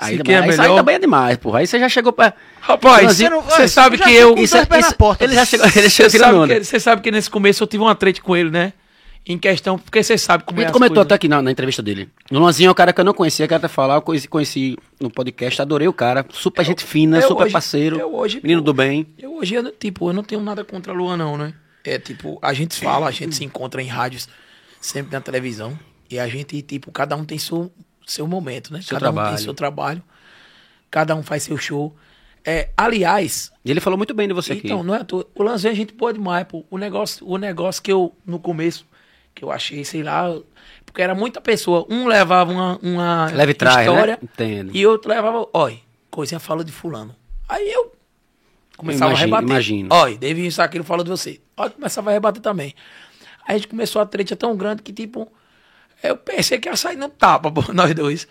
Aí,
quem é
isso aí
melhor?
também é demais, porra. Aí você já chegou pra.
Rapaz,
Luanzinho,
você,
não-
você sabe que eu.
Isso, isso-
porta.
Ele já chegou, ele
Você
chegou tirando
sabe, que, você sabe que nesse começo eu tive uma treta com ele, né? Em questão, porque você sabe como
A
é
gente
as
comentou
coisas.
até aqui na, na entrevista dele. O Luanzinho é um cara que eu não conhecia, quero até falar, eu conheci, conheci no podcast, adorei o cara. Super gente fina,
eu
super
hoje-
parceiro.
eu hoje,
menino
pô,
do bem.
Eu hoje, eu, tipo, eu não tenho nada contra a Luan, não, né? É tipo, a gente fala, a gente se encontra em rádios, sempre na televisão. E a gente, tipo, cada um tem seu, seu momento, né?
Seu
cada um
trabalho.
tem seu trabalho. Cada um faz seu show. É, aliás,
E ele falou muito bem de você
então,
aqui.
não é à toa. O Lanzinho a gente pode mais, pô. O negócio, o negócio que eu, no começo, que eu achei, sei lá, porque era muita pessoa. Um levava uma, uma
Leve trás,
história
né? Entendo.
e outro levava, olha, coisinha fala de fulano. Aí eu começava
Imagino,
a rebater.
imagino.
Olha, David aquilo falou de você. Olha, começava a rebater também. Aí a gente começou a treta tão grande que, tipo, eu pensei que ia sair no tapa, pô, nós dois.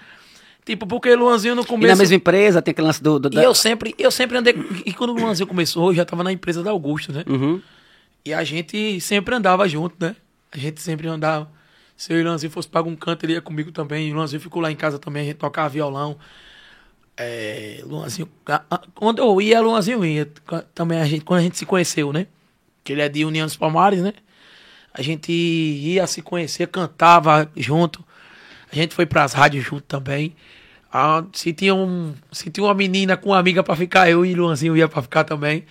Tipo, porque Luanzinho no
E
começo...
na mesma empresa tem aquele lance do. do
E
da-
eu sempre, eu sempre andei. E quando o Luanzinho começou, eu já tava na empresa da Augusto, né?
Uhum.
E a gente sempre andava junto, né? A gente sempre andava. Se o Luanzinho fosse para algum canto, ele ia comigo também. O Luanzinho ficou lá em casa também, a gente tocava violão. É, Luanzinho. Quando eu ia, Luanzinho ia. Também a gente, quando a gente se conheceu, né? Que ele é de União dos Palmares, né? A gente ia se conhecer, cantava junto. A gente foi pras rádios junto também. Ah, se, tinha um, se tinha uma menina com uma amiga pra ficar, eu e Luanzinho ia pra ficar também.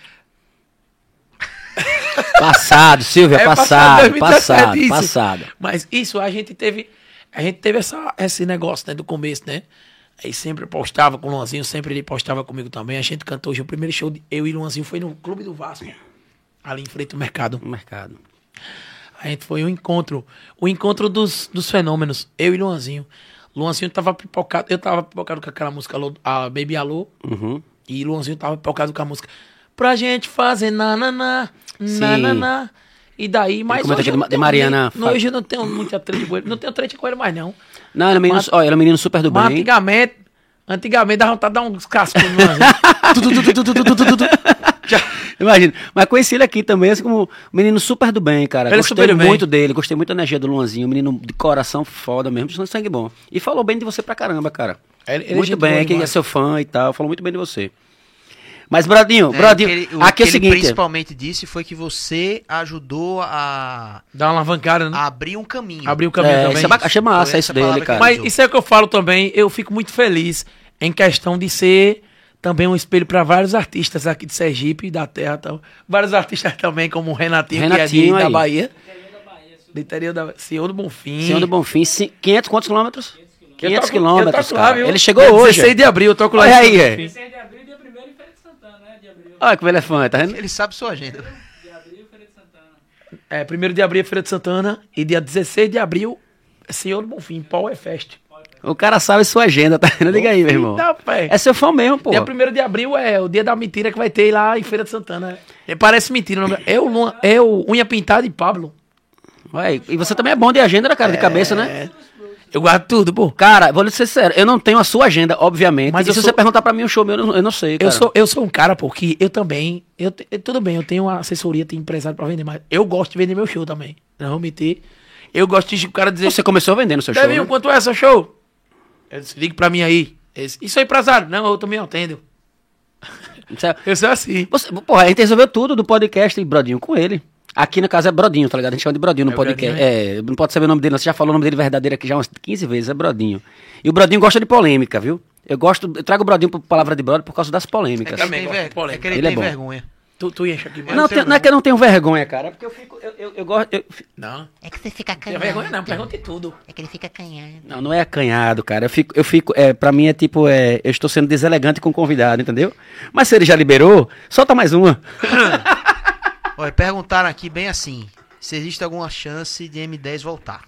Passado, Silvia,
É,
passado,
2017
passado,
isso.
passado.
Mas isso a gente teve. A gente teve essa, esse negócio, né, do começo, né? Aí sempre postava com o Luanzinho, sempre ele postava comigo também. A gente cantou hoje. O primeiro show de eu e Luanzinho foi no Clube do Vasco, ali em frente ao mercado.
Mercado.
A gente foi um encontro. O encontro dos, dos fenômenos. Eu e Luanzinho. Luanzinho tava pipocado. Eu tava pipocado com aquela música a Baby Alô.
Uhum.
E Luanzinho tava pipocado com a música. Pra gente fazer nananá, nananá. E daí, mas
comenta
hoje não
de
tenho
Mariana Fa-
hoje eu não tenho muita treta com ele. Não tenho treta com ele mais, não.
Não, ele é menino,
Mas-
ó, ele é menino super do bem.
antigamente, antigamente dava vontade de dar uns cascos no
Imagina. Mas conheci ele aqui também, assim como um menino super do bem, cara.
Ele é
gostei
muito bem.
dele, gostei muito da energia do Luanzinho, um menino de coração foda mesmo, sangue bom. E falou bem de você pra caramba, cara.
É, ele, é
ele
muito é
bem, que é seu fã e tal, falou muito bem de você. Mas, Bradinho,
é,
Bradinho,
o
aqui é o seguinte.
Ele principalmente disse foi que você ajudou a.
Dar uma alavancada, né?
A abrir um caminho.
Abrir um caminho
é,
também.
Isso é, achei massa isso dele, cara.
Mas isso é o que eu falo também. Eu fico muito feliz em questão de ser também um espelho para vários artistas aqui de Sergipe e da terra. Tal. Vários artistas também, como o Renatinho,
Renatinho
que é de, da. Bahia. Do interior da Senhor do Bonfim.
Senhor do Bonfim, ci- 500 quantos quilômetros?
Eu
500
toco-
quilômetros,
eu toco lá,
cara.
viu?
Ele chegou
Dia
hoje.
16 de abril, eu toco lá.
Olha aí, é.
Bonfim.
6 de abril e dia 1 em Feira de Santana, né? De abril.
Olha que elefante, tá vendo?
Ele sabe sua agenda.
De abril, Feira de Santana.
É, 1 de abril é Feira de Santana e dia 16 de abril é Senhor do Bonfim, Power Fest.
O cara sabe sua agenda, tá vendo? Liga aí, meu irmão.
Pé.
É seu fã mesmo, pô.
Dia 1 de abril é o dia da mentira que vai ter lá em Feira de Santana. É, parece mentira. o nome É o, é o Unha Pintada e Pablo.
Ué, e você também é bom de agenda, né, cara? De cabeça, né?
É. Eu guardo tudo, pô.
Cara, vou lhe ser sincero, eu não tenho a sua agenda, obviamente.
Mas
e se
sou-
você perguntar pra mim um show meu, eu não, eu não sei, cara.
Eu sou, eu sou um cara, pô, que eu também. Eu, tudo bem, eu tenho uma assessoria, tenho empresário pra vender, mas eu gosto de vender meu show também. Não vou mentir. Eu gosto de o cara dizer.
Você começou vendendo seu show,
Devinho,
né?
quanto é seu show? Eu disse, ligue pra mim aí. Esse, Isso é empresário? Não, eu também atendo.
Você-
Eu sou assim.
Você, porra, a gente resolveu tudo do podcast, Brodinho, com ele. Aqui na casa é Brodinho, tá ligado? A gente chama de Brodinho no
É
podcast.
Brodinho,
é, não pode saber o nome dele, não. Você já falou o nome dele verdadeiro aqui já umas 15 vezes, é Brodinho. E o Brodinho gosta de polêmica, viu? Eu gosto, eu trago o Brodinho pra palavra de brother por causa das
É
polêmicas.
que ele tem, ver...
polêmica.
é que ele
Ele é
tem vergonha.
Tu, tu enche aqui, mas
não, tem- não é que eu não tenho vergonha, cara, é porque eu fico. Eu, eu, eu gosto. eu-
Não.
É que você fica
Não tem vergonha, não. Pergunte tudo.
É que ele fica canhado.
não, não é acanhado, cara. Eu fico, eu fico. É, pra mim é tipo, é, eu estou sendo deselegante com o convidado, entendeu? Mas se ele já liberou, solta mais uma.
Olha, perguntaram aqui bem assim: se existe alguma chance de M10 voltar.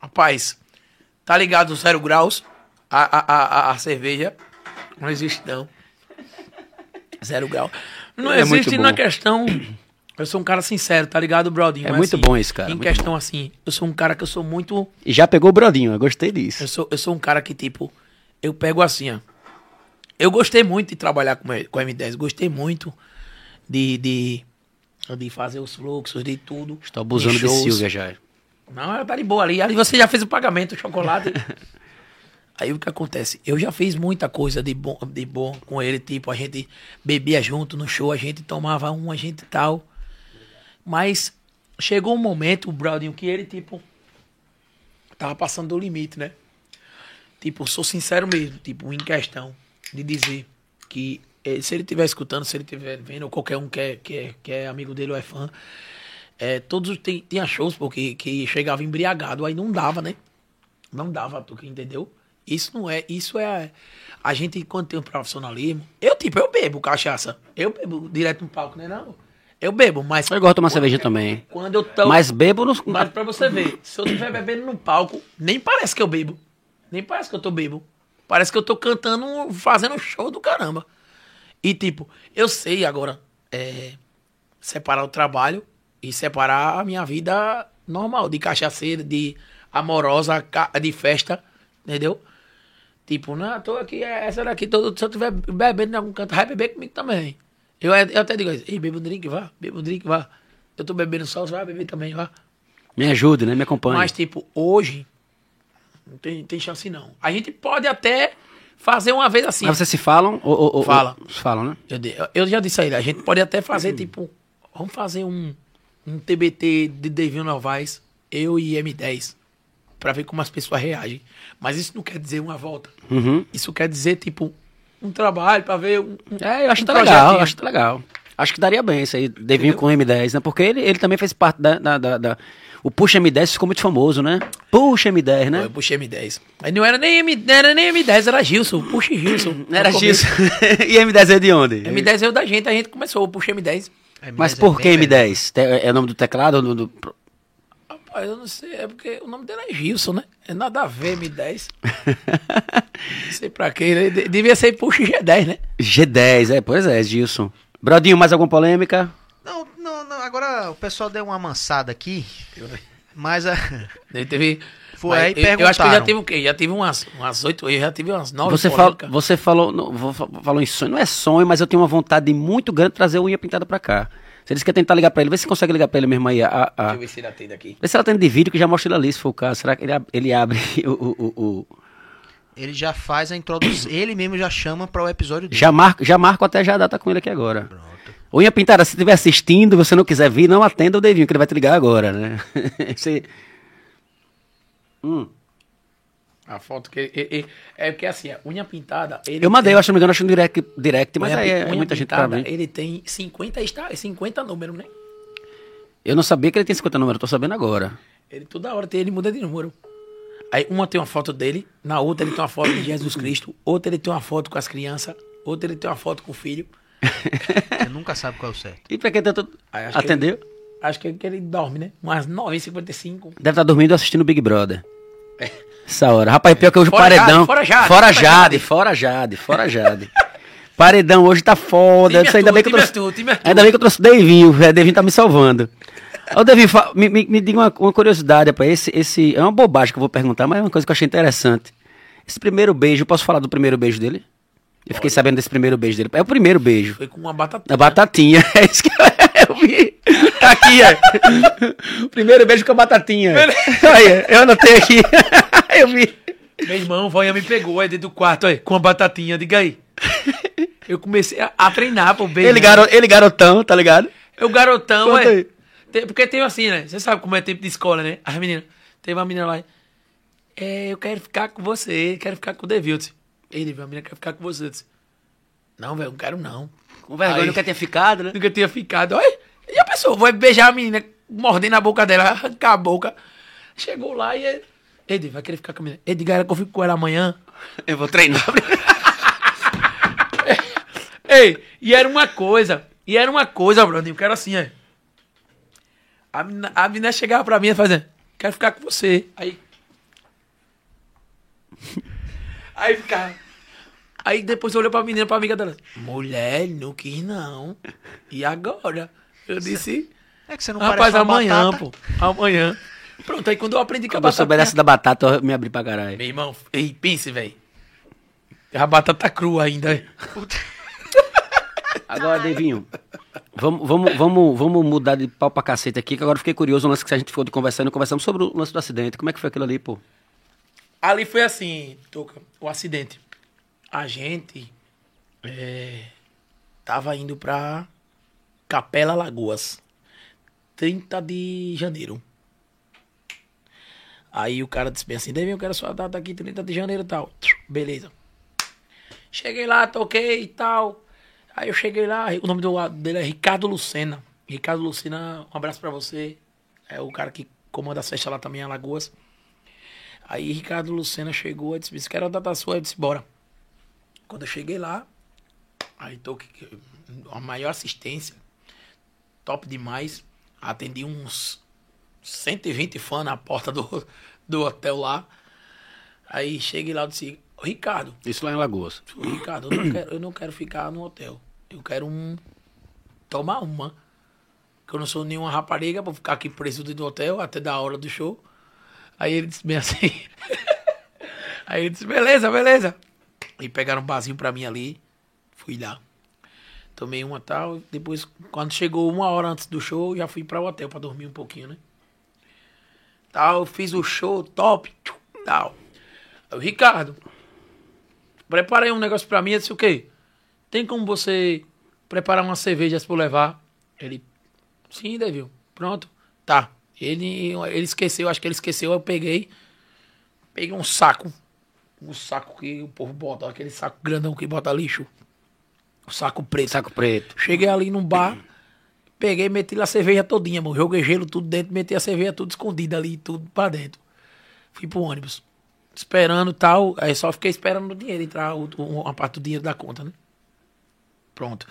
Rapaz, tá ligado o zero graus? A, a, a- a cerveja? Não existe, não. Zero grau. Não
É
existe
bom.
na questão. Eu sou um cara sincero, tá ligado, Brodinho?
É
Mas,
muito
assim,
bom isso, cara,
Em questão assim, eu sou um cara que eu sou muito.
E já pegou o Brodinho, eu gostei disso.
Eu sou, eu sou um cara que, tipo, eu pego assim, ó. Eu gostei muito de trabalhar com, com a M10. Gostei muito de, de, de fazer os fluxos, de tudo.
Estou abusando
de
de. Silvia já.
Não, ela tá de boa ali. Ali você já fez o pagamento, o chocolate. Aí o que acontece? Eu já fiz muita coisa de bom, de bom com ele, tipo, a gente bebia junto no show, a gente tomava um, a gente tal. Mas chegou um momento, o Brodinho, que ele, tipo, tava passando do limite, né? Tipo, sou sincero mesmo, tipo, em questão de dizer que eh, se ele estiver escutando, se ele estiver vendo, ou qualquer um que é, que é, que é amigo dele ou é fã, é, todos tem, tinha shows porque que chegava embriagado, aí não dava, né? Não dava, tu que entendeu? Isso não é, isso é a gente quando tem um profissionalismo. Eu tipo, eu bebo cachaça. Eu bebo direto no palco, né não? Eu bebo, mas
Eu gosto de tomar cerveja também.
quando eu tô
Mas bebo no.
mas pra você ver, se eu estiver bebendo no palco, nem parece que eu bebo. Nem parece que eu tô bebo. Parece que eu tô cantando, fazendo um show do caramba. E tipo, eu sei agora é, separar o trabalho e separar a minha vida normal, de cachaceira, de amorosa, de festa, entendeu? Tipo, não, tô aqui, é essa daqui, todo, se eu estiver bebendo em algum canto, vai beber comigo também. Eu, eu até digo, ei, beba um drink, vá, beba um drink, vá. Eu tô bebendo só, você vai beber também, vá.
Me ajude, né? Me acompanhe.
Mas, tipo, hoje, não tem, tem chance não. A gente pode até fazer uma vez assim.
Mas vocês se falam? Ou, ou-
Fala.
ou- falam, né?
Eu, eu já disse a ele, a gente pode até fazer, tipo, vamos fazer um, um TBT de Devinho Novaes, eu e M10, pra ver como as pessoas reagem. Mas isso não quer dizer uma volta.
Uhum.
Isso quer dizer, tipo, um trabalho pra ver um.
É, eu acho
um
que tá legal. eu Acho que tá legal. Acho que daria bem isso aí, Devinho com M10, né? Porque ele, ele também fez parte da, da, da- da- O Puxa M10 ficou muito famoso, né? Puxa M10,
Pô,
né?
Eu puxei M10. Mas não era nem, M, não era nem M10, era Gilson. Puxa Gilson.
Era
No começo.
X. e M10 é de onde?
M10 é o da gente, a gente começou, eu puxei M10.
Mas
M10
por
é
que
bem
M10? Te- É o nome do teclado? ou do- do-
Rapaz, eu não sei, é porque o nome dele é Gilson, né? É nada a ver, M10. não sei pra quê, né? De- devia ser Puxa G10, né?
G10, é, pois é, Gilson. Brodinho, mais alguma polêmica?
Não, não, não. Agora o pessoal deu uma amansada aqui. Mas a.
Ele teve
Foi aí
eu, eu acho que eu já tive o quê? Já tive umas, umas oito, eu já tive umas nove
Você, fala, você falou, não, falou em sonho, não é sonho, mas eu tenho uma vontade muito grande de trazer o unha pintada pra cá. Você disse que ia tentar ligar pra ele, vê se consegue ligar pra ele mesmo aí. A, a-
Deixa eu ver se ele atende aqui.
Vê se ela tem de vídeo que já mostra ele ali, se for o caso. Será que ele, ab- ele abre o, o, o- o-
Ele já faz a introdução. ele mesmo já chama para o episódio dele.
Já marco, já marco até já a data com ele aqui agora. Unha pintada, se estiver assistindo, você não quiser vir, não atenda o Devinho, que ele vai te ligar agora, né? Você- Hum.
A foto que ele, ele- ele- é porque assim, a unha pintada. Ele
Eu mandei,
tem-
eu acho, se não me engano, acho no direct, direct mas
unha
aí é,
unha
muita gente pra
pintada,
ver.
Ele tem 50, está, 50 números, né?
Eu não sabia que ele tinha 50 números, eu tô sabendo agora.
Ele toda hora tem, ele muda de número. Aí uma tem uma foto dele, na outra ele tem uma foto de Jesus Cristo, outra ele tem uma foto com as crianças, outra ele tem uma foto com o filho.
Você nunca sabe qual é o certo.
E pra que tanto.
Acho que
Atendeu?
Acho que, que ele dorme, né? Umas 9h55.
Deve estar dormindo assistindo Big Brother. Essa hora. Rapaz, pior que hoje o paredão.
Jade, fora Jade,
Fora Jade, fora Jade, fora Jade. Paredão hoje tá foda.
Time
Eu disse, ainda
Arthur,
bem que eu trouxe.
Arthur, Arthur.
Ainda bem que eu trouxe o Devinho. O Devinho tá me salvando. Ô, Devinho, me, me, me diga uma, uma curiosidade, rapaz. Esse, esse. É uma bobagem que eu vou perguntar, mas é uma coisa que eu achei interessante. Esse primeiro beijo, eu posso falar do primeiro beijo dele? Eu fiquei sabendo desse primeiro beijo dele. É o primeiro beijo.
Foi com uma batata.
A batatinha. É isso que eu, vi. Tá aqui, ó. O primeiro beijo com a batatinha. Aí, eu anotei aqui. Eu vi.
Meu irmão, o voinha me pegou aí dentro do quarto, aí, com a batatinha. Diga aí. Eu comecei a, a treinar pro beijo.
Ele, garo, ele garotão, tá ligado?
O garotão,
Conta
é. Tem- porque tem assim, né? Você sabe como é tempo de escola, né? As meninas. Teve uma menina lá. É, eu quero ficar com você, quero ficar com o Devil. Eu disse, Ei, Devil, a menina quer ficar com você. Eu disse, não, velho, não quero não.
Com vergonha,
Aí.
nunca tinha ficado, né?
Nunca tinha ficado. Olha, e a pessoa vai beijar a menina, mordendo a boca dela, arrancar a boca. Chegou lá e. Devil, vai querer ficar com a menina. Ela que eu fico com ela amanhã.
Eu vou treinar.
Ei, e era uma coisa, e era uma coisa, Bruninho, que era assim, é. A menina, a menina chegava pra mim e fazia, quero ficar com você. Aí. Aí ficava. Aí depois eu olhei pra menina, pra amiga dela. Mulher, não quis não. E agora? Eu disse,
É que você não
rapaz, amanhã,
batata.
pô. Amanhã. Pronto, aí quando eu aprendi que a
Quando eu
batata.
souber dessa da batata, eu me abri pra caralho.
Meu irmão, ei, pense, velho. A batata crua ainda.
Agora, Devinho, vamos, vamos, vamos, vamos mudar de pau pra cacete aqui, que agora eu fiquei curioso o lance que a gente ficou de conversando, conversamos sobre o lance do acidente. Como é que foi aquilo ali, pô?
Ali foi assim, Toca, o acidente. A gente é, tava indo pra Capela Lagoas, 30 de janeiro. Aí o cara disse assim, Davi, eu quero sua data aqui, 30 de janeiro e tal. Beleza. Cheguei lá, toquei e tal. Aí eu cheguei lá, o nome do, dele é Ricardo Lucena. Ricardo Lucena, um abraço pra você. É o cara que comanda as festas lá também em Alagoas. Aí Ricardo Lucena chegou e disse, quero a data sua, eu disse, bora. Quando eu cheguei lá, aí tô que- a maior assistência, top demais. Atendi uns 120 fãs na porta do, do hotel lá. Aí cheguei lá e disse, "Ô, Ricardo,
Isso lá em Lagoas.
Ricardo, eu não, quero, eu não quero ficar no hotel. Eu quero um. Tomar uma. Que eu não sou nenhuma rapariga pra ficar aqui preso dentro do hotel até da hora do show. Aí ele disse bem assim. Aí ele disse, beleza, beleza. E pegaram um barzinho pra mim ali. Fui lá. Tomei uma tal. Depois, quando chegou uma hora antes do show, já fui pra o hotel pra dormir um pouquinho, né? Tal, fiz o show top. Tal. Aí, o Ricardo, preparei um negócio pra mim. Eu disse, o quê? Tem como você preparar umas cervejas pra eu levar? Ele, sim, Devil. Pronto. Tá. Ele, ele esqueceu, acho que ele esqueceu. Eu peguei, peguei um saco. Um saco que o povo bota, aquele saco grandão que bota lixo. Saco preto.
Saco preto.
Cheguei ali num bar, peguei, meti lá a cerveja todinha, mano. Joguei gelo tudo dentro, meti a cerveja tudo escondida ali, tudo pra dentro. Fui pro ônibus. Esperando tal. Aí só fiquei esperando o dinheiro entrar, o- o- uma parte do dinheiro da conta, né? Pronto.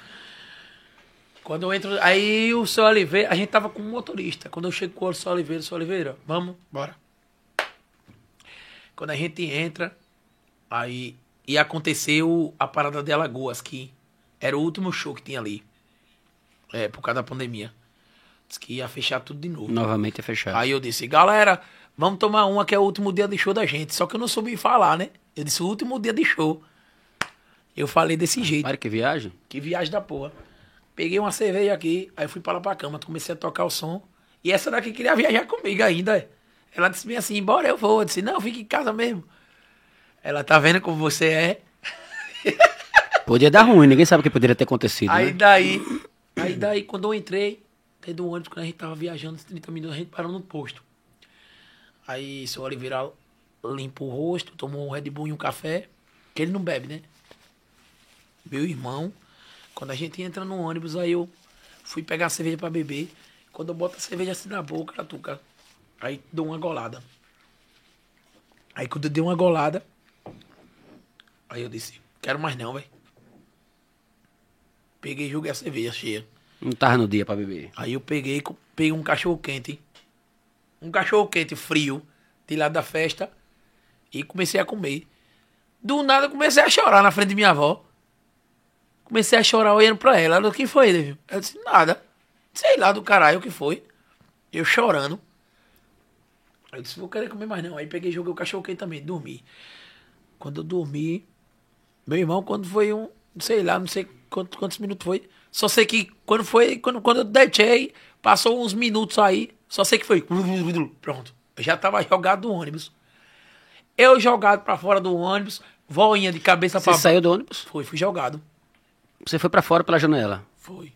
Quando eu entro. Aí o seu Oliveira, a gente tava com um motorista. Quando eu chego com o seu Oliveira, seu Oliveira, vamos, bora. Quando a gente entra, aí ia acontecer o- a parada de Alagoas, que era o último show que tinha ali. É, por causa da pandemia. Diz que ia fechar tudo de novo.
Novamente é fechado.
Aí eu disse, galera, vamos tomar uma que é o último dia de show da gente. Só que eu não soube falar, né? Eu disse, o último dia de show. Eu falei desse jeito.
Olha que viagem.
Que viagem da porra. Peguei uma cerveja aqui, aí fui para lá pra cama, comecei a tocar o som. E essa daqui queria viajar comigo ainda. Ela disse bem assim, embora eu vou. Eu disse, não, fique em casa mesmo. Ela tá vendo como você é.
Podia dar ruim, ninguém sabe o que poderia ter acontecido.
Aí
né?
daí, aí daí, quando eu entrei, dentro do ônibus, quando a gente tava viajando, uns 30 minutos, a gente parou no posto. Aí, seu Oliveira limpa o rosto, tomou um Red Bull e um café, que ele não bebe, né? Meu irmão, quando a gente entra no ônibus, aí eu fui pegar a cerveja pra beber. Quando eu boto a cerveja assim na boca, Catuca, aí dou uma golada. Aí quando eu dei uma golada, aí eu disse, quero mais não, velho. Peguei e joguei a cerveja cheia.
Não tava no dia pra beber.
Aí eu peguei, peguei um cachorro quente. Um cachorro quente frio, de lá da festa. E comecei a comer. Do nada eu comecei a chorar na frente de minha avó. Comecei a chorar olhando pra ela. Ela, o que foi, David? Ela disse, nada. Sei lá do caralho o que foi. Eu chorando. Eu disse, vou querer comer mais não. Aí peguei e joguei o cachorro quente também, dormi. Quando eu dormi, meu irmão, quando foi um, sei lá, não sei quantos, quantos minutos foi. Só sei que quando foi, quando, quando eu deitei, passou uns minutos aí, só sei que foi. Pronto. Eu já tava jogado do ônibus. Eu jogado pra fora do ônibus, voinha de cabeça
Você
pra
saiu do ônibus?
Foi, fui jogado.
Você foi pra fora pela janela.
Foi.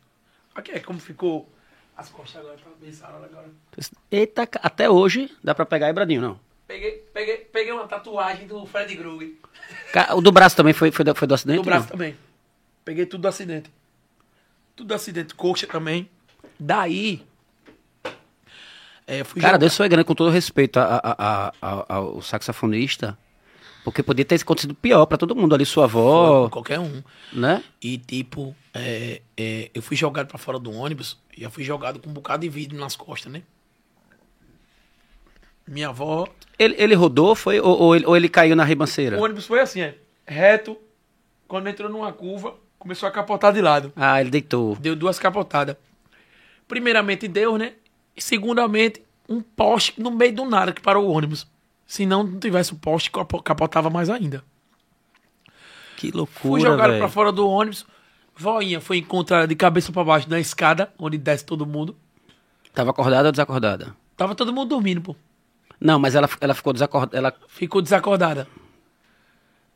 Aqui é como ficou as costas agora, tá bem sarada agora.
Eita, até hoje dá pra pegar Ibradinho, não.
Peguei, peguei, peguei uma tatuagem do Fred Krug.
Ca- O do braço também foi, foi, do, foi do acidente?
Do braço
não?
também. Peguei tudo do acidente. Tudo do acidente. Coxa também. Daí. É, fui
Cara,
jogar-
Deus foi grande, com todo respeito a- a- a- ao saxofonista. Porque podia ter acontecido pior pra todo mundo ali, sua avó,
Qualquer um.
né?
E tipo, é, é, eu fui jogado pra fora do ônibus e eu fui jogado com um bocado de vidro nas costas, né? Minha avó.
Ele, ele rodou, foi, ou, ou ele, ou ele caiu na ribanceira?
O ônibus foi assim, é. Reto. Quando entrou numa curva, começou a capotar de lado.
Ah, ele deitou.
Deu duas capotadas. Primeiramente Deus, né? E segundamente, um poste no meio do nada que parou o ônibus. Se não, não tivesse o poste, capo- capotava mais ainda.
Que
Fui
loucura,
jogado
velho.
pra fora do ônibus. Voinha foi encontrada de cabeça pra baixo na escada, onde desce todo mundo.
Tava acordada ou desacordada?
Tava todo mundo dormindo, pô.
Não, mas ela, ela ficou desacordada. Ela...
Ficou desacordada.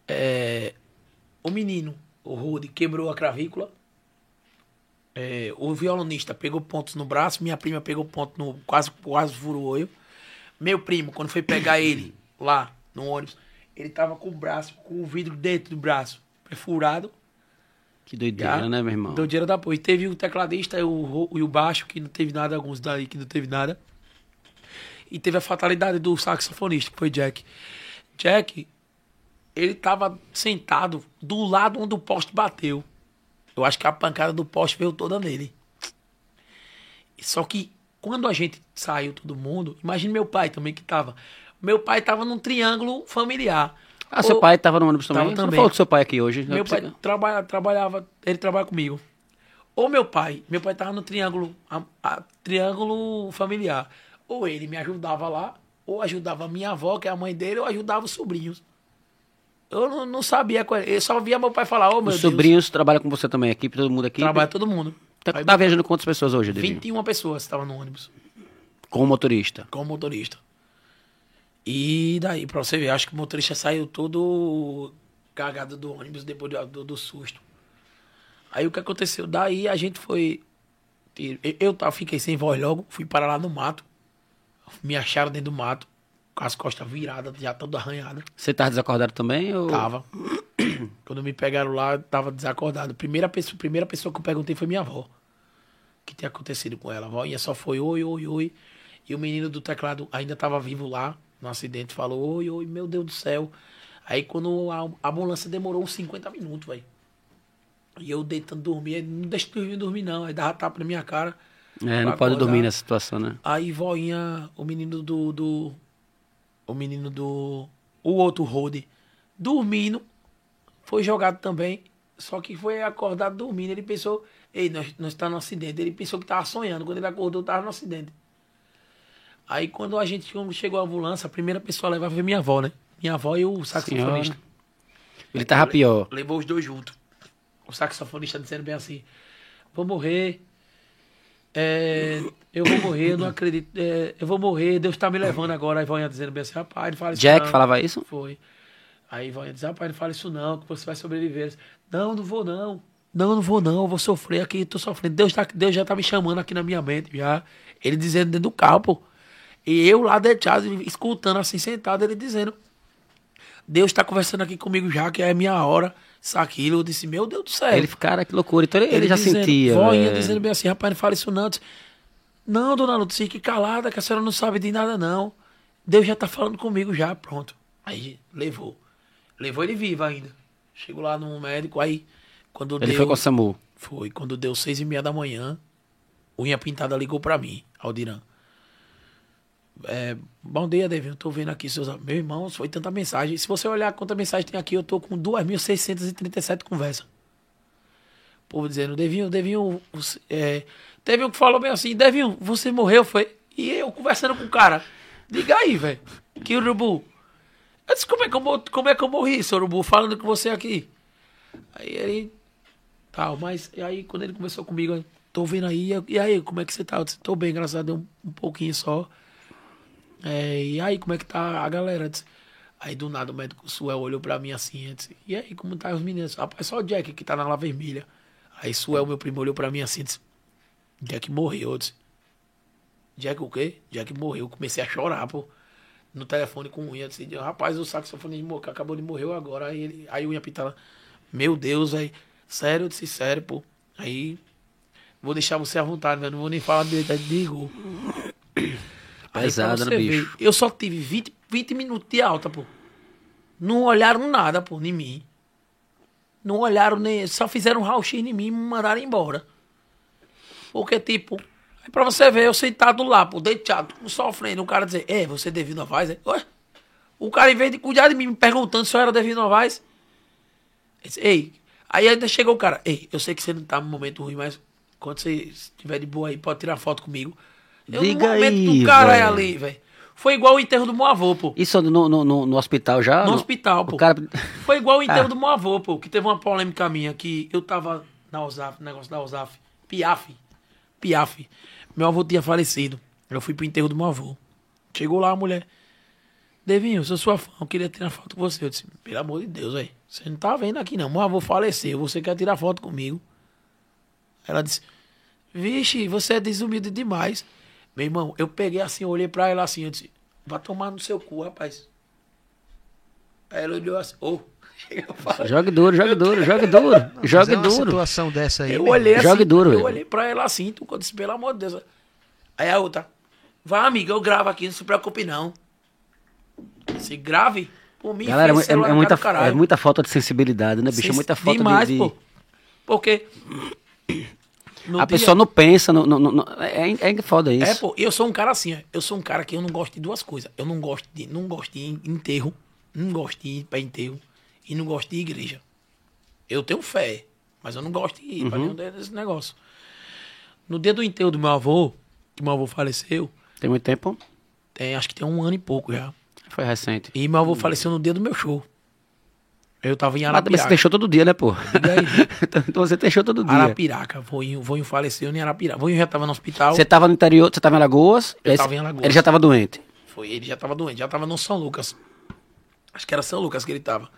É, o menino, o Rude, quebrou a cravícula. É, o violonista pegou pontos no braço. Minha prima pegou ponto no. Quase, quase furou o olho. Meu primo, quando foi pegar ele lá no ônibus, ele tava com o braço, com o vidro dentro do braço, perfurado.
Que doideira,
Já
né, meu irmão?
Dinheiro da porra. E teve o tecladista e o, e o baixo, que não teve nada, alguns daí que não teve nada. E teve a fatalidade do saxofonista, que foi Jack. Jack, ele tava sentado do lado onde o poste bateu. Eu acho que a pancada do poste veio toda nele. Só que quando a gente saiu, todo mundo, imagine meu pai também que tava. Meu pai tava num triângulo familiar.
Ah, seu pai tava no ônibus também?
Tava
Você
também.
falou do seu pai aqui hoje.
meu
Eu
pai trabalha, trabalhava, ele trabalha comigo. Ou meu pai, meu pai tava no triângulo, a- a- triângulo familiar. Ou ele me ajudava lá, ou ajudava a minha avó, que é a mãe dele, ou ajudava os sobrinhos. Eu não, não sabia qual era. Eu só via meu pai falar, ô meu
Os
Deus.
sobrinhos trabalham com você também, aqui, todo mundo aqui.
Trabalha todo mundo.
Tá,
Aí,
tá viajando com quantas pessoas hoje, Davi?
21 pessoas estavam no ônibus,
Com o motorista.
com o motorista. E daí, pra você ver, acho que o motorista saiu todo cagado do ônibus depois do, do, do susto. Aí o que aconteceu? Daí a gente foi. Eu, eu fiquei sem voz logo, fui parar lá no mato. Me acharam dentro do mato, com as costas viradas, já toda arranhada.
Você tava desacordado também? Ou...
Tava. Quando me pegaram lá, tava desacordado. Primeira pessoa, primeira pessoa que eu perguntei foi minha avó. O que tinha acontecido com ela? A avó só foi oi, oi, oi. E o menino do teclado ainda tava vivo lá, no acidente, falou oi, oi, meu Deus do céu. Aí quando a ambulância demorou uns 50 minutos, velho. E eu deitando dormir, não deixa eu dormir, dormir não. Aí dava tapa na minha cara.
É, não pode dormir nessa situação, né?
Aí voinha, o menino do. do o menino do. O outro Rode, dormindo, foi jogado também. Só que foi acordado dormindo. Ele pensou, ei, nós, nós estamos no acidente. Ele pensou que estava sonhando. Quando ele acordou, estava no acidente. Aí quando a gente quando chegou a ambulância, a primeira pessoa a levar foi minha avó, né? Minha avó e o saxofonista.
Ele tava pior.
Levou os dois juntos. O saxofonista dizendo bem assim: Vou morrer. É, eu vou morrer, eu não acredito. é, eu vou morrer, Deus tá me levando agora. Aí Ivonha dizendo bem assim: Rapaz, não fala isso.
Jack
não.
falava isso?
Foi. Aí Ivonha diz: Rapaz, não fala isso não, que você vai sobreviver. Não, não vou não. Não, não vou não, eu vou sofrer aqui, tô sofrendo. Deus, tá, Deus já tá me chamando aqui na minha mente, já. Ele dizendo dentro do carro, pô. E eu lá deitado, escutando assim, sentado, ele dizendo: Deus tá conversando aqui comigo já, que é a minha hora. Isso, aquilo. Eu disse: Meu Deus do céu.
Ele, cara, que loucura. Então ele, ele já
dizendo,
sentia.
Voinha dizendo bem assim, rapaz, não fala isso não. Disse, Não, dona Lúcia, fique calada, que a senhora não sabe de nada, não. Deus já tá falando comigo já, pronto. Aí levou. Levou ele vivo ainda. Chegou lá no médico, aí quando
Ele
deu.
foi com o SAMU.
Foi, quando deu seis e meia da manhã, unha pintada ligou pra mim, Aldiran. É, bom dia, David. Eu tô vendo aqui seus. Meu irmão, foi tanta mensagem. Se você olhar quanta mensagem tem aqui, eu tô com 2.637 conversas. O povo dizendo, Devinho, Devinho. É, teve um que falou bem assim: Devinho, você morreu, foi? E eu conversando com o cara. Diga aí, velho. Que urubu. Eu disse: como é, que eu, mo- como é que eu morri, seu urubu, falando com você aqui? Aí ele. Tal, mas aí quando ele conversou comigo, tô vendo aí, e aí, como é que você tá? Eu disse, tô bem, graças a Deus, um, um pouquinho só. É, e aí, como é que tá a galera? Disse, aí do nada o médico Suel olhou pra mim assim, disse, e aí, como tá os meninos? Rapaz, só o Jack que tá na lá vermelha. Aí Suel, meu primo, olhou pra mim assim, disse, Jack morreu, eu disse, Jack o quê? Jack morreu, eu comecei a chorar, pô. No telefone com o eu disse, rapaz, o saxofonista morreu, acabou de morrer agora. Aí, ele, aí o Unha pitava, meu Deus, velho, sério, eu disse, sério, pô. Aí, vou deixar você à vontade, velho, não vou nem falar de, de, de Igor. Pra
né, bicho?
ver, eu só tive 20, 20 minutos de alta, pô. Não olharam nada, pô, em mim. Não olharam nem. Só fizeram um raio-x em mim e me mandaram embora. Porque, tipo, aí pra você ver, eu sentado lá, pô, deitado, sofrendo, o cara dizer, é, você é David Novaes? É? Ué? O cara, em vez de cuidar de mim, me perguntando se eu era Novaes. eu disse, Ei, aí ainda chegou o cara, ei, eu sei que você não tá num momento ruim, mas quando você estiver de boa aí, pode tirar foto comigo. Eu,
Diga
no momento
aí,
do cara
velho.
ali, velho. Foi igual o enterro do meu avô, pô.
Isso no, no, no, no hospital já?
No hospital,
o
pô.
cara...
Foi igual o enterro
Ah.
do meu avô, pô, que teve uma polêmica minha, que eu tava na USAF, negócio da USAF, Piaf, Piaf. Meu avô tinha falecido. Eu fui pro enterro do meu avô. Chegou lá a mulher. Devinho, eu sou sua fã, eu queria tirar foto com você. Eu disse, pelo amor de Deus, velho. Você não tá vendo aqui não. Meu avô faleceu, você quer tirar foto comigo? Ela disse, vixe, você é desumilde demais. Meu irmão, eu peguei assim, eu olhei pra ela assim, eu disse, vai tomar no seu cu, rapaz. Aí ela olhou assim, ô, falo.
Jogue duro, jogue duro, jogue duro.
Mas
Jogue
é uma
duro.
situação dessa aí.
Eu olhei assim,
Jogue duro,
eu
velho.
olhei pra ela assim, tu quando disse, pelo amor de Deus. Aí a outra, vai amiga, eu gravo aqui, não se preocupe não. Se grave, por mim,
Galera, é, é muita, é muita falta de sensibilidade, né, bicho? É muita falta
demais,
de... de-
pô. Porque... no
A
dia-
pessoa não pensa, não, não, não- é, é foda isso.
É, pô, eu sou um cara assim, ó. Eu sou um cara que eu não gosto de duas coisas. Eu não gosto de, não gosto de enterro, não gosto de ir pra enterro e não gosto de igreja. Eu tenho fé, mas eu não gosto de ir pra
Uhum.
nenhum desses negócios. No dia do enterro do meu avô, que meu avô faleceu,
Tem muito tempo?
tem, acho que tem um ano e pouco já.
Foi recente.
E meu avô faleceu no dia do meu show. Eu tava em
Mas também você
Arapiraca.
show todo dia, né, pô?
Aí.
então você show todo dia.
Arapiraca. Voinho, voinho faleceu em Arapiraca. Voinho já tava no hospital.
Você tava no interior, você tava em Alagoas?
Eu tava em Alagoas.
Ele já tava doente.
Foi, ele já tava doente, já tava no São Lucas. Acho que era São Lucas que ele tava.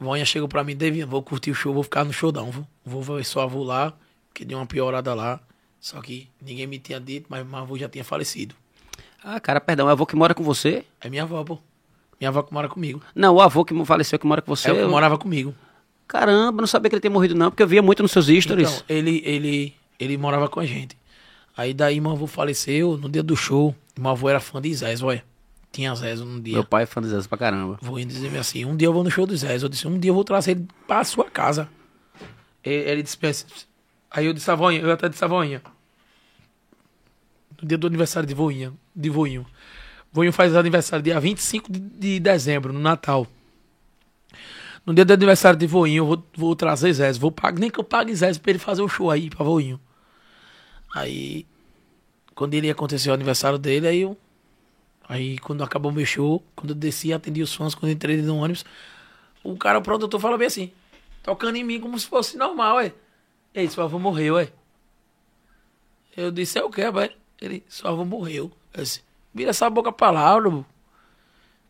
Vonha chegou pra mim, Devinho, vou curtir o show, vou ficar no showdown, vou, vou ver só avô lá, que deu uma piorada lá. Só que ninguém me tinha dito, mas meu avô já tinha falecido.
Ah, cara, perdão, é avô que mora com você?
É minha avó, pô. Minha avó que mora comigo.
Não, o avô que faleceu que mora com você.
É
eu-
morava comigo.
Caramba, não sabia que ele tinha morrido não, porque eu via muito nos seus stories.
Então, ele, ele, ele morava com a gente. Aí daí meu avô faleceu no dia do show. Meu avô era fã de Zés, olha. Tinha Zés um dia.
Meu pai é fã de Zé pra caramba.
Vou dizer assim, um dia eu vou no show do Zé. Eu disse, um dia eu vou trazer ele pra sua casa. E- Ele disse, aí eu disse a voinha, eu até disse a voinha. No dia do aniversário de voinha, de voinho. Voinho faz aniversário dia 25 de, de dezembro, no Natal. No dia do aniversário de voinho, eu vou, vou trazer Zé. Vou pagar, nem que eu pague Zé pra ele fazer o show aí pra voinho. Aí, quando ele aconteceu o aniversário dele, aí eu Aí quando acabou meu show, quando eu desci, atendi os fãs, quando entrei no ônibus, o cara, o produtor, falou bem assim, tocando em mim como se fosse normal, ué. Ei, seu avô morreu, ué. Eu disse, é o quê, pai? Ele, seu avô morreu. Eu disse, vira essa boca pra lá.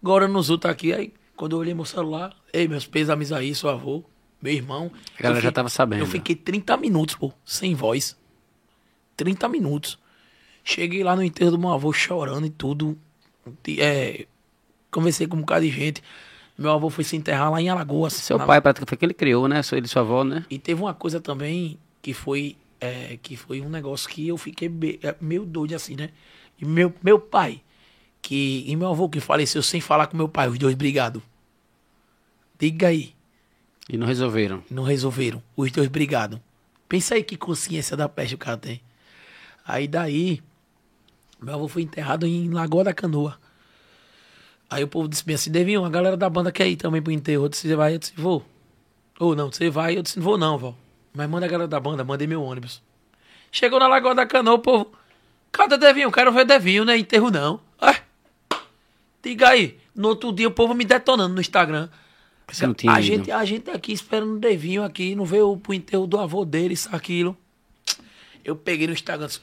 Agora nos outros aqui, aí quando eu olhei meu celular, ei, meus pêsames aí, seu avô, meu irmão.
A galera já tava sabendo.
Eu fiquei 30 minutos, pô, sem voz. 30 minutos. Cheguei lá no enterro do meu avô chorando e tudo. É, conversei com um bocado de gente. Meu avô foi se enterrar lá em Alagoas.
Seu
na-
pai, praticamente, foi que ele criou, né? Ele e sua avó, né?
E teve uma coisa também que foi, é, que foi um negócio que eu fiquei be- é, meio doido assim, né? E meu, meu pai, que, e meu avô que faleceu sem falar com meu pai, os dois brigados. Diga aí,
E não resolveram.
não resolveram, os dois brigados. Pensa aí que consciência da peste o cara tem. Aí daí, meu avô foi enterrado em Lagoa da Canoa. Aí o povo disse bem assim, Devinho, a galera da banda quer ir também pro enterro. Eu disse, você vai? Eu disse, vou. Ou não, você vai? Eu disse, não vou não, vó. Mas manda a galera da banda, mandei meu ônibus. Chegou na Lagoa da Canoa, o povo, cadê Devinho? Quero ver Devinho, não é enterro não. Ah, diga aí, no outro dia o povo me detonando no Instagram.
Você não tinha
a
ido.
gente, a gente aqui esperando o Devinho aqui, não veio pro enterro do avô dele, isso, aquilo. Eu peguei no Instagram, disse,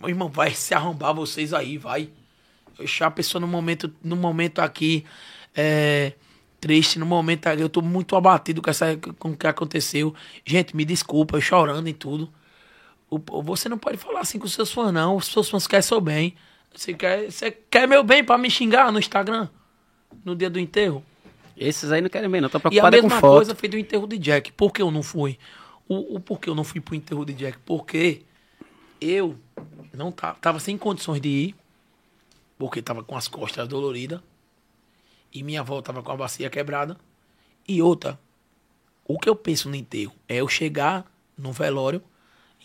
meu irmão, vai se arrombar vocês aí, vai. Eu deixar a pessoa no momento, no momento aqui, é, triste, no momento aqui, eu tô muito abatido com, essa, com o que aconteceu. Gente, me desculpa, eu chorando e tudo. Você não pode falar assim com os seus fãs, não. Os seus fãs querem seu bem. Você quer, você quer meu bem pra me xingar no Instagram? No dia do enterro?
Esses aí não querem bem, não. Estão
E a
preocupados é com
mesma
foto.
coisa foi do enterro de Jack. Por que eu não fui? O, o porquê eu não fui pro enterro de Jack? Porque eu não tava, tava sem condições de ir, porque tava com as costas doloridas, e minha avó tava com a bacia quebrada. E outra, o que eu penso no enterro é eu chegar no velório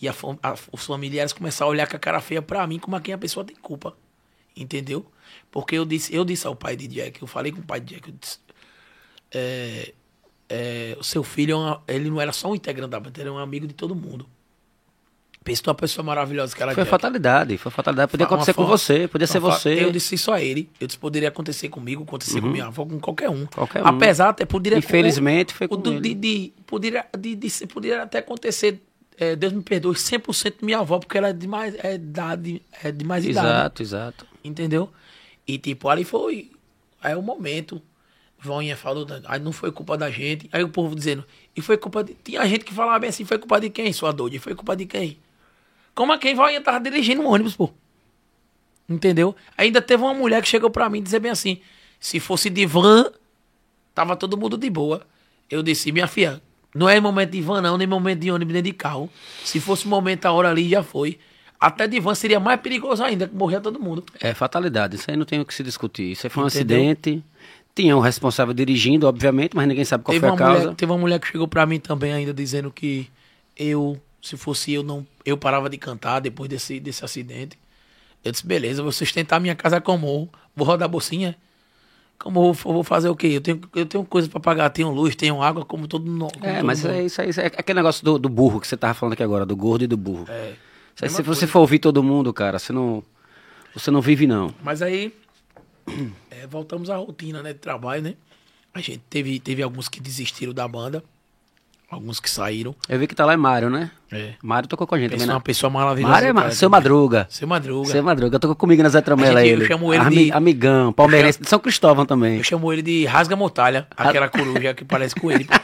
e a a- os familiares começar a olhar com a cara feia pra mim como a quem a pessoa tem culpa. Entendeu? Porque eu disse, eu disse ao pai de Jack, eu falei com o pai de Jack, eu disse, é, é, o seu filho, é uma- ele não era só um integrante da banda, ele era um amigo de todo mundo. Pensa numa pessoa maravilhosa que era
Foi
Jack.
fatalidade, foi fatalidade. Podia acontecer com você, podia ser você.
Eu disse isso a ele. Eu disse poderia acontecer comigo, acontecer com minha avó, com qualquer um.
Qualquer um.
Apesar até poderia
Infelizmente, foi
o
com
do-
ele.
de, de, poderia, de, de, poderia até acontecer, é, Deus me perdoe, 100% minha avó, porque ela é de mais é, idade, é de mais idade.
Exato, exato.
Entendeu? E tipo, ali foi. Aí o momento. Vonha falou, aí não foi culpa da gente. Aí o povo dizendo, e foi culpa de. Tinha gente que falava bem assim, foi culpa de quem, sua doida? E foi culpa de quem? Como a quem Vonha tava dirigindo um ônibus, pô. Entendeu? Ainda teve uma mulher que chegou pra mim dizer bem assim: se fosse de van, tava todo mundo de boa. Eu disse, minha filha, não é momento de van, não, nem momento de ônibus, nem de carro. Se fosse momento a hora ali, já foi. Até de van seria mais perigoso ainda, que morria todo mundo.
É fatalidade, isso aí não tem o que se discutir. Isso aí foi um
Entendeu?
acidente. Tinha um responsável dirigindo, obviamente, mas ninguém sabe qual
teve
foi a causa.
mulher, teve uma mulher que chegou pra mim também ainda dizendo que eu, se fosse eu, não, eu parava de cantar depois desse, desse acidente. Eu disse, beleza, vou sustentar minha casa como vou rodar a bolsinha. Como eu vou, fazer o quê? Eu tenho, eu tenho coisa pra pagar, tenho luz, tenho água, como todo mundo.
É, mas
mundo.
é isso aí, isso aí, aquele negócio do, do burro que você tava falando aqui agora, do gordo e do burro.
É.
Aí, se você
coisa.
for ouvir todo mundo, cara, você não, você não vive, não.
Mas aí, é, voltamos à rotina né, de trabalho, né? A gente teve, teve alguns que desistiram da banda, alguns que saíram.
Eu vi que tá lá é Mário, né?
É.
Mário tocou com a gente
Pensa
também,
uma
né?
pessoa maravilhosa.
Mário é Ma- seu. Madruga.
Seu Madruga.
Seu Madruga, tocou comigo na Zé Tramela
gente- eu
ele.
chamo ele
Ami-
de-
Amigão, palmeirense de São Cristóvão também.
Eu chamo ele de Rasga Motalha, aquela coruja que parece com ele.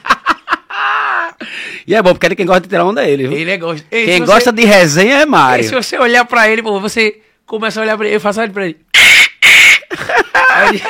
E é bom, porque ele quem gosta de tirar onda é ele, viu?
Ele é gosta. Ei,
Quem gosta
você,
de resenha é Mário.
ei, Se você olhar pra ele, pô, você começa a olhar pra ele, eu faço olhar pra ele. Aí ele-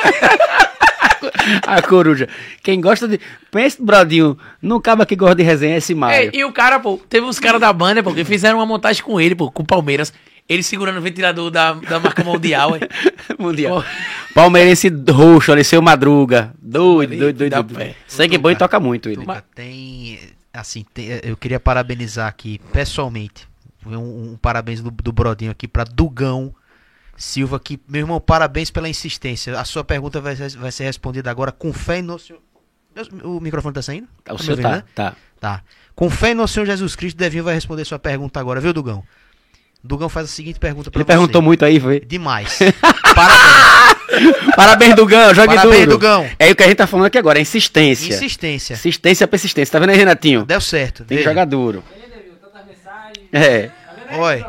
A coruja. Quem gosta de. Pensa, Brodinho, não acaba que gosta de resenha é esse Mário.
Ei, e o cara, pô, teve uns caras da banda, pô, que fizeram uma montagem com ele, pô, com o Palmeiras. Ele segurando o ventilador da, da marca mundial, ué.
Mundial.
Pô.
Palmeirense roxo ali, seu Madruga. Doido,
Ali,
doido, doido. doido.
pé.
Sangue bom e toca muito ele.
Tem. Assim, tem- eu queria parabenizar aqui, pessoalmente. Um, um parabéns do, do Brodinho aqui pra Dugão Silva, que, meu irmão, parabéns pela insistência. A sua pergunta vai, ser- vai ser respondida agora com fé no Senhor. O microfone tá saindo?
O
Tá me
seu
ouvindo,
tá,
né?
tá.
Tá. Com fé no Senhor Jesus Cristo, Devinho vai responder sua pergunta agora, viu, Dugão? Dugão faz a seguinte pergunta pra
Ele
você.
perguntou muito aí, foi.
Demais. Parabéns.
Parabéns, Dugão, jogue
Parabéns,
duro.
Dugão.
É o que a gente tá falando aqui agora, é insistência.
Insistência.
Insistência, persistência. Tá vendo aí, Renatinho?
Deu certo.
Tem que
veja.
jogar duro.
Ele viu tantas mensagens.
É.
Tá vendo aí,
Oi.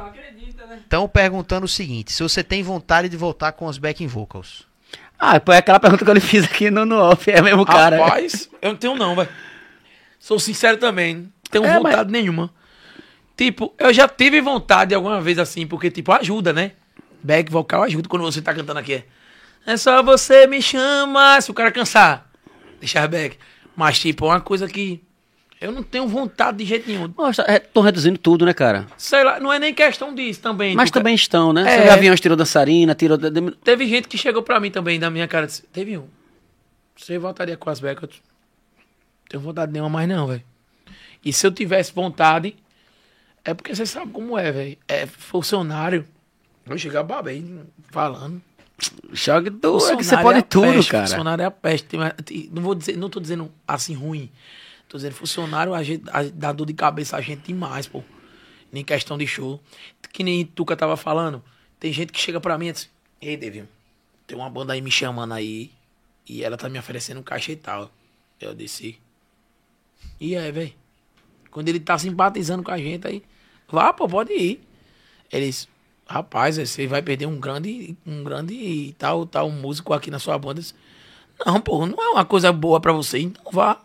Estão perguntando o seguinte: se você tem vontade de voltar com os backing vocals.
Ah, é aquela pergunta que eu lhe fiz aqui no, no off, é mesmo cara.
Rapaz, eu não tenho não, velho. Sou sincero também. Não tenho
É,
vontade nenhuma. Tipo, eu já tive vontade alguma vez assim, porque, tipo, ajuda, né? Back vocal ajuda quando você tá cantando aqui. É só você me chama se o cara cansar. Deixar back. Mas, tipo, é uma coisa que eu não tenho vontade de jeito nenhum.
Nossa, estão reduzindo tudo, né, cara?
Sei lá, não é nem questão disso também.
Mas
Tu-
também estão, né?
É.
Você vê aviões tirou dançarina, tirou...
Teve gente que chegou pra mim também, da minha cara, disse, teve um. Você voltaria com as becas? Tenho vontade nenhuma mais não, velho. E se eu tivesse vontade, é porque você sabe como é, velho. É funcionário. Eu chegava bem falando.
Jogue duro, é que você pode
é
tudo,
peste,
cara.
Funcionário é a peste. Não vou dizer, não tô dizendo assim ruim. Tô dizendo funcionário a gente, a- dá dor de cabeça a gente demais, pô. Nem questão de show. Que nem Tuca tava falando. Tem gente que chega pra mim e diz: Ei, Devinho, tem uma banda aí me chamando aí. E ela tá me oferecendo um caixa e tal. Eu disse. E aí, velho? Quando ele tá simpatizando com a gente aí, vá, pô, pode ir. Eles, rapaz, você vai perder um grande, um grande tal, tal músico aqui na sua banda. Não, pô, não é uma coisa boa pra você, então vá.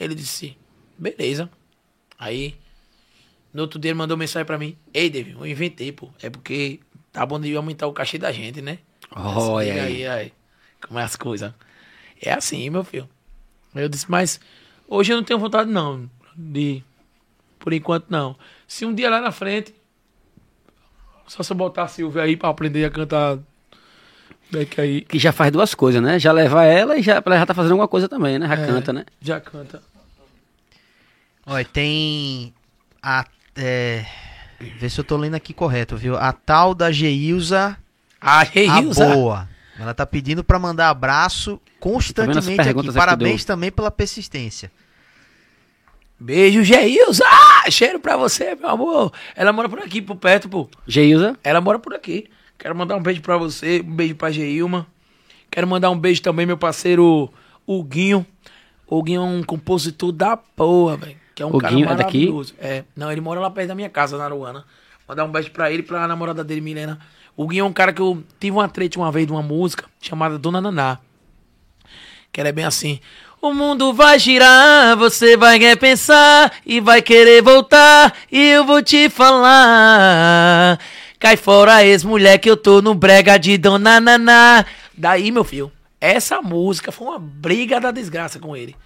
Ele disse, beleza. Aí, no outro dia ele mandou mensagem pra mim. Ei, David, eu inventei, pô. É porque tá bom de aumentar o cachê da gente, né?
Olha
Diga
aí.
aí, como é as coisas. É assim, meu filho. Eu disse, mas hoje eu não tenho vontade não de por enquanto não. Se um dia lá na frente só se eu botar a Silvia aí pra aprender a cantar back aí,
Que já faz duas coisas, né? Já levar ela e já, ela já tá fazendo alguma coisa também, né? Já
É.
canta, né?
já canta.
Olha, tem a. É, vê se eu tô lendo aqui correto, viu? A tal da Geilza a
Reilza.
boa. Ela tá pedindo pra mandar abraço constantemente aqui. Parabéns também pela persistência.
Beijo, Geilza. Ah, cheiro pra você, meu amor. Ela mora por aqui, por perto, pô.
Geilza.
Ela mora por aqui. Quero mandar um beijo pra você, um beijo pra Geilma. Quero mandar um beijo também, meu parceiro Huguinho. Huguinho é um compositor da porra, velho. Que é um cara
Huguinho é daqui?
maravilhoso. É, não, ele mora lá perto da minha casa, na Aruana. Mandar um beijo pra ele e pra namorada dele, Milena. O Huguinho é um cara que eu tive uma treta uma vez de uma música chamada Dona Naná. Que ela é bem assim. O mundo vai girar, você vai repensar e vai querer voltar e eu vou te falar. Cai fora ex-mulher que eu tô no brega de Dona Naná. Daí, meu filho, essa música foi uma briga da desgraça com ele.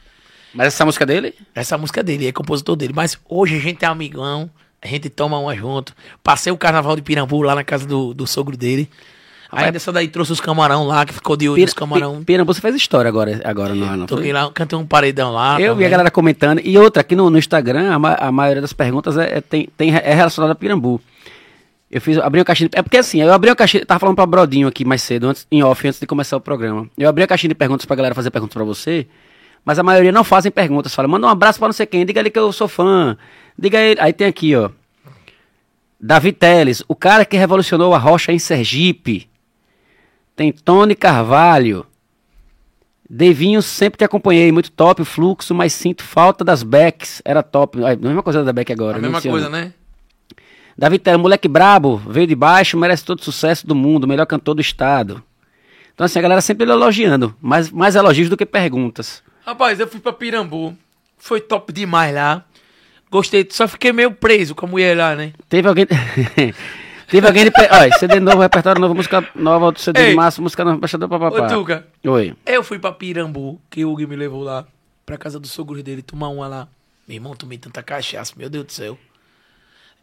Mas essa música dele?
Essa música é dele, é compositor dele. Mas hoje a gente é amigão, a gente toma uma junto. Passei o carnaval de Pirambu lá na casa do, do sogro dele. Aí dessa daí trouxe os camarão lá, que ficou de olho nos camarão.
Pi- Pirambu, você fez história agora, agora não, não
Toquei lá, cantei um paredão lá.
Eu vi
também.
a galera comentando. E outra, aqui no, no Instagram, a, ma- a maioria das perguntas é, é, tem, tem, é relacionada a Pirambu. Eu fiz, abri uma caixinha. de- É porque assim, eu abri uma caixinha. Tava falando pra Brodinho aqui mais cedo, antes, em off, antes de começar o programa. Eu abri a caixinha de perguntas pra galera fazer perguntas pra você. Mas a maioria não fazem perguntas. Fala, manda um abraço pra não sei quem. Diga ali que eu sou fã. Diga aí. Aí tem aqui, ó. Davi Teles, o cara que revolucionou a rocha em Sergipe. Tem Tony Carvalho. Devinho, sempre te acompanhei, muito top o fluxo, mas sinto falta das backs. Era top. A mesma coisa da back agora.
A mesma
Luciano.
coisa, né?
Davi Tela, moleque brabo, veio de baixo, merece todo o sucesso do mundo, melhor cantor do estado. Então, assim, a galera sempre elogiando, mais, mais elogios do que perguntas.
Rapaz, eu fui pra Pirambu. Foi top demais lá. Gostei, só fiquei meio preso com a mulher lá, né?
Teve alguém. Teve alguém de. Olha, CD novo, repertório novo, música nova, outro CD de
Ei.
massa, música nova, embaixador, papapá.
Ô, Tuca,
Oi.
eu fui pra Pirambu, que o Hugo me levou lá, pra casa do sogro dele, tomar uma lá. Meu irmão, tomei tanta cachaça, meu Deus do céu.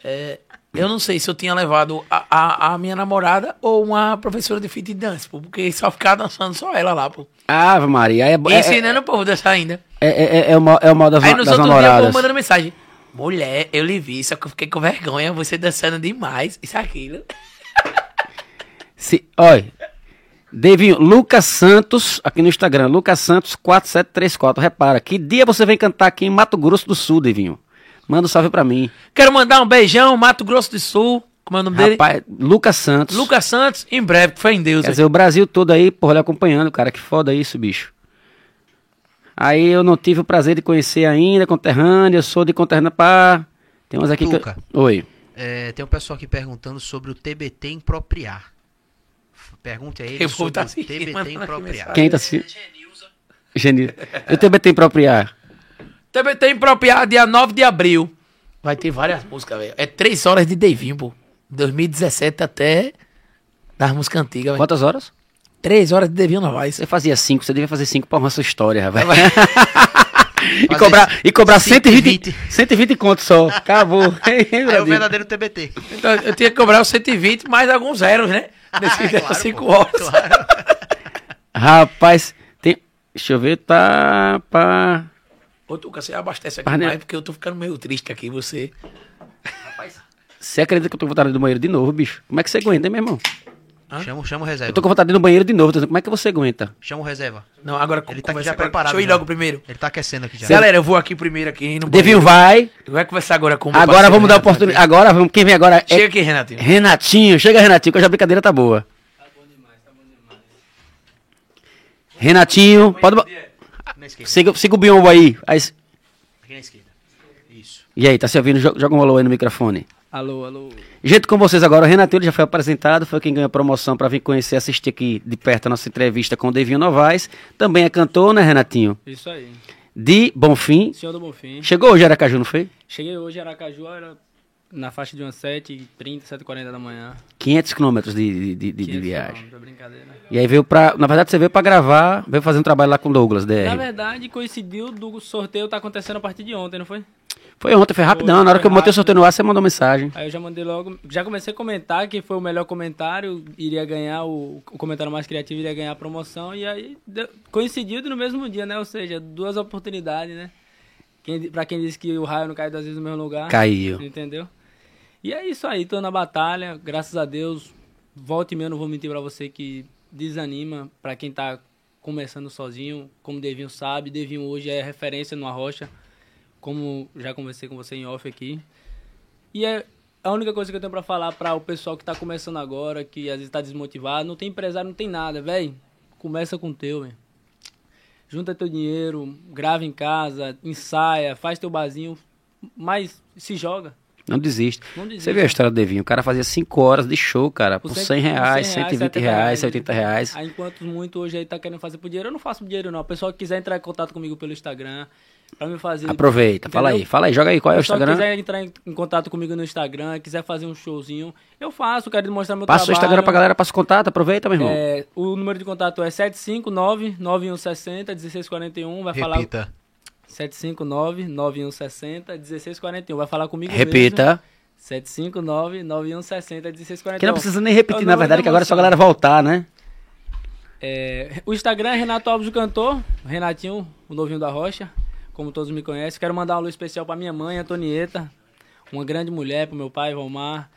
É, eu não sei se eu tinha levado a, a, a minha namorada ou uma professora de fit dance, pô, porque só ficava dançando só ela lá, pô.
Ave Maria, aí é,
E
é,
ensinando o povo a dançar ainda.
é, é, é, é o mal, é o mal das,
Aí nos
das
outros dias o povo
namoradas.
mandando mensagem. Mulher, eu lhe vi, só que eu fiquei com vergonha, você dançando demais, isso aquilo.
Se, olha, Devinho, Lucas Santos, aqui no Instagram, Lucas Santos 4734. Repara, que dia você vem cantar aqui em Mato Grosso do Sul, Devinho? Manda um salve pra mim.
Quero mandar um beijão, Mato Grosso do Sul. Como é o nome dele?
Rapaz, Lucas Santos.
Lucas Santos, em breve, fé em Deus.
Quer dizer, o Brasil todo aí, porra, lhe acompanhando, cara. Que foda isso, bicho. Aí eu não tive o prazer de conhecer ainda, conterrâneo. Eu sou de conterrâneo pá. Tem uns aqui
Tuca.
que. Oi.
É, tem um pessoal aqui perguntando sobre o TBT impropriar. Pergunte a ele
Eu vou
sobre
tá
o TBT
aqui
impropriar.
Quem tá se. Genil. Eu também tenho propriar.
Também tem impropriado dia 9 de abril. Vai ter várias músicas, velho. É três horas de Davinho, pô. 2017 até das músicas antigas, velho.
Quantas horas?
Três horas de Davinho Novaes.
Você fazia cinco, você devia fazer cinco pra arrumar sua história, rapaz. e cobrar, e cobrar 120,
120.
120 conto só. Acabou.
É o verdadeiro TBT.
Então, eu tinha que cobrar os 120 mais alguns zeros, né? Nesse
É, claro,
5
pô,
horas.
claro.
Rapaz, tem. Deixa eu ver, tá. Pá.
Ô, Tuca, você abastece aqui
Mas, né?
mais, porque eu tô ficando meio triste aqui, você.
Você acredita que eu tô com vontade de ir no banheiro de novo, bicho? Como é que você aguenta, hein, meu irmão?
Chama, chama o reserva.
Eu tô com vontade de ir no banheiro de novo. tô dizendo, Como é que você aguenta?
Chama o reserva.
Não, agora
Ele tá aqui
conversa
já
agora.
preparado.
Deixa eu ir
já.
logo primeiro.
Ele tá aquecendo aqui já.
Galera, eu vou aqui primeiro aqui no
Devinho
banheiro.
vai.
Vai conversar agora com o
Agora
parceiro
vamos dar
Renato
oportunidade.
aqui.
Agora vamos. Quem vem agora é
Chega aqui, Renatinho.
Renatinho. Chega, Renatinho, que hoje a brincadeira tá boa. Renatinho, pode. bo-
Na esquerda.
Siga, siga o biombo aí. aí.
Aqui na esquerda. Isso.
E aí, tá se ouvindo? Jo- Joga um alô aí no microfone.
Alô, alô.
Gente, com vocês agora, o Renatinho ele já foi apresentado, foi quem ganhou a promoção para vir conhecer, assistir aqui de perto a nossa entrevista com o Devinho Novaes. Também é cantor, né, Renatinho?
Isso aí.
De Bonfim.
Senhor do Bonfim.
Chegou hoje Aracaju, não foi?
Cheguei hoje em Aracaju, era na faixa de umas 7h30, 7h40 da manhã.
500 quilômetros de, de, de, de
500
viagem.
é brincadeira.
E aí veio pra. Na verdade, você veio pra gravar, veio fazer um trabalho lá com o Douglas,
Na
DR.
verdade, coincidiu do sorteio tá acontecendo a partir de ontem, não foi?
Foi ontem, foi rapidão.
Foi,
Na hora que eu
foi
botei o sorteio no ar, você mandou mensagem.
Aí eu já mandei logo, já comecei a comentar que foi o melhor comentário, iria ganhar o, o comentário mais criativo, iria ganhar a promoção e aí deu- coincidiu no mesmo dia, né? Ou seja, duas oportunidades, né? Quem, pra quem disse que o raio não cai duas vezes no mesmo lugar.
Caiu.
Entendeu? E é isso aí, tô na batalha, graças a Deus. Volta e meia, não vou mentir pra você que desanima pra quem tá começando sozinho, como Devinho sabe. Devinho hoje é referência no Arrocha, como já conversei com você em off aqui. E é a única coisa que eu tenho pra falar pra o pessoal que tá começando agora, que às vezes tá desmotivado, não tem empresário, não tem nada, velho. Começa com o teu, velho. Junta teu dinheiro, grava em casa, ensaia, faz teu barzinho, mas se joga.
Não desiste.
Não desiste.
Você viu a história do Devinho? O cara fazia 5 horas de show, cara, por
Por
100
cento- por
reais,
100
120
70
reais,
né?
80 reais.
Aí, enquanto muito hoje aí tá querendo fazer por dinheiro, eu não faço por dinheiro, não. A pessoa que quiser entrar em contato comigo pelo Instagram, pra me fazer.
Aproveita, fala aí,
Entendeu?
fala aí, joga aí qual é o Instagram.
quiser entrar em, em contato comigo no Instagram, quiser fazer um showzinho, eu faço, quero demonstrar meu
Passa o
trabalho.
Instagram pra galera, passa o contato, aproveita, meu irmão.
É, o número de contato é 759-9160-1641. Vai falar.
Repita.
759-9160-1641. Vai falar comigo
Repita.
mesmo. 759-9160-1641.
Que não precisa nem repetir, na verdade,
da
que agora é só a galera voltar, né?
É, o Instagram é Renato Alves o Cantor, Renatinho, o novinho da Rocha, como todos me conhecem. Quero mandar um alô especial pra minha mãe, Antonieta, uma grande mulher, pro meu pai, Valmar.